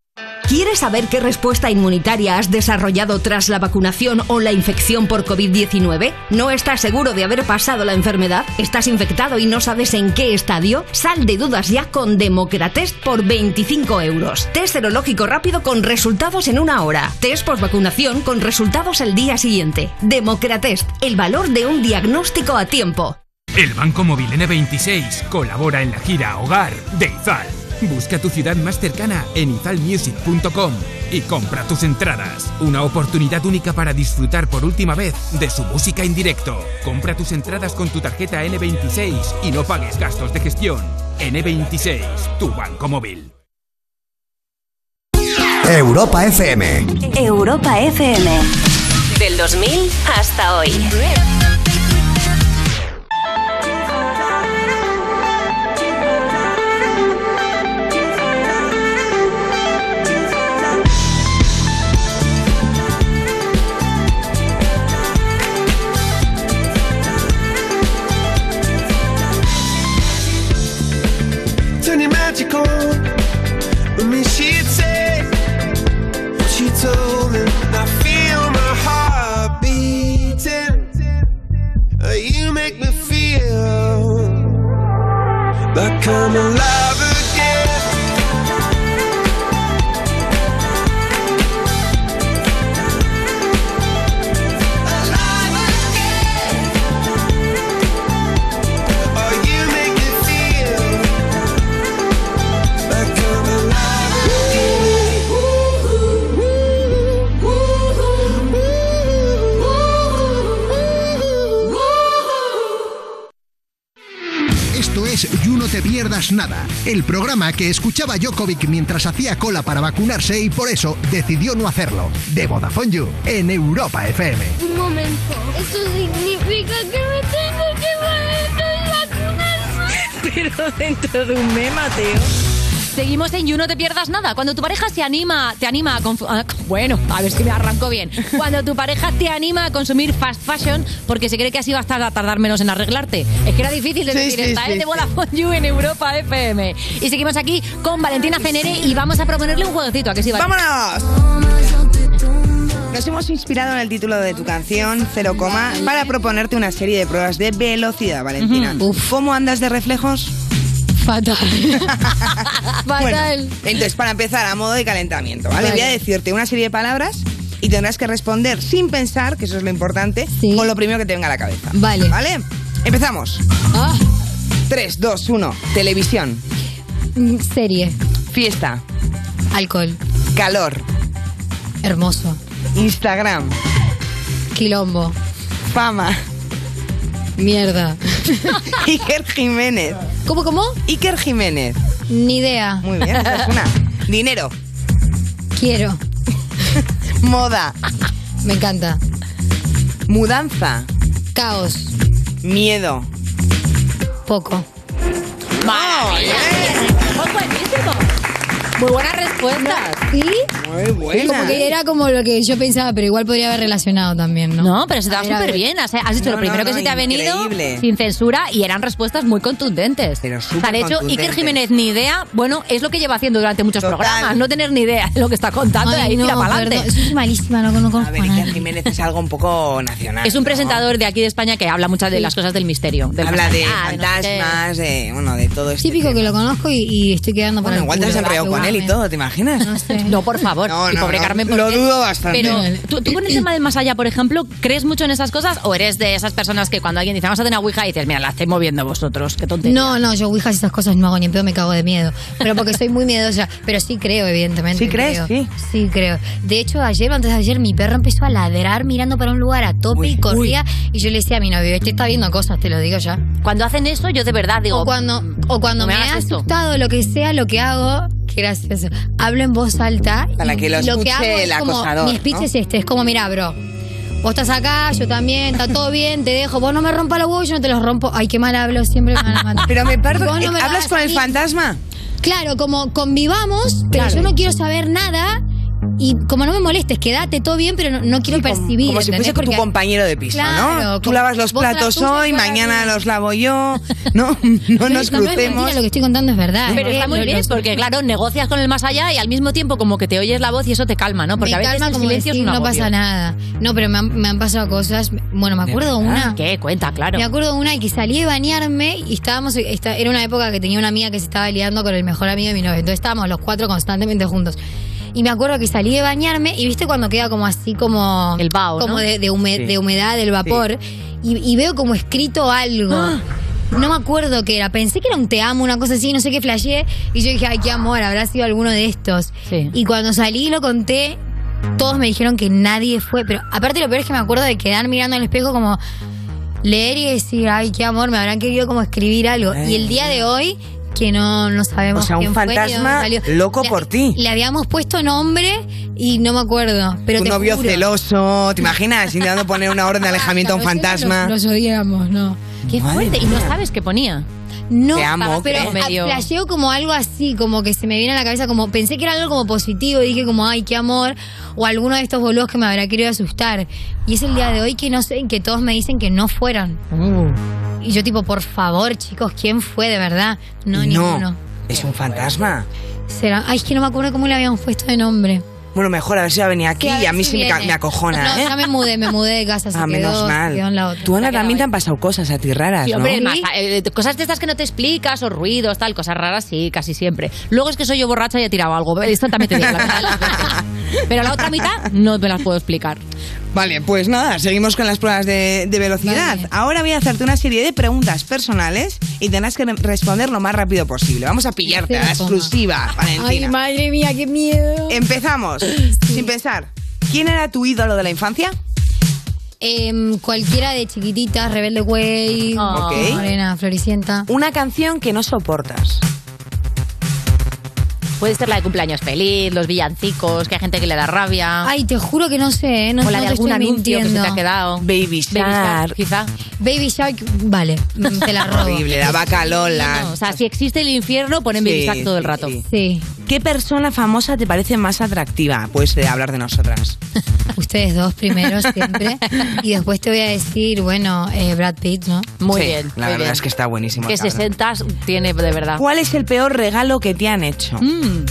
¿Quieres saber qué respuesta inmunitaria has desarrollado tras la vacunación o la infección por COVID-19? ¿No estás seguro de haber pasado la enfermedad? ¿Estás infectado y no sabes en qué estadio? Sal de dudas ya con Democratest por 25 euros. Test serológico rápido con resultados en una hora. Test vacunación con resultados el día siguiente. Democratest, el valor de un diagnóstico a tiempo. El Banco Móvil N26 colabora en la gira Hogar de Izal. Busca tu ciudad más cercana en izalmusic.com y compra tus entradas. Una oportunidad única para disfrutar por última vez de su música en directo. Compra tus entradas con tu tarjeta N26 y no pagues gastos de gestión. N26, tu banco móvil. Europa FM. Europa FM. Del 2000 hasta hoy. Like I'm alive Te Pierdas Nada, el programa que escuchaba Jokovic mientras hacía cola para vacunarse y por eso decidió no hacerlo. De Vodafone You, en Europa FM. Un momento, ¿eso significa que me tengo que poner vacunas? Pero dentro de un mes, Mateo. Seguimos en You, no te pierdas nada. Cuando tu pareja se anima, te anima a Bueno, a ver si me arranco bien. Cuando tu pareja te anima a consumir fast fashion porque se cree que así vas a tardar menos en arreglarte. Es que era difícil de decir sí, esta, sí, ¿eh? De. Vodafone You en Europa FM. Y seguimos aquí con Valentina Fenere y vamos a proponerle un jueguecito. ¿A que sí, Vale? ¡Vámonos! Nos hemos inspirado en el título de tu canción, Cero Coma, para proponerte una serie de pruebas de velocidad, Valentina. ¿Cómo andas de reflejos? Fatal. Bueno, entonces, para empezar, a modo de calentamiento, ¿vale? Vale. Voy a decirte una serie de palabras y tendrás que responder sin pensar, que eso es lo importante, con lo primero que te venga a la cabeza. Vale. ¿Vale? Empezamos. Ah. 3, 2, 1. Televisión. Mm, Serie. Fiesta. Alcohol. Calor. Hermoso. Instagram. Quilombo. Fama. Mierda. Iker Jiménez. ¿Cómo, cómo? Iker Jiménez. Ni idea. Muy bien, esa es una. Dinero. Quiero. Moda. Me encanta. Mudanza. Caos. Miedo. Poco. ¡Oh! Muy buenas respuestas. ¿Sí? Muy como que era como lo que yo pensaba, pero igual podría haber relacionado también, ¿no? No, pero se te va súper bien. Has, has dicho No, lo primero no, que no, se te ha venido sin censura y eran respuestas muy contundentes. Pero o sea, de hecho. Iker Jiménez, ni idea, bueno, es lo que lleva haciendo durante muchos programas, no tener ni idea de lo que está contando y ahí no, tira para adelante. soy malísima, no, no conozco A ver. Iker Jiménez es algo un poco nacional. Es un ¿no? presentador de aquí de España que habla muchas de las cosas del misterio. del Habla de fantasmas, de, bueno, de todo esto. Típico que lo conozco y, y estoy quedando para Bueno, igual te has enreado con él y todo, ¿te imaginas? No, por favor. No, y no, pobre no, Carmen lo dudo bastante. Pero, ¿tú, tú con el tema del más allá, por ejemplo, ¿crees mucho en esas cosas o eres de esas personas que cuando alguien dice vamos a hacer una ouija dices, mira, la estáis moviendo vosotros? Qué tontería. No, no, yo ouijas y esas cosas no hago ni en pedo, me cago de miedo. Pero porque soy muy miedosa. Pero sí creo, evidentemente. ¿Sí crees? creo. Sí. Sí creo. De hecho, ayer antes de ayer, mi perro empezó a ladrar mirando para un lugar a tope y corría. Y yo le decía a mi novio, este está viendo cosas, te lo digo ya. Cuando hacen eso, yo de verdad digo. O cuando, o cuando me me, ha asustado, lo que sea, lo que hago, qué gracioso. Hablo en voz alta. Para y que lo que escuche hago es el como, acosador, Mi speech ¿no? es este, es como, mira, bro. Vos estás acá, yo también, está todo bien, te dejo. Vos no me rompas los huevos, yo no te los rompo. Ay, qué mal hablo, siempre me van a matar. Pero me parto, no me ¿hablas con el fantasma? Claro, como convivamos, pero Claro. yo no quiero saber nada. Y como no me molestes, quédate todo bien, pero no, no quiero percibir. Como si ¿entendés? fuese tu Porque- compañero de piso, Claro, ¿no? Tú como- lavas los la platos tuya, hoy, la mañana los lavo yo, ¿no? No nos no, no es crucemos. mentira, lo que estoy contando es verdad. Pero ¿eh? está muy bien, porque claro, negocias con el más allá y al mismo tiempo como que te oyes la voz y eso te calma, ¿no? Porque me a veces calma el como silencio decir, es un no pasa nada. No, pero me han, me han pasado cosas. Bueno, me acuerdo una. ¿Qué? Cuenta, claro. Me acuerdo una y que salí de bañarme y estábamos. esta- era una época que tenía una amiga que se estaba liando con el mejor amigo de mi novio. Entonces estábamos los cuatro constantemente juntos. Y me acuerdo que salí de bañarme y viste cuando queda como así como. El vaho, Como ¿no? de, de hume- Sí. de humedad del vapor. Y, y veo como escrito algo. Ah. No me acuerdo qué era. Pensé que era un te amo, una cosa así, no sé qué flasheé. Y yo dije, ay, qué amor, habrá sido alguno de estos. Sí. Y cuando salí y lo conté, todos me dijeron que nadie fue. Pero aparte lo peor es que me acuerdo de quedar mirando al espejo como leer y decir, ay, qué amor, me habrán querido como escribir algo. Y el día de hoy, que no, no sabemos O sea, un fue fantasma salió. loco Le- por ti. Le habíamos puesto nombre y no me acuerdo. Pero Tu te novio juro. celoso, ¿te imaginas? Intentando poner una orden de alejamiento a un fantasma. Los, los odiamos, no. Qué Madre fuerte. Y no sabes qué ponía. No, Te amo, pero flasheo como algo así, como que se me viene a la cabeza, como pensé que era algo como positivo, y dije como, ay, qué amor, o alguno de estos boludos que me habrá querido asustar. Y es el día de hoy que no sé, que todos me dicen que no fueron. Y yo tipo, por favor, chicos, ¿quién fue de verdad? No, ninguno. es un fantasma. Será, ay, es que no me acuerdo cómo le habíamos puesto de nombre. Bueno, mejor a ver si va a venir aquí a y a mí si sí me, me acojona, No, ¿eh? ya me mudé, me mudé de casa, Ah, menos mal. quedó en la otra. Tú, Ana, también te han pasado cosas a ti raras, Sí, ¿no? hombre, más, eh, cosas de estas que no te explicas o ruidos, tal, cosas raras, sí, casi siempre. Luego es que soy yo borracha y he tirado algo. Esto también te digo, la mitad de las veces. Pero la otra mitad no me las puedo explicar. Vale, pues nada, seguimos con las pruebas de, de velocidad. Vale. Ahora voy a hacerte una serie de preguntas personales y tendrás que re- responder lo más rápido posible. Vamos a pillarte a la exclusiva, Ay, madre mía, qué miedo. Empezamos, sin pensar. ¿Quién era tu ídolo de la infancia? Em, cualquiera de chiquitita, Rebelde Way. Morena, Floricienta. Una canción que no soportas. Puede ser la de cumpleaños feliz, los villancicos, que hay gente que le da rabia. Ay, te juro que no sé, ¿eh? no, o la no de te algún estoy anuncio que se te mintiendo. ha quedado. Baby Shark. quizá. Baby Shark, vale, mm, te la robo. Horrible, la vaca Lola. No, o sea, si existe el infierno, ponen Baby Sí, Shark todo el sí, rato. Sí. ¿Qué persona famosa te parece más atractiva? Puedes eh, hablar de nosotras. Ustedes dos primero siempre. y después te voy a decir, bueno, eh, Brad Pitt, ¿no? Muy Sí, bien. La muy verdad bien. es que está buenísimo. Que el cabrón. 60 tiene de verdad. ¿Cuál es el peor regalo que te han hecho? Mm.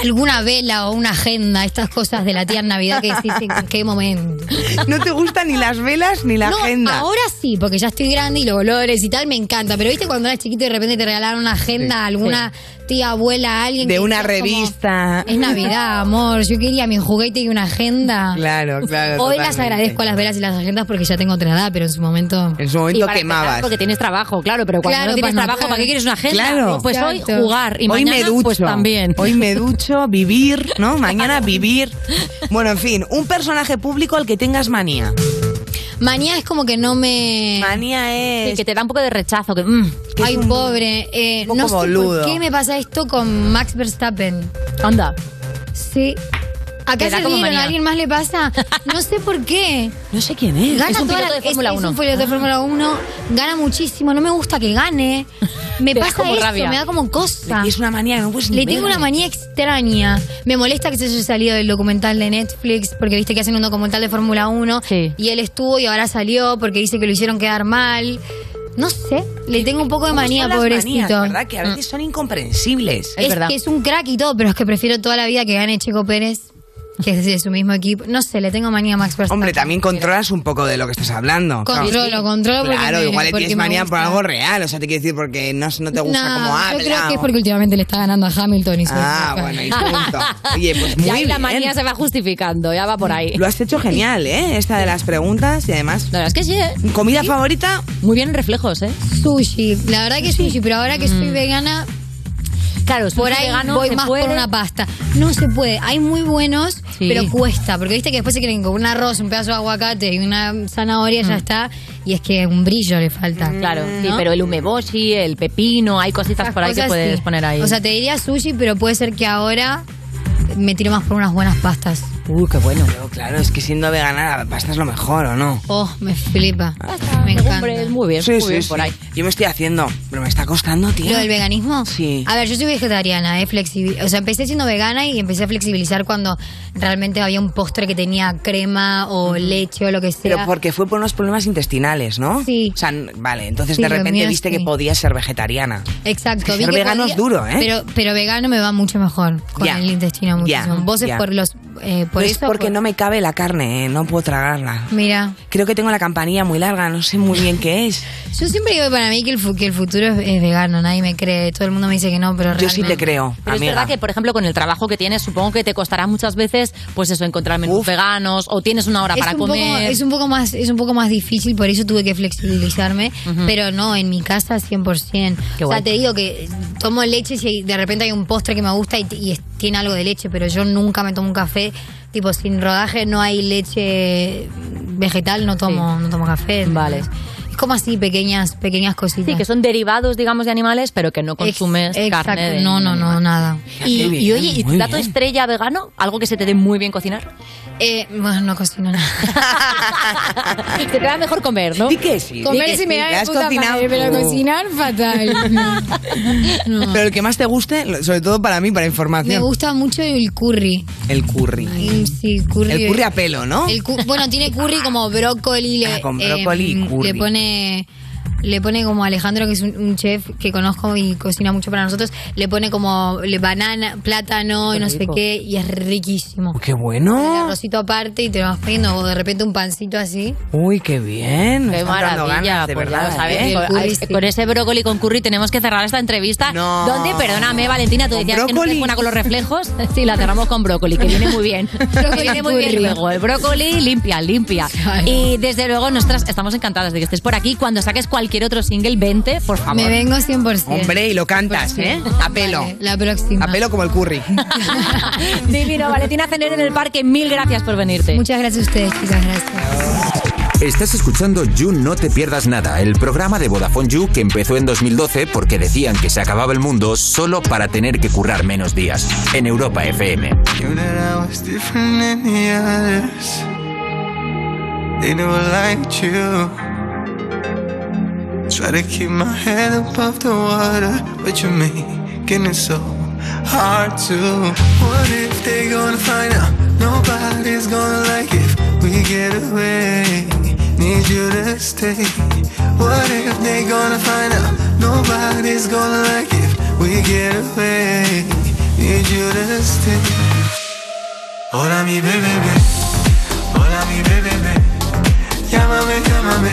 Alguna vela o una agenda, estas cosas de la tía en Navidad que decís en qué momento. ¿No te gustan ni las velas ni la no, agenda? ahora sí, porque ya estoy grande y los olores y tal me encanta. Pero viste cuando eras chiquito y de repente te regalaron una agenda, Sí, alguna tía, abuela, alguien. De que una como, revista. es Navidad, amor. Yo quería mi juguete y una agenda. Claro, claro. Hoy las agradezco a las velas y las agendas porque ya tengo otra edad, pero en su momento. En su Y momento para quemabas. Porque tienes trabajo, claro, pero cuando Claro, no tienes para trabajo. ¿para qué quieres una agenda? Claro. Pues hoy jugar y Hoy mañana me ducho. pues también. Hoy me ducho, vivir, ¿no? Mañana vivir. Bueno, en fin, un personaje público al que tengas manía. Manía es como que no me. Manía es. Sí, que te da un poco de rechazo. Que, mm, que Ay, un- pobre. Eh, un poco no sé boludo. por qué me pasa esto con Max Verstappen. Anda. Sí. ¿Acá se como manía. ¿A alguien más le pasa? No sé por qué. No sé quién es. Gana Es un toda piloto la- de Fórmula es- 1. Es un piloto de Fórmula 1. Gana muchísimo. No me gusta que gane. Me Te pasa eso. rabia. Me da como cosa. Y es una manía no puedes ni Le tengo ver. una manía extraña. Me molesta que se haya salido del documental de Netflix porque viste que hacen un documental de Fórmula 1 Sí. y él estuvo y ahora salió porque dice que lo hicieron quedar mal. No sé, le tengo un poco de ¿Cómo manía, son pobrecito. manías, ¿verdad? Que a veces son incomprensibles. Es, verdad. que es un crack y todo, pero es que prefiero toda la vida que gane Checo Pérez, que es de su mismo equipo. No sé, le tengo manía a Max Verstappen. Hombre, también controlas un poco de lo que estás hablando. Controlo, controlo porque Claro, me- igual le tienes manía por algo real. O sea, te quiero decir porque no, no te gusta No, como habla. Yo creo que es porque últimamente le está ganando a Hamilton y su Ah, bueno, y punto. Oye, pues muy Ya ahí la bien. manía se va justificando, ya va por ahí. Lo has hecho genial, ¿eh? Esta de las preguntas y además... La verdad es que sí, ¿eh? ¿Comida favorita? Muy bien en reflejos, ¿eh? Sushi, la verdad que sushi, pero ahora que soy vegana, Claro, por ahí vegano voy más puede. por una pasta. No se puede, hay muy buenos, Sí. pero cuesta, porque viste que después se quieren con un arroz, un pedazo de aguacate y una zanahoria ya está, y es que un brillo le falta. Claro, sí, pero el umeboshi, el pepino, hay cositas Esas por ahí que puedes sí. poner ahí. O sea, te diría sushi, pero puede ser que ahora me tiro más por unas buenas pastas. Uy, qué bueno. Pero claro, es que siendo vegana la pasta es lo mejor, ¿o no? Oh, me flipa. Me encanta. Muy bien, Sí, muy sí, bien sí. por ahí. Yo me estoy haciendo, pero me está costando, tío. ¿Lo del veganismo? Sí. A ver, yo soy vegetariana, eh, flexibil- O sea, empecé siendo vegana y empecé a flexibilizar cuando realmente había un postre que tenía crema o leche o lo que sea. Pero porque fue por unos problemas intestinales, ¿no? Sí. O sea, vale, entonces Sí, de repente mío viste sí. que podías ser vegetariana. Exacto. Es que ser vegano podía- es duro, ¿eh? Pero, pero vegano me va mucho mejor con Ya. el intestino Muchísimo. Vos es ya. por los... eh, por no es eso... porque por- no me cabe la carne, ¿eh? no puedo tragarla. Mira, Creo que tengo la campanilla muy larga, no sé muy bien qué es. yo siempre digo para mí que el, que el futuro es, es vegano, nadie me cree, todo el mundo me dice que no, pero Yo sí te realmente- creo, Pero amiga. es verdad que, por ejemplo, con el trabajo que tienes, supongo que te costará muchas veces, pues eso, encontrar menús veganos o tienes una hora es para un poco, comer. es un poco más es un poco más difícil por eso tuve que flexibilizarme Ujú. pero no en mi casa 100% Qué o guay. sea te digo que tomo leche si de repente hay un postre que me gusta y, y es- tiene algo de leche pero yo nunca me tomo un café tipo sin rodaje no hay leche vegetal no tomo no tomo café Vale. Como así pequeñas pequeñas cositas Sí, que son derivados, digamos, de animales, pero que no Ex- consumes exacto, carne de no no no animal. nada Y, Qué y bien, oye, ¿y plato bien. estrella vegano? ¿Algo que se te dé muy bien cocinar? eh, bueno no cocino nada te da mejor comer, ¿no? Di que sí. comer si sí, me da puta cocinado madre, pero cocinar fatal No. Pero el que más te guste, sobre todo para mí, para información. Me gusta mucho el curry. El curry. Mm, Sí, curry. El curry a pelo, ¿no? El cu- bueno, tiene curry como brócoli. Ah, con brócoli y em, curry. Le pone. Yeah. Le pone como Alejandro, que es un, un chef que conozco y cocina mucho para nosotros, le pone como le- banana, plátano y no sé rico. qué, y es riquísimo. Qué El bueno. arrocito aparte y te lo vas poniendo, o de repente un pancito así. Uy, qué bien. Qué maravilla, ganas, de pues verdad. sabes. ¿eh? El Con- curry, ay, sí. Con ese brócoli con curry tenemos que cerrar esta entrevista. No. ¿Dónde? Perdóname, Valentina, tú ¿Con decías que no brócoli? eres buena con los reflejos. Sí, la cerramos con brócoli, que viene muy bien. Brócoli viene muy bien luego. El brócoli limpia, limpia. Ay. Y desde luego nosotras estamos encantadas de que estés por aquí. Cuando saques cualquier otro single, vente, por favor. Me vengo 100%. Hombre, y lo cantas, ¿eh? A pelo. Vale, la próxima. A pelo como el curry. Divino, Valentina Cener en el parque, mil gracias por venirte. Muchas gracias a ustedes, chicas, gracias. Estás escuchando You No Te Pierdas Nada, el programa de Vodafone You que empezó en 2012 porque decían que se acababa el mundo solo para tener que currar menos días. En Europa FM. Knew that I was different than the others. They never liked you. Try to keep my head above the water, but you're making it so hard to. What if they gonna find out? Nobody's gonna like if we get away. Need you to stay. What if they gonna find out? Nobody's gonna like if we get away. Need you to stay. Hola mi bebé, hola mi bebé, llámame, llámame,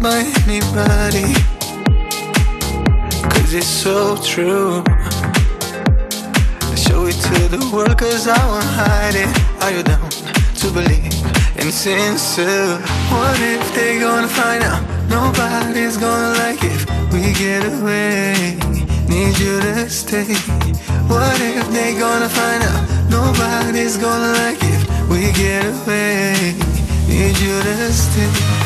By anybody. Cause it's so true. I Show it to the world cause I won't hide it. Are you down to believe in sincere? What if they gonna find out? Nobody's gonna like if we get away. Need you to stay. What if they gonna find out? Nobody's gonna like if we get away. Need you to stay.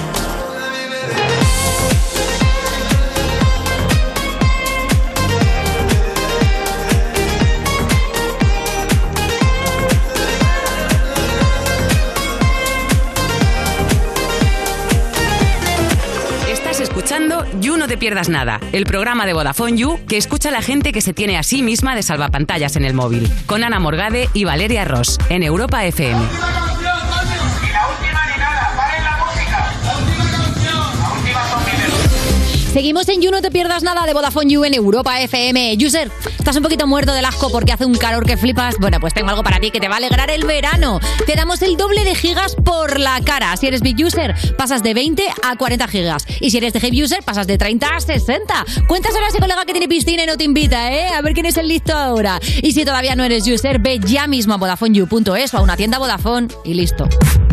Escuchando You No Te Pierdas Nada, el programa de Vodafone You que escucha a la gente que se tiene a sí misma de salvapantallas en el móvil, con Ana Morgade y Valeria Ross, en Europa FM. Seguimos en You, no te pierdas nada de Vodafone You en Europa FM. User, estás un poquito muerto del asco porque hace un calor que flipas. Bueno, pues tengo algo para ti que te va a alegrar el verano. Te damos el doble de gigas por la cara. Si eres Big User, pasas de 20 a 40 gigas. Y si eres de Heavy User, pasas de 30 a 60. Cuéntaselo a ese colega que tiene piscina y no te invita, ¿eh? A ver quién es el listo ahora. Y si todavía no eres User, ve ya mismo a VodafoneYou.es o a una tienda Vodafone y listo.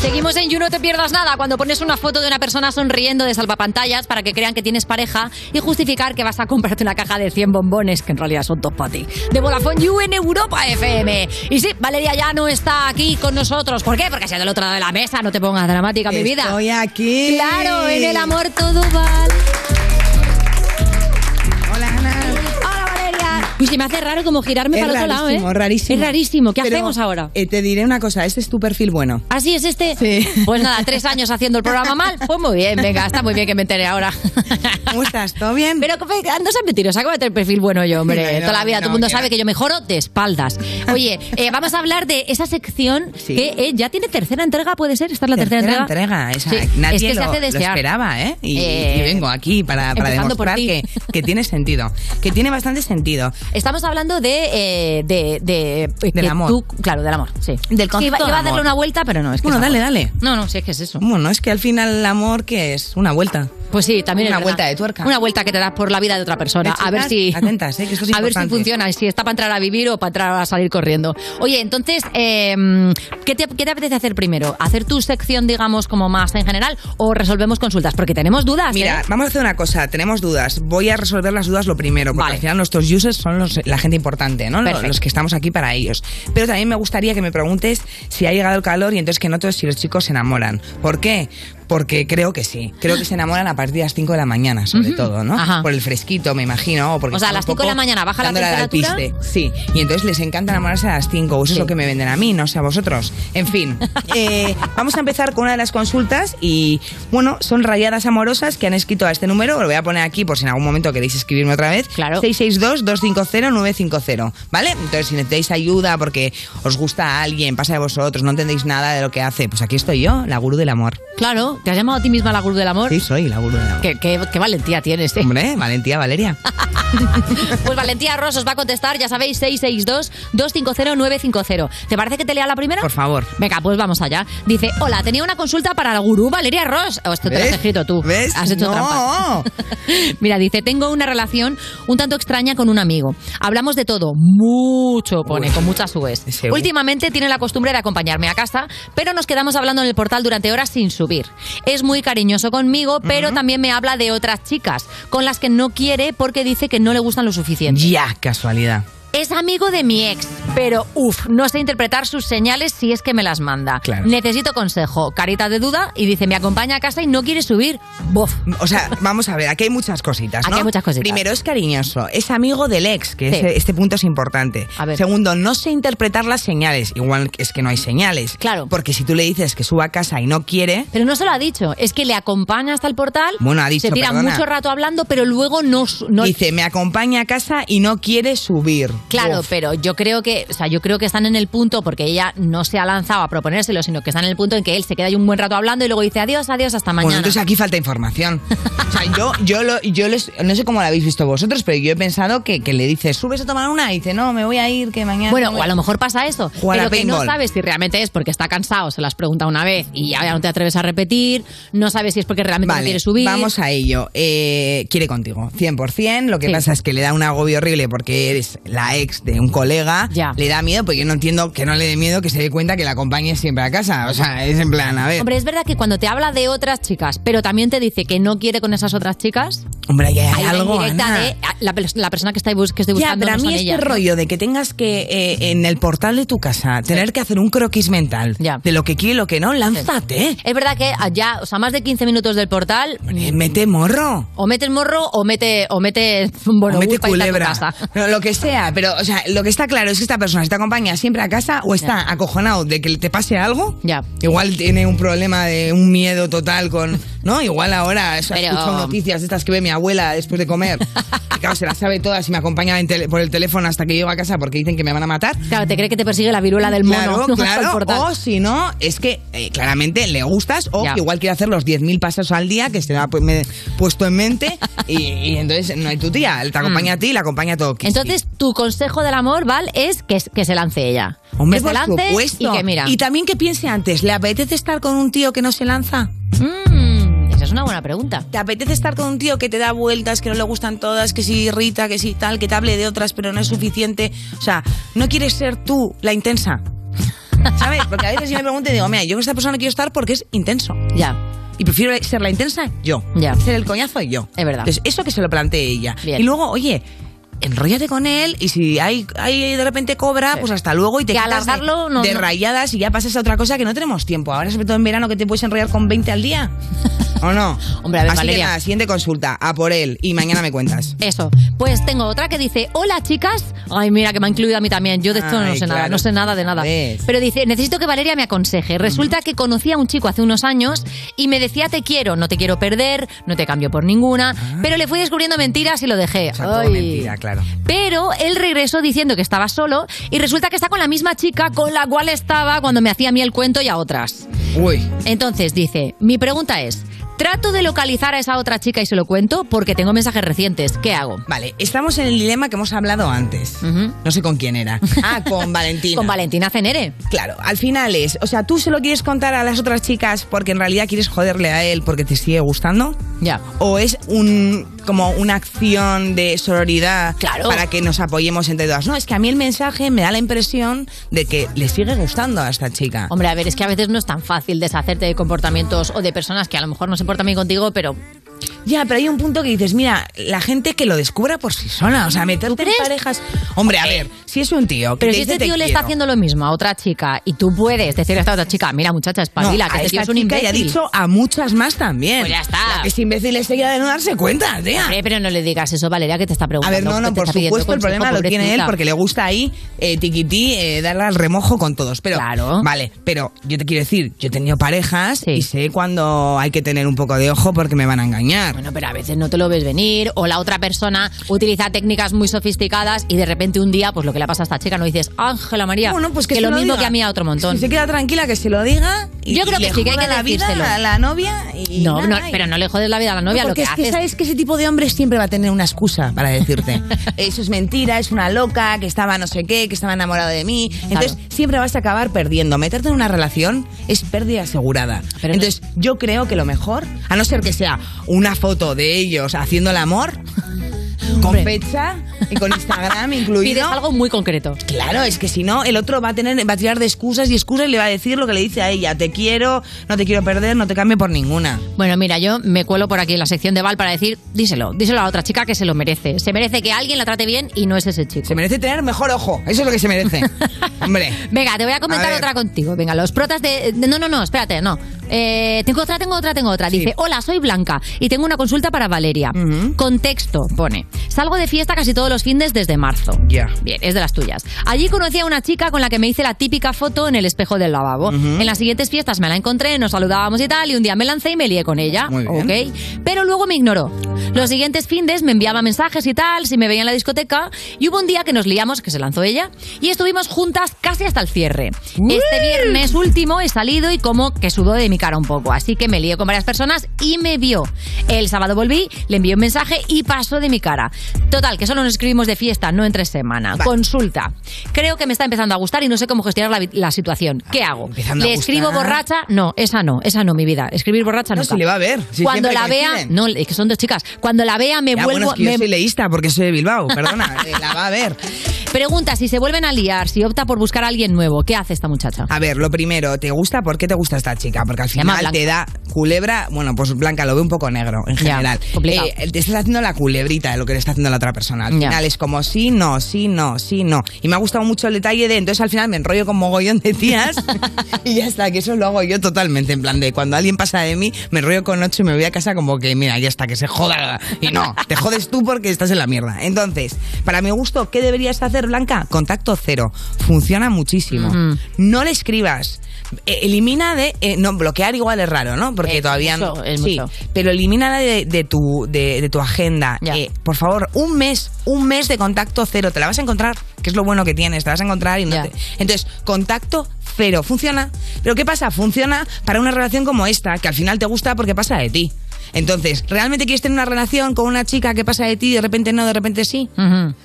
Seguimos en You, no te pierdas nada cuando pones una foto de una persona sonriendo de salvapantallas para que crean que tienes pareja y justificar que vas a comprarte una caja de 100 bombones que en realidad son dos para ti. De Vodafone You en Europa FM. Y sí, Valeria ya no está aquí con nosotros. ¿Por qué? Porque se ha del otro lado de la mesa. No te pongas dramática, mi vida. Estoy aquí. Claro, en el amor todo vale. Uy, se me hace raro como girarme Es para el otro lado, ¿eh? rarísimo, rarísimo. Es rarísimo. ¿Qué Pero, hacemos ahora? eh, te diré una cosa, este es tu perfil bueno. ¿Así es este? Sí. Pues nada, tres años haciendo el programa mal. Pues muy bien, venga, está muy bien que me entere ahora. ¿Cómo estás? ¿Todo bien? Pero no seas mentirosa, acabo de tener perfil bueno yo, hombre. Bueno, Toda la vida, no, todo el mundo sabe que yo mejoro de espaldas. Oye, eh, vamos a hablar de esa sección que eh, ya tiene tercera entrega, ¿puede ser? ¿Esta es la tercera, Tercera entrega? entrega, esa- Sí, nadie es que lo, se hace lo esperaba, ¿eh? Y, Eh, y vengo aquí para, para demostrar que, que tiene sentido, que tiene bastante sentido. Estamos hablando de. eh, de, de Del que amor. tú- claro, del amor, sí. Del concepto iba, de iba a darle una vuelta, pero no, es que Bueno, es dale, amor. dale. No, no, sí, es que es eso. Bueno, es que al final el amor, que es? Una vuelta. Pues sí, también Una es vuelta de tuerca. Una vuelta que te das por la vida de otra persona. A ver si. atentas, eh, que esto es a ver si funciona, si está para entrar a vivir o para entrar a salir corriendo. Oye, entonces, eh, ¿qué, te, qué te apetece hacer primero? ¿Hacer tu sección, digamos, como más en general o resolvemos consultas? Porque tenemos dudas. Mira, ¿eh? vamos a hacer una cosa, tenemos dudas. Voy a resolver las dudas lo primero, porque al final nuestros users son los- la gente importante, ¿no? Los que estamos aquí para ellos. Pero también me gustaría que me preguntes si ha llegado el calor y entonces que notes si los chicos se enamoran. ¿Por qué? Porque creo que sí. Creo que se enamoran a partir de las 5 de la mañana, sobre todo, ¿no? Ajá. Por el fresquito, me imagino. O, porque O sea, a las un 5 de la mañana baja la dándole al temperatura. alpiste. Sí, y entonces les encanta enamorarse a las 5, o eso Sí. es lo que me venden a mí, no sé a vosotros. En fin, eh, vamos a empezar con una de las consultas y, bueno, son rayadas amorosas que han escrito a este número, lo voy a poner aquí por si en algún momento queréis escribirme otra vez. Claro. 662-250-950, ¿vale? Entonces, si necesitáis ayuda porque os gusta a alguien, pasa de vosotros, no entendéis nada de lo que hace, pues aquí estoy yo, la gurú del amor. Claro, ¿te has llamado a ti misma la gurú del amor? Sí, soy la gurú del amor. Qué, qué- qué valentía tienes, ¿eh? Hombre, valentía, Valeria. Pues Valentía Ross os va a contestar, ya sabéis, 662-250-950. ¿Te parece que te lea la primera? Por favor. Venga, pues vamos allá. Dice, hola, tenía una consulta para la gurú Valeria Ross. Oh, esto te lo has escrito tú. ¿Ves? Has hecho No. trampa. Mira, dice, tengo una relación un tanto extraña con un amigo. Hablamos de todo, mucho, pone, con muchas. Ese- Últimamente tiene la costumbre de acompañarme a casa, pero nos quedamos hablando en el portal durante horas sin subir. Es muy cariñoso conmigo, pero también me habla de otras chicas, con las que no quiere porque dice que no le gustan lo suficiente. Ya, casualidad. Es amigo de mi ex, pero uff, no sé interpretar sus señales si es que me las manda. Claro. Necesito consejo. Carita de duda y dice, me acompaña a casa y no quiere subir. Bof. O sea, vamos a ver, aquí hay muchas cositas, ¿no? Aquí hay muchas cositas. Primero, es cariñoso, es amigo del ex, que Sí. este punto es importante. A ver. Segundo, no sé interpretar las señales. Igual es que no hay señales. Claro. Porque si tú le dices que suba a casa y no quiere, Pero no se lo ha dicho, es que le acompaña hasta el portal. Bueno, ha dicho, Se tira perdona. mucho rato hablando, pero luego no. no dice, me acompaña a casa y no quiere subir. Claro, Uf. pero yo creo que, o sea, yo creo que están en el punto porque ella no se ha lanzado a proponérselo, sino que están en el punto en que él se queda ahí un buen rato hablando y luego dice adiós, adiós, hasta Bueno, mañana. entonces aquí falta información. O sea, yo, yo, lo, yo les, no sé cómo lo habéis visto vosotros, pero yo he pensado que, que le dices, subes a tomar una y dice, no, me voy a ir, que mañana. Bueno, o a lo mejor pasa eso, Jugar pero que no sabes si realmente es porque está cansado, se las pregunta una vez y ya no te atreves a repetir, no sabes si es porque realmente no Vale, quiere subir. vamos a ello. Eh, quiere contigo, 100%. Lo que Sí. pasa es que le da un agobio horrible porque eres la ex de un colega. Ya. Le da miedo, porque yo no entiendo que no le dé miedo que se dé cuenta que la acompañes siempre a casa. O sea, es en plan, a ver. Hombre, es verdad que cuando te habla de otras chicas, pero también te dice que no quiere con esas otras chicas, Hombre, que hay, algo. indirecta Ana. de ah, la, pers- la persona que, está, que estoy Ya, buscando pero a no mí son este ellas, rollo de que tengas que eh, en el portal de tu casa tener que hacer un croquis mental de lo que quiere y lo que no, lánzate. Es verdad que ya, o sea, más de 15 minutos del portal, Mete morro. o mete el morro o mete, o mete, bueno, o mete a culebra. casa. Pero lo que sea, pero o sea, lo que está claro es que esta persona se te acompaña siempre a casa o está acojonado de que te pase algo. Ya. Igual tiene un problema de un miedo total con, ¿no? Igual ahora se Pero- escuchado noticias de estas que ve mi abuela después de comer. que claro, se las sabe todas y me acompaña por el teléfono hasta que llego a casa porque dicen que me van a matar. Claro, te cree que te persigue la viruela del mono. Claro, claro. O si no, es que eh, claramente le gustas o Ya. que igual quiere hacer los 10.000 pasos al día que se le ha pu- me- puesto en mente y, y entonces no hay tu tía. Él te acompaña a ti y la acompaña a todo. Mm. Entonces, tu consejo del amor, Val, es que, que se lance ella. Hombre, que se por lance supuesto. y que mira. Y también que piense antes, ¿le apetece estar con un tío que no se lanza? Mm, esa es una buena pregunta. ¿Te apetece estar con un tío que te da vueltas, que no le gustan todas, que si irrita, que si tal, que te hable de otras pero no es suficiente? O sea, ¿no quieres ser tú la intensa? ¿Sabes? Porque a veces yo me pregunto y digo, mira, yo con esta persona no quiero estar porque es intenso. Ya. Y prefiero ser la intensa yo. Ya. Ser el coñazo yo. Es verdad. Entonces, eso que se lo plantee ella. Bien. Y luego, oye, enróllate con él y si hay, hay de repente cobra, pues hasta luego y te Que quitas de- alargarlo no- de, no. rayadas y ya pasas a otra cosa que no tenemos tiempo. Ahora, sobre todo en verano, que te puedes enrollar con 20 al día. ¿O no? Hombre, a ver, Así Valeria. que nada, siguiente consulta. A por él. Y mañana me cuentas. Eso. Pues tengo otra que dice, hola chicas. Ay, mira, que me ha incluido a mí también. Yo de esto no sé nada, no sé nada de nada. ¿Ves? Pero dice, necesito que Valeria me aconseje. Resulta que conocí a un chico hace unos años y me decía te quiero, no te quiero perder, no te cambio por ninguna. Pero le fui descubriendo mentiras y lo dejé. Ah. O sea, todo Ay. mentira, claro. Pero él regresó diciendo que estaba solo y resulta que está con la misma chica con la cual estaba cuando me hacía a mí el cuento y a otras. Uy. Entonces dice, mi pregunta es, Trato de localizar a esa otra chica y se lo cuento porque tengo mensajes recientes. ¿Qué hago? Vale, estamos en el dilema que hemos hablado antes. No sé con quién era. Ah, con Valentina. Con Valentina Cenere. Claro, al final es, o sea, tú se lo quieres contar a las otras chicas porque en realidad quieres joderle a él porque te sigue gustando. Ya. O es un como una acción de sororidad para que nos apoyemos entre todas. No, es que a mí el mensaje me da la impresión de que le sigue gustando a esta chica. Hombre, a ver, es que a veces no es tan fácil deshacerte de comportamientos o de personas que a lo mejor no se portan bien contigo, pero Ya, pero hay un punto que dices, mira, la gente que lo descubra por sí sola, o sea, meterte en parejas. Hombre, a ver, si es un tío que Pero te si dice, este "Te tío le está quiero". haciendo lo mismo a otra chica y tú puedes decirle a esta otra chica, mira muchacha, espabila, No, que a este tío es un imbécil. y ha dicho a muchas más también. Pues ya está. La que es imbécil es ella de no darse cuenta, tía. Hombre, pero no le digas eso, Valeria, que te está A preguntando. ver, no, no, por está supuesto el problema lo tiene él porque le gusta ahí eh, tiquití eh, darle al remojo con todos. Pero, vale, pero yo te quiero decir, yo he tenido parejas y sé cuando hay que tener un poco de ojo porque me van a engañar. Bueno, pero a veces no te lo ves venir o la otra persona utiliza técnicas muy sofisticadas y de repente un día, pues lo que le pasa a esta chica, no dices, Ángela María, Bueno, pues que, que se lo mismo diga. que a mí a otro montón. Si se queda tranquila, que se lo diga. Y, Yo creo y que le sí, que hay que la vida decírselo. a la novia y No, nada, no, y- pero no le jodes la vida a la novia, No, lo porque que es que haces sabes que ese tipo de hombre siempre va a tener una excusa para decirte eso es mentira, es una loca, que estaba no sé qué, que estaba enamorado de mí. Entonces siempre vas a acabar perdiendo. Meterte en una relación es pérdida asegurada. Entonces yo creo que lo mejor, a no ser que sea una foto de ellos haciendo el amor, con fecha y con Instagram incluido. Pides algo muy concreto. Claro, es que si no, el otro va a tener, va a tirar de excusas y excusas y le va a decir lo que le dice a ella. Te quiero, no te quiero perder, no te cambie por ninguna. Bueno, mira, yo me cuelo por aquí en la sección de Val para decir, díselo, díselo a la otra chica que se lo merece. Se merece que alguien la trate bien y no es ese chico. Se merece tener mejor ojo, eso es lo que se merece. Hombre. Venga, te voy a comentar A otra contigo. Venga, los protas de... de- No, no, no, espérate, no. Eh, tengo otra, tengo otra, tengo otra. Dice, hola, soy Blanca y tengo una consulta para Valeria. Contexto, pone. Salgo de fiesta casi todos los fines desde marzo. Ya. Bien, es de las tuyas. Allí conocí a una chica con la que me hice la típica foto en el espejo del lavabo. En las siguientes fiestas me la encontré, nos saludábamos y tal, y un día me lancé y me lié con ella. Muy bien. ¿ok? Pero luego me ignoró. Los siguientes findes me enviaba mensajes y tal, si me veía en la discoteca, y hubo un día que nos liamos, que se lanzó ella, y estuvimos juntas casi hasta el cierre. Este viernes último he salido y como que sudó de mi cara un poco, así que me lié con varias personas y me vio. El sábado volví, le envié un mensaje y pasó de mi cara. Total, que solo nos escribimos de fiesta, no entre semana. Consulta. Creo que me está empezando a gustar y no sé cómo gestionar la, situación. ¿Qué hago? Empezando ¿Le escribo borracha? No, esa no, esa no, mi vida. Escribir borracha No, nunca. si le va a ver, si Cuando la vea, coinciden. no, es que son dos chicas. Cuando la vea me Ya, vuelvo bueno, es que yo soy leísta porque soy de Bilbao, perdona, eh, la va a ver. Pregunta si se vuelven a liar, si opta por buscar a alguien nuevo, ¿qué hace esta muchacha? A ver, lo primero, ¿te gusta? ¿Por qué te gusta esta chica? Porque al final te da culebra, bueno, pues Blanca lo ve un poco negro en general. Eh, te estás haciendo la culebrita de lo que le está haciendo la otra persona. Al Ya. final es como sí, no, sí, no, sí, no. Y me ha gustado mucho el detalle de, entonces al final me enrollo con mogollón de tías y ya está, que eso lo hago yo totalmente, en plan de cuando alguien pasa de mí, me enrollo con ocho y me voy a casa como que, mira, ya está, que se joda. Y no, te jodes tú porque estás en la mierda. Entonces, para mi gusto, ¿qué deberías hacer, Blanca? Contacto cero. Funciona muchísimo. No le escribas. Eh, elimina de. eh, no, bloquear igual es raro, ¿no? Porque Es todavía mucho, no. es sí, mucho. pero elimínala de, de tu, de, de tu agenda. Eh, por favor, un mes, un mes de contacto cero. Te la vas a encontrar, que es lo bueno que tienes. Te la vas a encontrar y no te- Entonces, contacto cero. Funciona. Pero ¿qué pasa? Funciona para una relación como esta, que al final te gusta porque pasa de ti. Entonces, ¿realmente quieres tener una relación con una chica que pasa de ti y de repente no, de repente sí?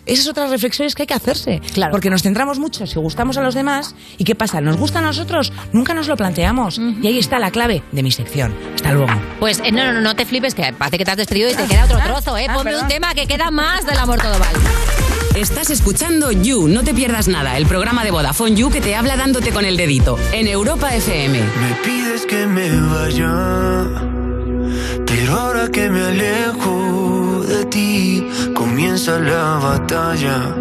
Esas otras reflexiones que hay que hacerse. Claro. Porque nos centramos mucho si gustamos a los demás. ¿Y qué pasa? ¿Nos gusta a nosotros? Nunca nos lo planteamos. Y ahí está la clave de mi sección. Hasta luego. Pues eh, no, no, no, no te flipes, que parece que te has despedido y te queda otro trozo, ¿eh? ah, Ponme perdón. un tema que queda más del amor todo vale. Estás escuchando You, no te pierdas nada, el programa de Vodafone You que te habla dándote con el dedito en Europa FM. Me pides que me vaya, pero ahora que me alejo de ti, comienza la batalla.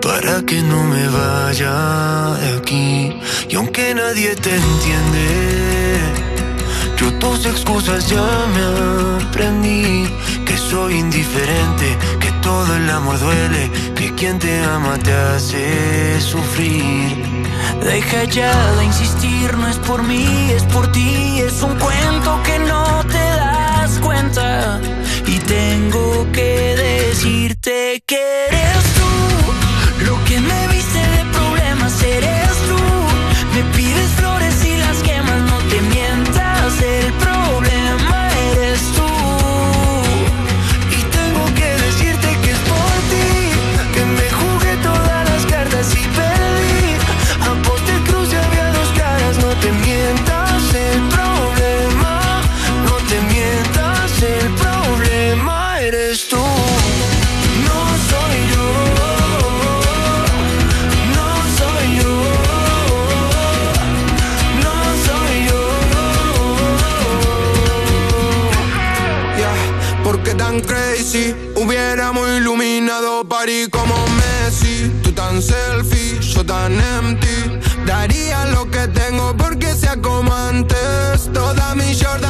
Para que no me vaya de aquí, y aunque nadie te entiende, yo tus excusas ya me aprendí. Soy indiferente, que todo el amor duele, que quien te ama te hace sufrir. Deja ya de insistir, no es por mí, es por ti, es un cuento que no te das cuenta. Y tengo que decirte que eres tú, París como Messi. Tú tan selfie, yo tan empty. Daría lo que tengo porque sea como antes. Toda mi Jordan,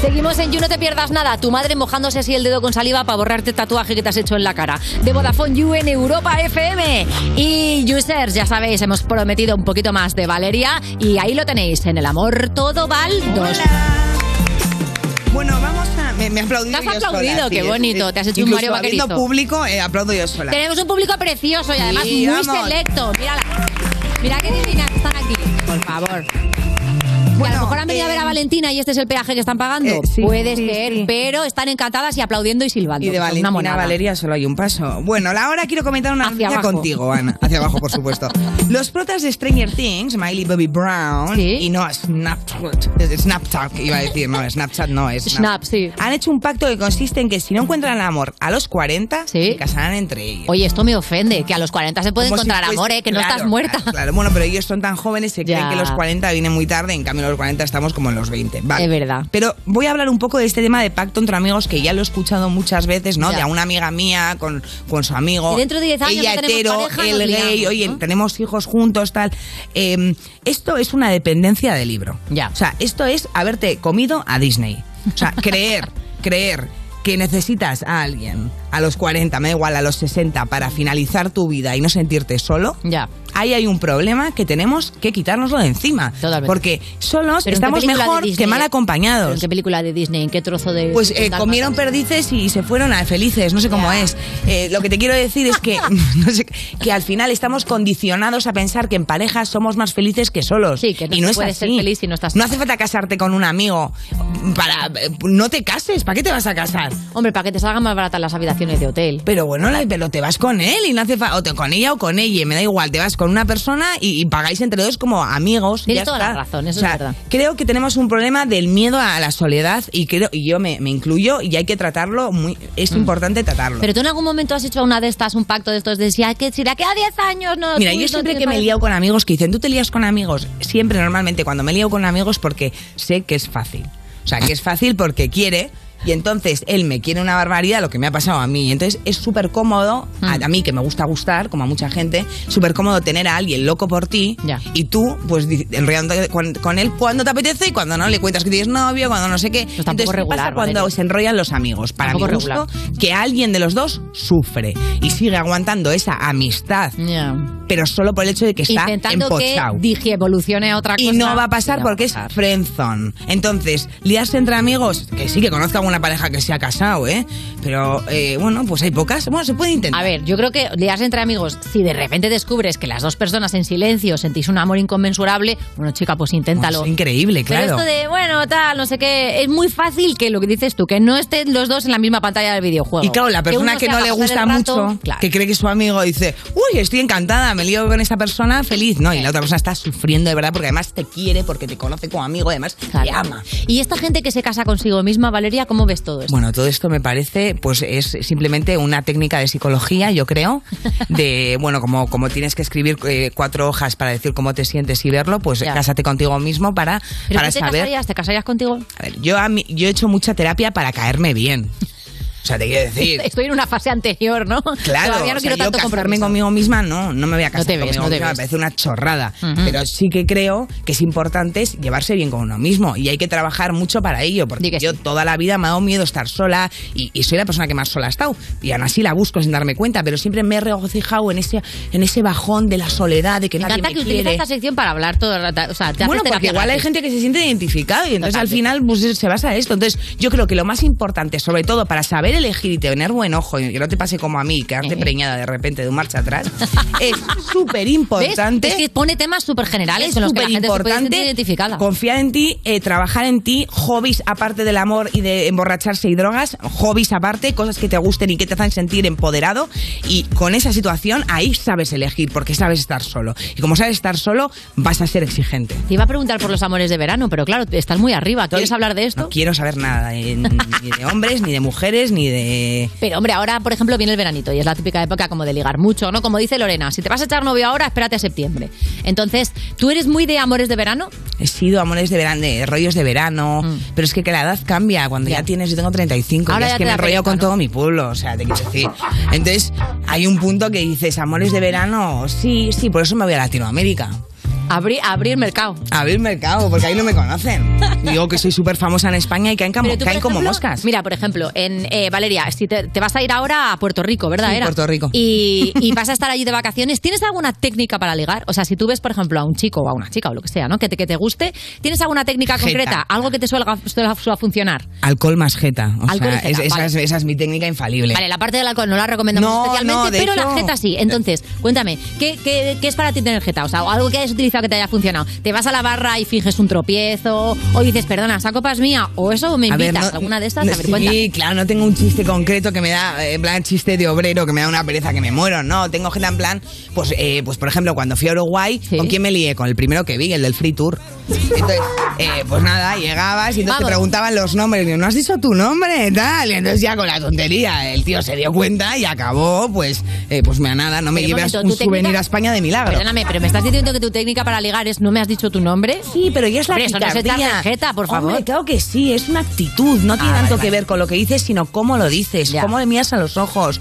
Seguimos en You No Te Pierdas Nada. Tu madre mojándose así el dedo con saliva para borrarte el tatuaje que te has hecho en la cara. De Vodafone You en Europa FM. Y users, ya sabéis, hemos prometido un poquito más de Valeria. Y ahí lo tenéis, en El Amor Todo Val 2. Bueno, vamos a. Me, me he aplaudido. Te has yo aplaudido, sola, qué sí, bonito, es- te has hecho un Mario Vaquerizo. público, eh, aplaudo yo sola. Tenemos un público precioso y además Sí, muy vamos. selecto. Mírala. Mira qué divinas están aquí. Por favor. Que a lo mejor han venido a ver a Valentina y este es el peaje que están pagando. eh, sí, Puede sí, ser, sí. pero están encantadas y aplaudiendo y silbando. Y de Valentina. Valeria solo hay un paso. Bueno, la hora quiero comentar una noticia contigo, Ana. Hacia abajo, por supuesto. Los protas de Stranger Things, Miley Bobby Brown y no Snapchat, Snapchat iba a decir, no, Snapchat no es Snap, sí. Han hecho un pacto que consiste en que si no encuentran amor a los 40, se casarán entre ellos. Oye, esto me ofende, que a los 40 se puede Como si encontrar fuese- amor, ¿eh? que no estás muerta. Claro, claro. bueno, pero ellos son tan jóvenes que creen Ya. que los 40 vienen muy tarde, en cambio los 40 estamos como en los 20. Vale. Es verdad. Pero voy a hablar un poco de este tema de pacto entre amigos que ya lo he escuchado muchas veces, ¿no? Ya. De a una amiga mía con, con su amigo. Y dentro de 10 años Ella no hetero, pareja, el nos gay, liamos, oye, ¿no? tenemos hijos juntos, tal. Eh, esto es una dependencia de libro. Ya. O sea, esto es haberte comido a Disney. O sea, creer, creer que necesitas a alguien a los 40, me da igual, a los 60, para finalizar tu vida y no sentirte solo, ya. ahí hay un problema que tenemos que quitárnoslo de encima. Porque solos Pero ¿en qué estamos mejor Disney? que mal ¿Pero acompañados. ¿En qué película de Disney? ¿En qué trozo de.? Pues eh, comieron perdices y se fueron a felices, no sé cómo es. Eh, lo que te quiero decir es que, no sé, que al final estamos condicionados a pensar que en pareja somos más felices que solos. que no y no se es puede así. ser feliz si no estás No hace falta casarte con un amigo para eh, no te cases, ¿para qué te vas a casar? Hombre, para que te salgan más baratas las habitaciones de hotel. Pero bueno, la- pero te vas con él y no hace falta, o te- con ella o con ella, me da igual, te vas con una persona y, y pagáis entre dos como amigos. Tienes toda está. la razón, eso O sea, es verdad. Creo que tenemos un problema del miedo a la soledad y creo y yo me, me incluyo y hay que tratarlo muy es importante tratarlo. Mm. Pero tú en algún momento has hecho una de estas, un pacto de estos de si, que, si de aquí a 10 años no. Mira, yo siempre que me he liado con amigos que dicen, tú te lías con amigos, siempre normalmente cuando me he liado con amigos porque sé que es fácil. O sea, que es fácil porque quiere y entonces él me quiere una barbaridad, lo que me ha pasado a mí. Entonces es súper cómodo, a, Mm. a mí que me gusta gustar, como a mucha gente, súper cómodo tener a alguien loco por ti y tú, pues, enrollándote con, con él cuando te apetece y cuando no le cuentas que tienes novio, cuando no sé qué. Pues Entonces, ¿qué regular, pasa cuando Valeria. se enrollan los amigos? Para mi Tampoco gusto, regular. que alguien de los dos sufre y sigue aguantando esa amistad, pero solo por el hecho de que está Intentando que empochado. digi evolucione a otra cosa. Y no va a pasar no va a porque pasar. es friendzone. Entonces, liarse entre amigos, que sí que conozca alguna pareja que se ha casado, ¿eh? Pero, eh, bueno, pues hay pocas. Bueno, se puede intentar. A ver, yo creo que liarse entre amigos, si de repente descubres que las dos personas en silencio sentís un amor inconmensurable, bueno, chica, pues inténtalo. Es increíble, claro. Pero esto de, bueno, tal, no sé qué, es muy fácil que lo que dices tú, que no estén los dos en la misma pantalla del videojuego. Y claro, la persona que, se no le gusta rato, mucho, claro. que cree que su amigo dice, uy, estoy encantada, me lío con esta persona, feliz. No, y la otra persona está sufriendo de verdad porque además te quiere, porque te conoce como amigo, además te ama. Y esta gente que se casa consigo misma, Valeria, ¿cómo ¿Cómo ves todo esto? Bueno, todo esto me parece, pues es simplemente una técnica de psicología, yo creo, de, bueno, como, como tienes que escribir eh, cuatro hojas para decir cómo te sientes y verlo, pues cásate contigo mismo para, ¿Pero para te saber. casarías? ¿Te casarías contigo? A ver, yo, a mí- yo he hecho mucha terapia para caerme bien. O sea, te quiero decir. Estoy en una fase anterior, ¿no? Claro, Todavía no o sea, quiero tanto compromiso. conmigo misma no, no me voy a casar te ves, conmigo no te misma, ves. me parece una chorrada. Ujú. Pero sí que creo que es importante llevarse bien con uno mismo y hay que trabajar mucho para ello, porque yo toda la vida me ha dado miedo estar sola y, y soy la persona que más sola ha estado y aún así la busco sin darme cuenta, pero siempre me he regocijado en ese, en ese bajón de la soledad, de que Me nadie encanta me que quiere. esta sección para hablar todo el rato. O sea, te Bueno, porque igual hay gente que se siente identificado y entonces al final pues, se basa en esto. Entonces yo creo que lo más importante, sobre todo para saber elegir y tener buen ojo y que no te pase como a mí, quedarte preñada de repente de un marcha atrás, es súper importante. Es que pone temas súper generales Es superimportante identificada. Confiar en ti, eh, trabajar en ti, hobbies aparte del amor y de emborracharse y drogas, hobbies aparte, cosas que te gusten y que te hacen sentir empoderado. Y con esa situación ahí sabes elegir porque sabes estar solo. Y como sabes estar solo, vas a ser exigente. Te iba a preguntar por los amores de verano, pero claro, estás muy arriba. ¿Quieres hablar de esto? No quiero saber nada, eh, ni de hombres, ni de mujeres, ni de... Pero hombre, ahora por ejemplo viene el veranito y es la típica época como de ligar mucho, ¿no? Como dice Lorena, si te vas a echar novio ahora, espérate a septiembre. Entonces, ¿tú eres muy de amores de verano? He sido amores de verano, de rollos de verano, pero es que, que la edad cambia. Cuando ya, tienes, yo tengo 35, Mm. Ahora ya ya es que me enrollo con ¿no? todo mi pueblo, o sea, te quiero decir. Entonces, hay un punto que dices, amores de verano, sí, sí, por eso me voy a Latinoamérica. Abrir, abrir mercado. Abrir mercado, porque ahí no me conocen. Digo que soy súper famosa en España y caen, como, caen como moscas. Mira, por ejemplo, en eh, Valeria, si te, te vas a ir ahora a Puerto Rico, ¿verdad? Sí, Era? Puerto Rico. Y, y vas a estar allí de vacaciones. ¿Tienes alguna técnica para ligar? O sea, si tú ves, por ejemplo, a un chico o a una chica o lo que sea, ¿no? Que te, que te guste, ¿tienes alguna técnica Jeta. concreta? Algo que te suele, suele, suele funcionar. Alcohol más jeta. O Alcohol sea, jeta, es- esa, es, esa es mi técnica infalible. Vale, la parte del alcohol no la recomendamos No, especialmente, no, pero la jeta sí. Entonces, cuéntame, ¿qué, qué, qué es para ti tener jeta? O sea, algo que hayas utilizado que te haya funcionado. ¿Te vas a la barra y finges un tropiezo? ¿O dices, perdona, esa copa es mía? ¿O eso me A ver, invitas? no- ¿Alguna de estas? no, A ver, cuenta. Sí, claro, no tengo un chiste concreto que me da, eh, en plan chiste de obrero, que me da una pereza que me muero. No, tengo gente en plan, pues, eh, pues por ejemplo, cuando fui a Uruguay, ¿con quién me lié? Con el primero que vi, el del Free Tour. Entonces, eh, pues nada, llegabas y entonces te preguntaban los nombres. Y yo, ¿no has dicho tu nombre? Tal. Y entonces ya con la tontería, el tío se dio cuenta y acabó, pues, eh, pues me nada, no me llevas un ¿tu souvenir técnica? a España de milagro. Perdóname, pero me estás diciendo que tu técnica para ligar es no me has dicho tu nombre. Sí, pero ya es la Hombre, eso no es picardía. echarle jeta, por favor. Hombre, claro que sí, es una actitud, no tiene Ah, tanto vale, que vale. ver con lo que dices, sino cómo lo dices, cómo le miras a los ojos,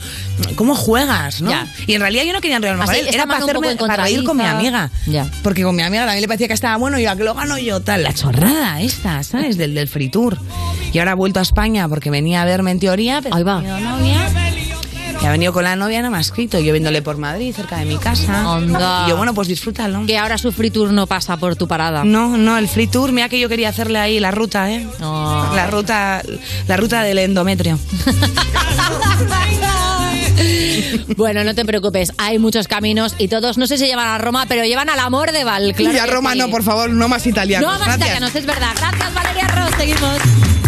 cómo juegas, ¿no? Ya. Y en realidad yo no quería enrollarme con Así, él, era para, un poco hacerme, para reír con mi amiga. Ya. Porque con mi amiga también le parecía que estaba bueno y yo, "¿A que lo gano yo, tal, la chorrada esta, ¿sabes? Del, del free tour. Y ahora ha vuelto a España porque venía a verme en teoría, pero Ahí va. Y ha venido con la novia, no me ha escrito. Yo viéndole por Madrid, cerca de mi casa. Y yo, bueno, pues disfrútalo. Que ahora su free tour no pasa por tu parada. No, no, el free tour, mira que yo quería hacerle ahí la ruta, ¿eh? La ruta, la ruta del endometrio. Bueno, no te preocupes, hay muchos caminos y todos, no sé si llevan a Roma, pero llevan al amor de Val. Claro y a Roma sí. no, por favor, no más italianos. No más Gracias. italianos, es verdad. Gracias, Valeria Ross. Seguimos.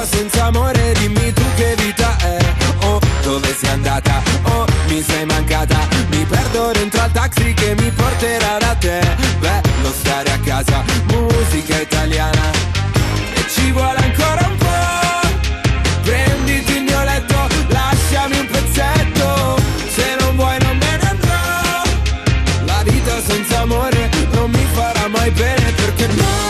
Vita senza amore, dimmi tu che vita è. Oh, dove sei andata? Oh, mi sei mancata. Mi perdo dentro al taxi che mi porterà da te. Bello stare a casa, musica italiana. E ci vuole ancora un po'. Prenditi il mio letto, lasciami un pezzetto. Se non vuoi non me ne andrò. La vita senza amore non mi farà mai bene perché non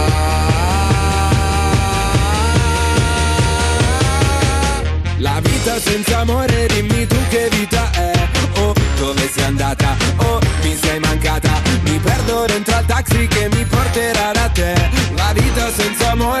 La vita senza amore Dimmi tu che vita è. Oh, dove sei andata? Oh, mi sei mancata. Mi perdo dentro al taxi che mi porterà da te. La vita senza amore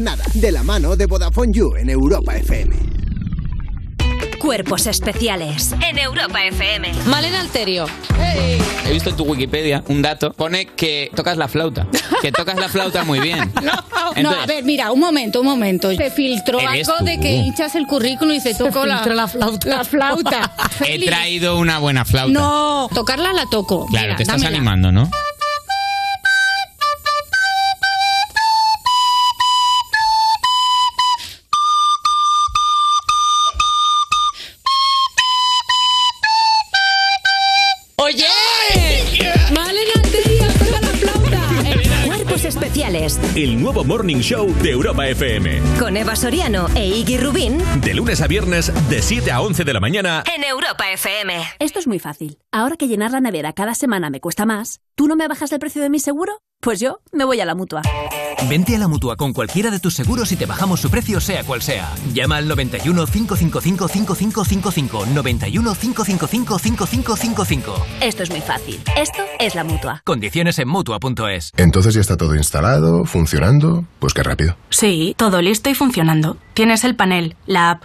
nada de la mano de Vodafone You en Europa FM. Cuerpos especiales en Europa FM. Malena Alterio. He visto en tu Wikipedia un dato. Pone que tocas la flauta. Que tocas la flauta muy bien. No, Entonces- a ver, mira, un momento, un momento. Se filtró algo tú. de que hinchas el currículum y se tocó la, flauta. La flauta. He traído una buena flauta. No, tocarla la toco. Claro, Mira, te estás dámela. animando, ¿no? El nuevo Morning Show de Europa FM. con Eva Soriano e Iggy Rubín De lunes a viernes, de 7 a 11 de la mañana. en Europa FM. Esto es muy fácil. Ahora que llenar la nevera cada semana me cuesta más, ¿tú no me bajas el precio de mi seguro? Pues yo me voy a la mutua. Vente a la mutua con cualquiera de tus seguros y te bajamos su precio, sea cual sea. Llama al 91 555 5555. 91 555 5555. Esto es muy fácil. Esto es la mutua. Condiciones en mutua.es. Entonces ya está todo instalado, funcionando. Pues qué rápido. Sí, todo listo y funcionando. Tienes el panel, la app,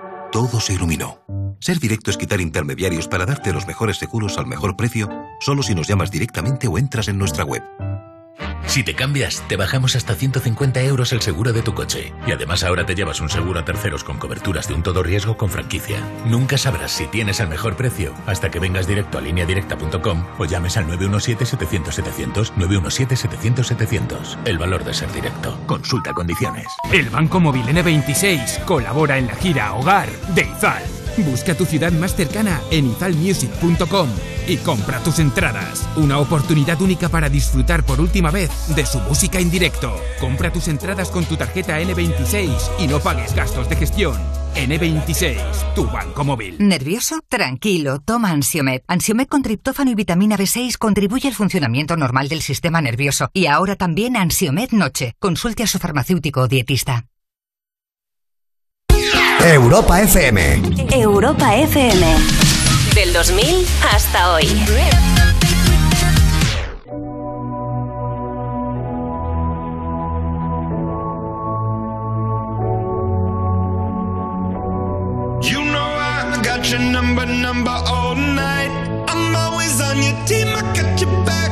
todo se iluminó. Ser directo es quitar intermediarios para darte los mejores seguros al mejor precio, solo si nos llamas directamente o entras en nuestra web. Si te cambias, te bajamos hasta 150 euros el seguro de tu coche. Y además ahora te llevas un seguro a terceros con coberturas de un todo riesgo con franquicia. Nunca sabrás si tienes el mejor precio hasta que vengas directo a lineadirecta.com o llames al 917-700-700, 917-700-700. El valor de ser directo. Consulta condiciones. El Banco Móvil N26 colabora en la gira Hogar de Izal. Busca tu ciudad más cercana en izalmusic.com y compra tus entradas. Una oportunidad única para disfrutar por última vez de su música en directo. Compra tus entradas con tu tarjeta N26 y no pagues gastos de gestión. N26, tu banco móvil. ¿Nervioso? Tranquilo, toma Ansiomed. Ansiomed con triptófano y vitamina B6 contribuye al funcionamiento normal del sistema nervioso. Y ahora también Ansiomed Noche. Consulte a su farmacéutico o dietista. Europa FM. Europa FM. Del 2000 hasta hoy. You know I got your number, number all night. I'm always on your team, I got your back,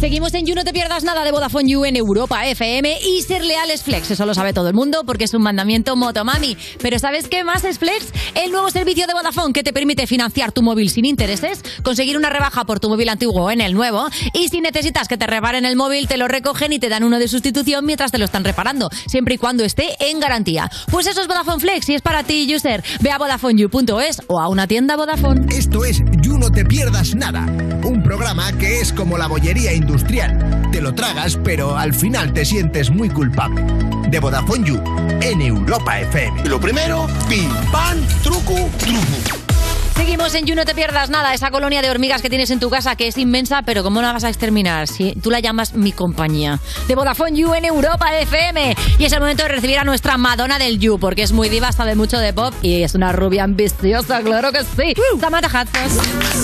Seguimos en You, no te pierdas nada de Vodafone You en Europa FM y ser leal es flex. Eso lo sabe todo el mundo porque es un mandamiento motomami. Pero ¿sabes qué más es flex? El nuevo servicio de Vodafone que te permite financiar tu móvil sin intereses, conseguir una rebaja por tu móvil antiguo en el nuevo y si necesitas que te reparen el móvil, te lo recogen y te dan uno de sustitución mientras te lo están reparando, siempre y cuando esté en garantía. Pues eso es Vodafone Flex y es para ti, user. Ve a VodafoneYou.es o a una tienda Vodafone. Esto es You No Te Pierdas Nada, un programa que es como la bollería industrial. Te lo tragas, pero al final te sientes muy culpable. De Vodafone You, en Europa FM. Lo primero, pim, pam, truco, truco. Seguimos en You, no te pierdas nada, esa colonia de hormigas que tienes en tu casa que es inmensa, pero ¿cómo la vas a exterminar? Si tú la llamas mi compañía. De Vodafone You en Europa FM. Y es el momento de recibir a nuestra Madonna del You, porque es muy diva, sabe mucho de pop y es una rubia ambiciosa, claro que sí. Samantha Hudson.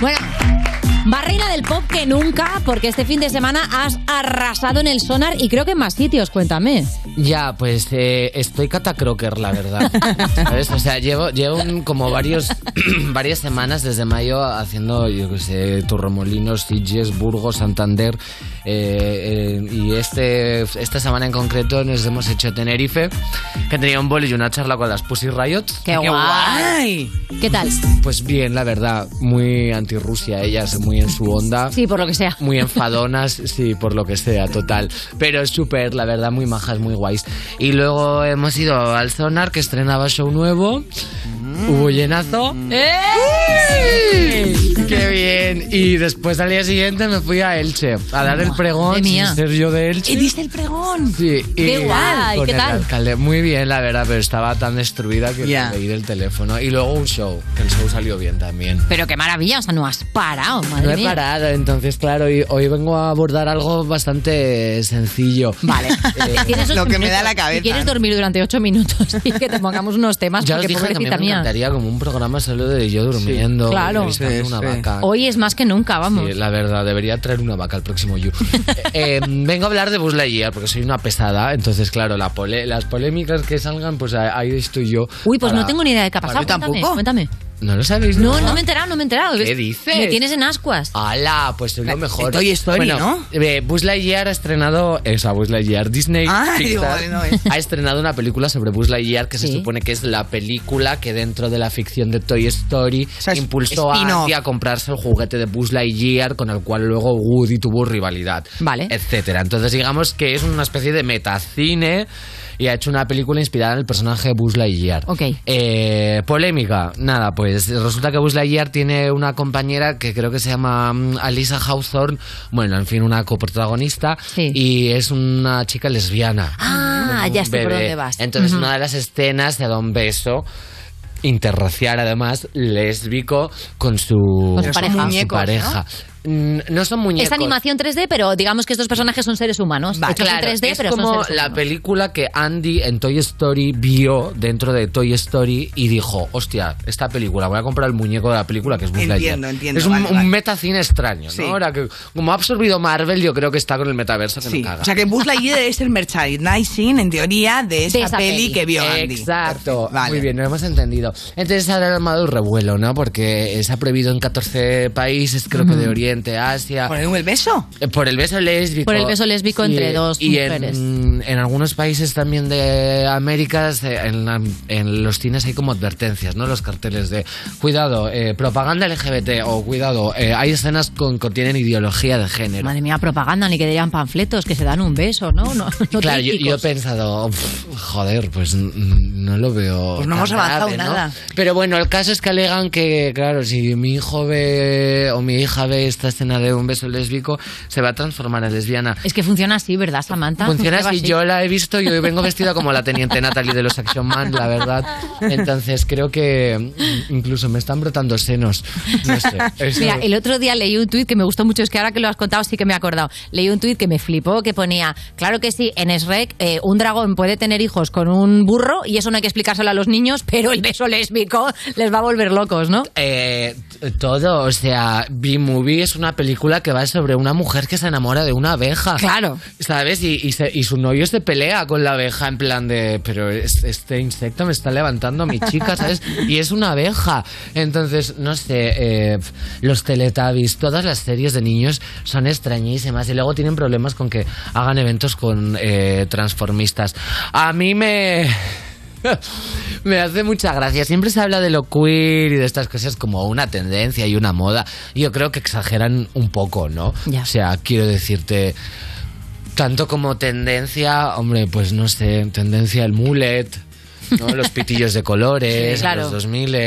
Bueno, más reina del pop que nunca, porque este fin de semana has arrasado en el sonar y creo que en más sitios, cuéntame. Ya, pues eh, estoy catacroker, la verdad. ¿Sabes? O sea, llevo, llevo un- como varios, varias semanas desde mayo haciendo, yo qué sé, Torremolinos, Sitges, Burgos, Santander. Eh, eh, y este, esta semana en concreto nos hemos hecho Tenerife, que tenía un bol y una charla con las Pussy Riot. ¡Qué guay! ¿Qué tal? Pues bien, la verdad, muy anti-Rusia, ellas muy en su onda. Sí, por lo que sea. Muy enfadonas, sí, por lo que sea, total. Pero súper, la verdad, muy majas, muy guays. Y luego hemos ido al Sonar, que estrenaba show nuevo. Hubo llenazo. ¡Eh! ¡Qué bien! Y después al día siguiente me fui a Elche a dar el pregón Madre mía. sin ser yo de Elche. ¿Y diste el pregón? Sí, y ¡Qué guay! con ¿Qué el tal? alcalde. Muy bien, la verdad, pero estaba tan destruida que Ya. leí del teléfono. Y luego un show, que el show salió bien también. Pero qué maravilla, o sea, no has parado, madre No he mía. parado, entonces claro, hoy, hoy vengo a abordar algo bastante sencillo. Vale. Ocho Lo que me minutos. da la cabeza. Si quieres dormir durante ocho minutos y que te pongamos unos temas, Ya porque dije que a mí me encantaría como un programa solo de yo durmiendo, claro. revisando una vaca. Hoy es más que nunca, vamos. Sí, la verdad, debería traer una vaca al próximo You. Eh, eh, vengo a hablar de Buzz Lightyear porque soy una pesada, entonces claro, la pole- las polémicas que salgan, pues ahí estoy yo. Uy, pues para- no tengo ni idea de qué ha pasado. Yo Cuéntame, tampoco. cuéntame. ¿No lo sabéis? No, no me he enterado, no me he enterado. ¿Qué dices? Me tienes en ascuas. ¡Hala! Pues soy lo mejor. Toy Story, bueno, ¿no? eh, Buzz Lightyear ha estrenado... Esa, Buzz Lightyear. Disney Ah, digo, Pixar, vale, no es. ha estrenado una película sobre Buzz Lightyear que se supone que es la película que dentro de la ficción de Toy Story impulsó a. Andy a comprarse el juguete de Buzz Lightyear con el cual luego Woody tuvo rivalidad. Vale. Etcétera. Entonces digamos que es una especie de metacine y ha hecho una película inspirada en el personaje de Buzz Lightyear. Ok. Eh, polémica, nada, pues resulta que Buzz Lightyear tiene una compañera que creo que se llama mm, Alisa Hawthorne, bueno, en fin, una coprotagonista, y es una chica lesbiana. Ah, ya sé por dónde vas. Entonces, una de las escenas se da un beso interracial, además, lésbico, con su, Con su pareja. con su Muñecos, pareja. ¿No? son muñecos. Es animación 3D, pero digamos que estos personajes son seres humanos. hechos en Claro, 3D, es pero son como seres la película que Andy en Toy Story vio dentro de Toy Story y dijo, hostia, esta película, voy a comprar el muñeco de la película que es Buzz Lightyear". Entiendo, entiendo, Es un, vale, un vale. metacine extraño, Sí. ¿no? Ahora que como ha absorbido Marvel, yo creo que está con el metaverso que Sí, no caga. o sea que Buzz Lightyear es el merchandising, en teoría, de esa, esa peli, peli. que vio Andy. Exacto, Vale. muy bien, lo hemos entendido. Entonces ha armado un revuelo, ¿no? Porque se ha prohibido en 14 países, creo que de Ujú. Oriente, Asia. ¿Por el beso? Eh, Por el beso lésbico. Por el beso lésbico entre dos y mujeres. En, en algunos países también de Américas, eh, en, la- en los cines hay como advertencias, ¿no? Los carteles de cuidado, eh, propaganda LGBT o cuidado, eh, hay escenas con, que contienen ideología de género. Madre mía, propaganda, ni que digan panfletos, que se dan un beso, ¿no? No, no Claro, yo, yo he pensado, "Pff, joder, pues no lo veo. Pues no hemos avanzado grave, ¿no?". nada. Pero bueno, el caso es que alegan que, claro, si mi hijo ve o mi hija ve esta esta escena de un beso lésbico, se va a transformar en lesbiana. Es que funciona así, ¿verdad, Samantha? Funciona así, yo la he visto y hoy vengo vestida como la teniente Natalie de los Action Man, la verdad. Entonces creo que incluso me están brotando senos. No sé. eso- Mira, el otro día leí un tuit que me gustó mucho, es que ahora que lo has contado sí que me he acordado. Leí un tuit que me flipó, que ponía, claro que sí, en Shrek eh, un dragón puede tener hijos con un burro y eso no hay que explicárselo a los niños, pero el beso lésbico les va a volver locos, ¿no? Eh, todo, o sea, B-Movie es una película que va sobre una mujer que se enamora de una abeja. Claro. ¿Sabes? Y, y, se- y su novio se pelea con la abeja en plan de, pero es- este insecto me está levantando a mi chica, ¿sabes? Y es una abeja. Entonces, no sé, eh, los Teletubbies, todas las series de niños son extrañísimas y luego tienen problemas con que hagan eventos con eh, transformistas. A mí me... Me hace mucha gracia. Siempre se habla de lo queer y de estas cosas como una tendencia y una moda. Yo creo que exageran un poco, ¿no? O sea, quiero decirte, tanto como tendencia, hombre, pues no sé, tendencia el mullet. ¿No? Los pitillos de colores, Sí, claro. los 2000 El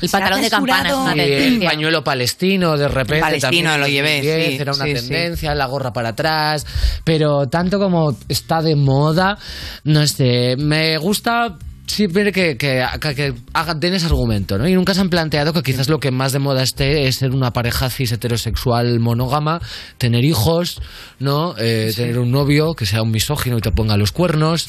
El pantalón de campana es una el pañuelo palestino, de repente. El palestino también lo llevé, 2010 sí, Era una sí, tendencia, la gorra para atrás. Pero tanto como está de moda, no sé, me gusta. Siempre que, que, que, hagan- tienes argumento, ¿no? Y nunca se han planteado que quizás lo que más de moda esté es ser una pareja cis heterosexual monógama, tener hijos, ¿no? Eh, Tener un novio que sea un misógino y te ponga los cuernos.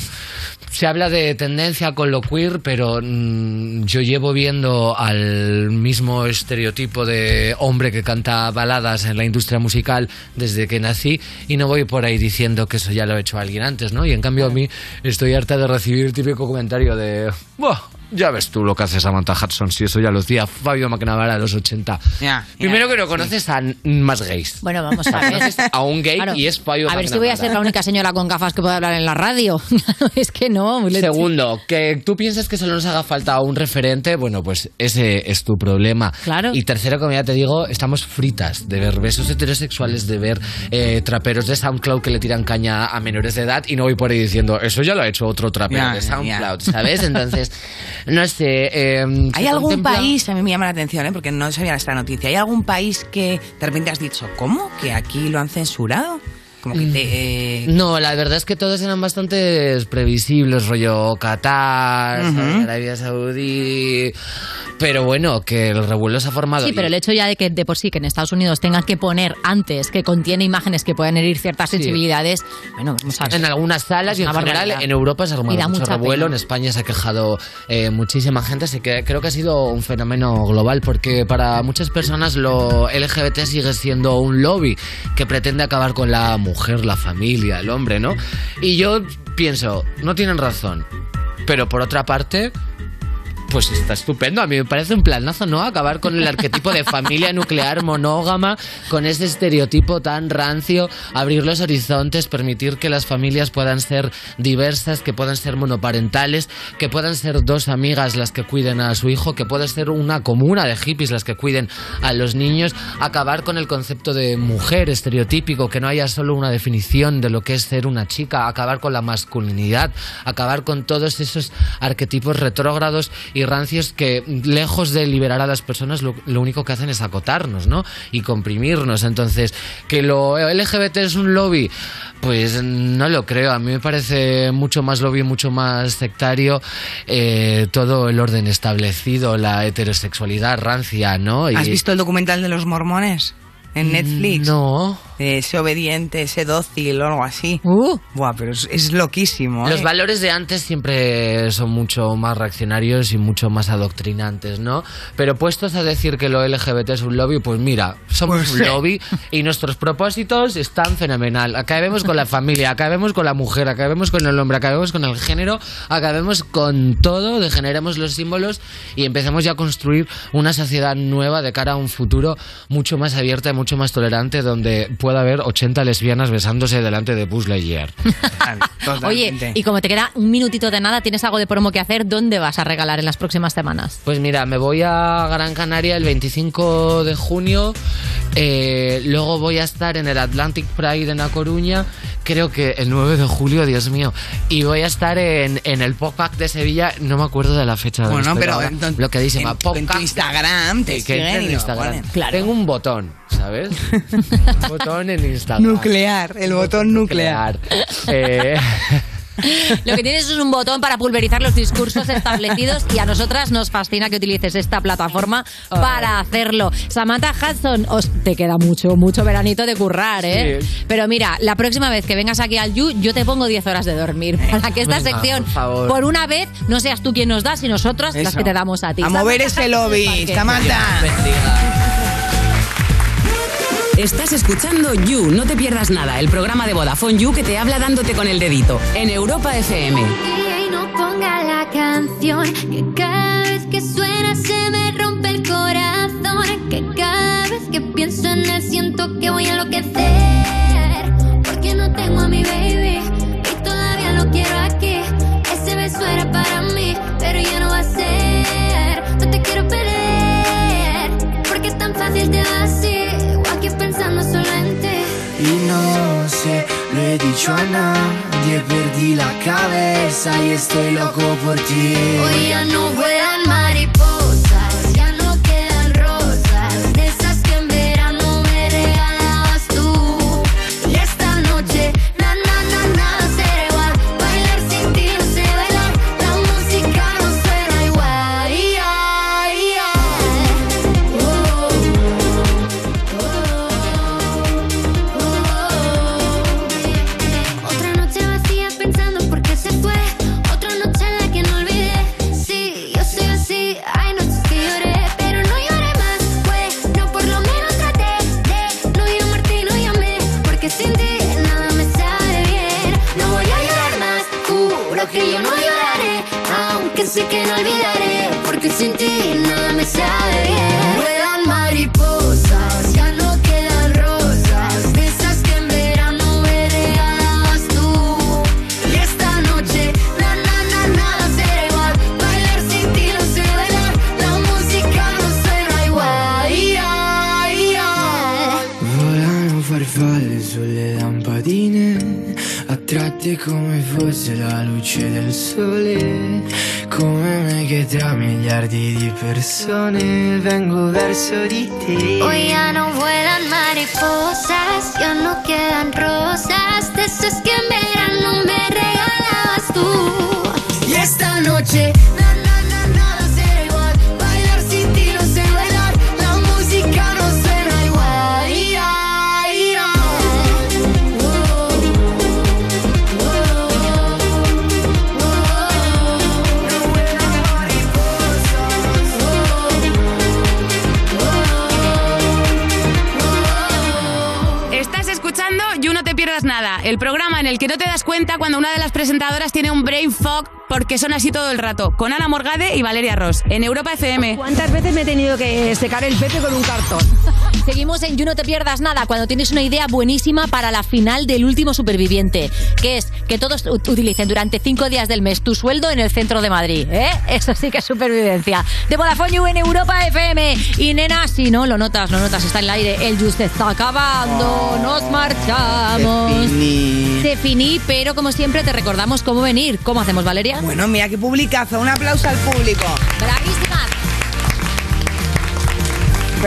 Se habla de tendencia con lo queer, pero mm, yo llevo viendo al mismo estereotipo de hombre que canta baladas en la industria musical desde que nací y no voy por ahí diciendo que eso ya lo ha hecho alguien antes, ¿no? Y en cambio a mí estoy harta de recibir el típico comentario de, "Buah, ya ves tú lo que hace Samantha Hudson, si eso ya lo hacía Fabio McNamara de los 80. Primero que no conoces a más gays. Bueno, vamos a ver. Conoces a un gay Claro. y es Fabio A ver si voy a McNamara. ser la única señora con gafas que puede hablar en la radio. es que no. muy. Segundo, que tú pienses que solo nos haga falta un referente, bueno, pues ese es tu problema. Claro. Y tercero, como ya te digo, estamos fritas de ver besos heterosexuales, de ver eh, traperos de SoundCloud que le tiran caña a menores de edad y no voy por ahí diciendo, eso ya lo ha hecho otro trapero de. SoundCloud, ¿sabes? Entonces, no sé. eh, ¿Hay algún contempla- país, a mí me llama la atención, ¿eh? porque no sabía esta noticia, ¿hay algún país que de repente has dicho, ¿cómo? ¿Que aquí lo han censurado? Como que te... eh, No, la verdad es que todos eran bastante previsibles, rollo Qatar, Arabia Saudí. Pero bueno, que el revuelo se ha formado. Sí, y- pero el hecho ya de que de por sí que en Estados Unidos tengan que poner antes que contiene imágenes que puedan herir ciertas sensibilidades, bueno, vamos a ver. En algunas salas y en general barbaridad. en Europa se ha armado mucho revuelo. pena. En España se ha quejado eh, muchísima gente, así que creo que ha sido un fenómeno global porque para muchas personas lo LGBT sigue siendo un lobby que pretende acabar con la mujer, la familia, el hombre, ¿no? Y yo pienso, no tienen razón, pero por otra parte... Pues está estupendo, a mí me parece un planazo, ¿no? Acabar con el arquetipo de familia nuclear monógama, con ese estereotipo tan rancio, abrir los horizontes, permitir que las familias puedan ser diversas, que puedan ser monoparentales, que puedan ser dos amigas las que cuiden a su hijo, que pueda ser una comuna de hippies las que cuiden a los niños, acabar con el concepto de mujer estereotípico, que no haya solo una definición de lo que es ser una chica, acabar con la masculinidad, acabar con todos esos arquetipos retrógrados y rancios que, lejos de liberar a las personas, lo, lo único que hacen es acotarnos, ¿no? Y comprimirnos. Entonces, que lo LGBT es un lobby, pues no lo creo. A mí me parece mucho más lobby, mucho más sectario eh, todo el orden establecido, la heterosexualidad rancia, ¿no? Y- ¿Has visto el documental de los mormones en Netflix? No. Ese obediente, ese dócil o algo así. Buah, pero es, es loquísimo. Los ¿eh? valores de antes siempre son mucho más reaccionarios y mucho más adoctrinantes, ¿no? Pero puestos a decir que lo LGBT es un lobby, pues mira, somos Pues un sí. lobby y nuestros propósitos están fenomenal. Acabemos con la familia, acabemos con la mujer, acabemos con el hombre, acabemos con el género, acabemos con todo, degeneremos los símbolos y empecemos ya a construir una sociedad nueva de cara a un futuro mucho más abierta y mucho más tolerante donde pueda haber 80 lesbianas besándose delante de Buzz Lightyear. Oye, y como te queda un minutito de nada, tienes algo de promo que hacer, ¿dónde vas a regalar en las próximas semanas? Pues mira, me voy a Gran Canaria el 25 de junio, eh, luego voy a estar en el Atlantic Pride en A Coruña, creo que el 9 de julio, Dios mío. Y voy a estar en, en el Pop-Up de Sevilla, no me acuerdo de la fecha. de Bueno, esto, pero ahora, en- bloqueadísima. en- Pop-Up en tu de- Instagram te que siguen en y lo Instagram. ponen. Tengo un botón, ¿sabes? un botón en Instagram. Nuclear, el botón nuclear. Eh, Lo que tienes es un botón para pulverizar los discursos establecidos y a nosotras nos fascina que utilices esta plataforma para hacerlo. Samantha Hudson, os te queda mucho, mucho veranito de currar, ¿eh? Sí. Pero mira, la próxima vez que vengas aquí al You, yo te pongo 10 horas de dormir para que esta Venga, sección, por favor. una vez, no seas tú quien nos da, sino nosotras las Eso. que te damos a ti. A mover ese Hudson lobby. Samantha. Estás escuchando You, no te pierdas nada, el programa de Vodafone You que te habla dándote con el dedito en Europa FM. Y no ponga la canción que cada vez que suena se me rompe el corazón. Que cada vez que pienso en él siento que voy a enloquecer. Porque no tengo a mi baby y todavía lo quiero aquí. Ese beso era para mí, pero ya no va a ser. No te quiero perder porque es tan fácil te vas no sé, lo he dicho a nadie, perdí la cabeza y estoy loco por ti. Hoy ya no vuelan mariposas, cuando una de las presentadoras tiene un brain fog porque son así todo el rato, con Ana Morgade y Valeria Ross, en Europa FM. ¿Cuántas veces me he tenido que secar el pepe con un cartón? Seguimos en You No Te Pierdas Nada cuando tienes una idea buenísima para la final del último superviviente, que es que todos utilicen durante cinco días del mes tu sueldo en el centro de Madrid. ¿eh? Eso sí que es supervivencia. De Vodafone You en Europa FM. Y nena, si no, lo notas, lo notas, está en el aire. El Just está acabando, nos marchamos. Se finí, pero como siempre te recordamos cómo venir. ¿Cómo hacemos, Valeria? Bueno, mira qué publicazo. Un aplauso al público.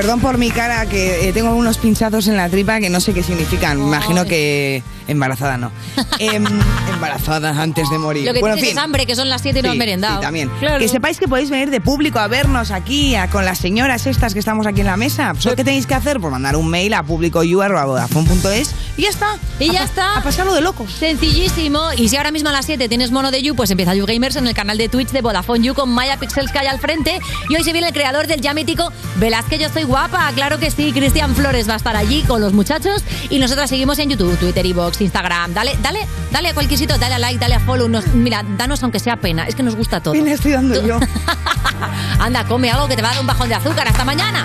Perdón por mi cara, que eh, tengo unos pinchazos en la tripa que no sé qué significan. Me Imagino que embarazada no. Em, embarazada antes de morir. Lo que bueno, en tienes fin. hambre, que son las 7 y no has Sí, merendado. sí, también. Claro. Que sepáis que podéis venir de público a vernos aquí a- con las señoras estas que estamos aquí en la mesa. Pues, ¿Qué tenéis que hacer? Pues mandar un mail a publicoyu.vodafone.es y ya está. Y ya está. A pasarlo de locos. Sencillísimo. Y si ahora mismo a las 7 tienes mono de You, pues empieza You Gamers en el canal de Twitch de Vodafone You con Maya Pixels que hay al frente. Y hoy se viene el creador del ya mítico Velázquez Yo Soy Guapa. Claro que sí, Cristian Flores va a estar allí con los muchachos. Y nosotras seguimos en YouTube, Twitter, Box, Instagram. Dale, dale, dale a cualquier sitio, dale a like, dale a follow. Nos- mira, danos aunque sea pena. Es que nos gusta todo. Pena estoy dando yo. Anda, come algo que te va a dar un bajón de azúcar. Hasta mañana.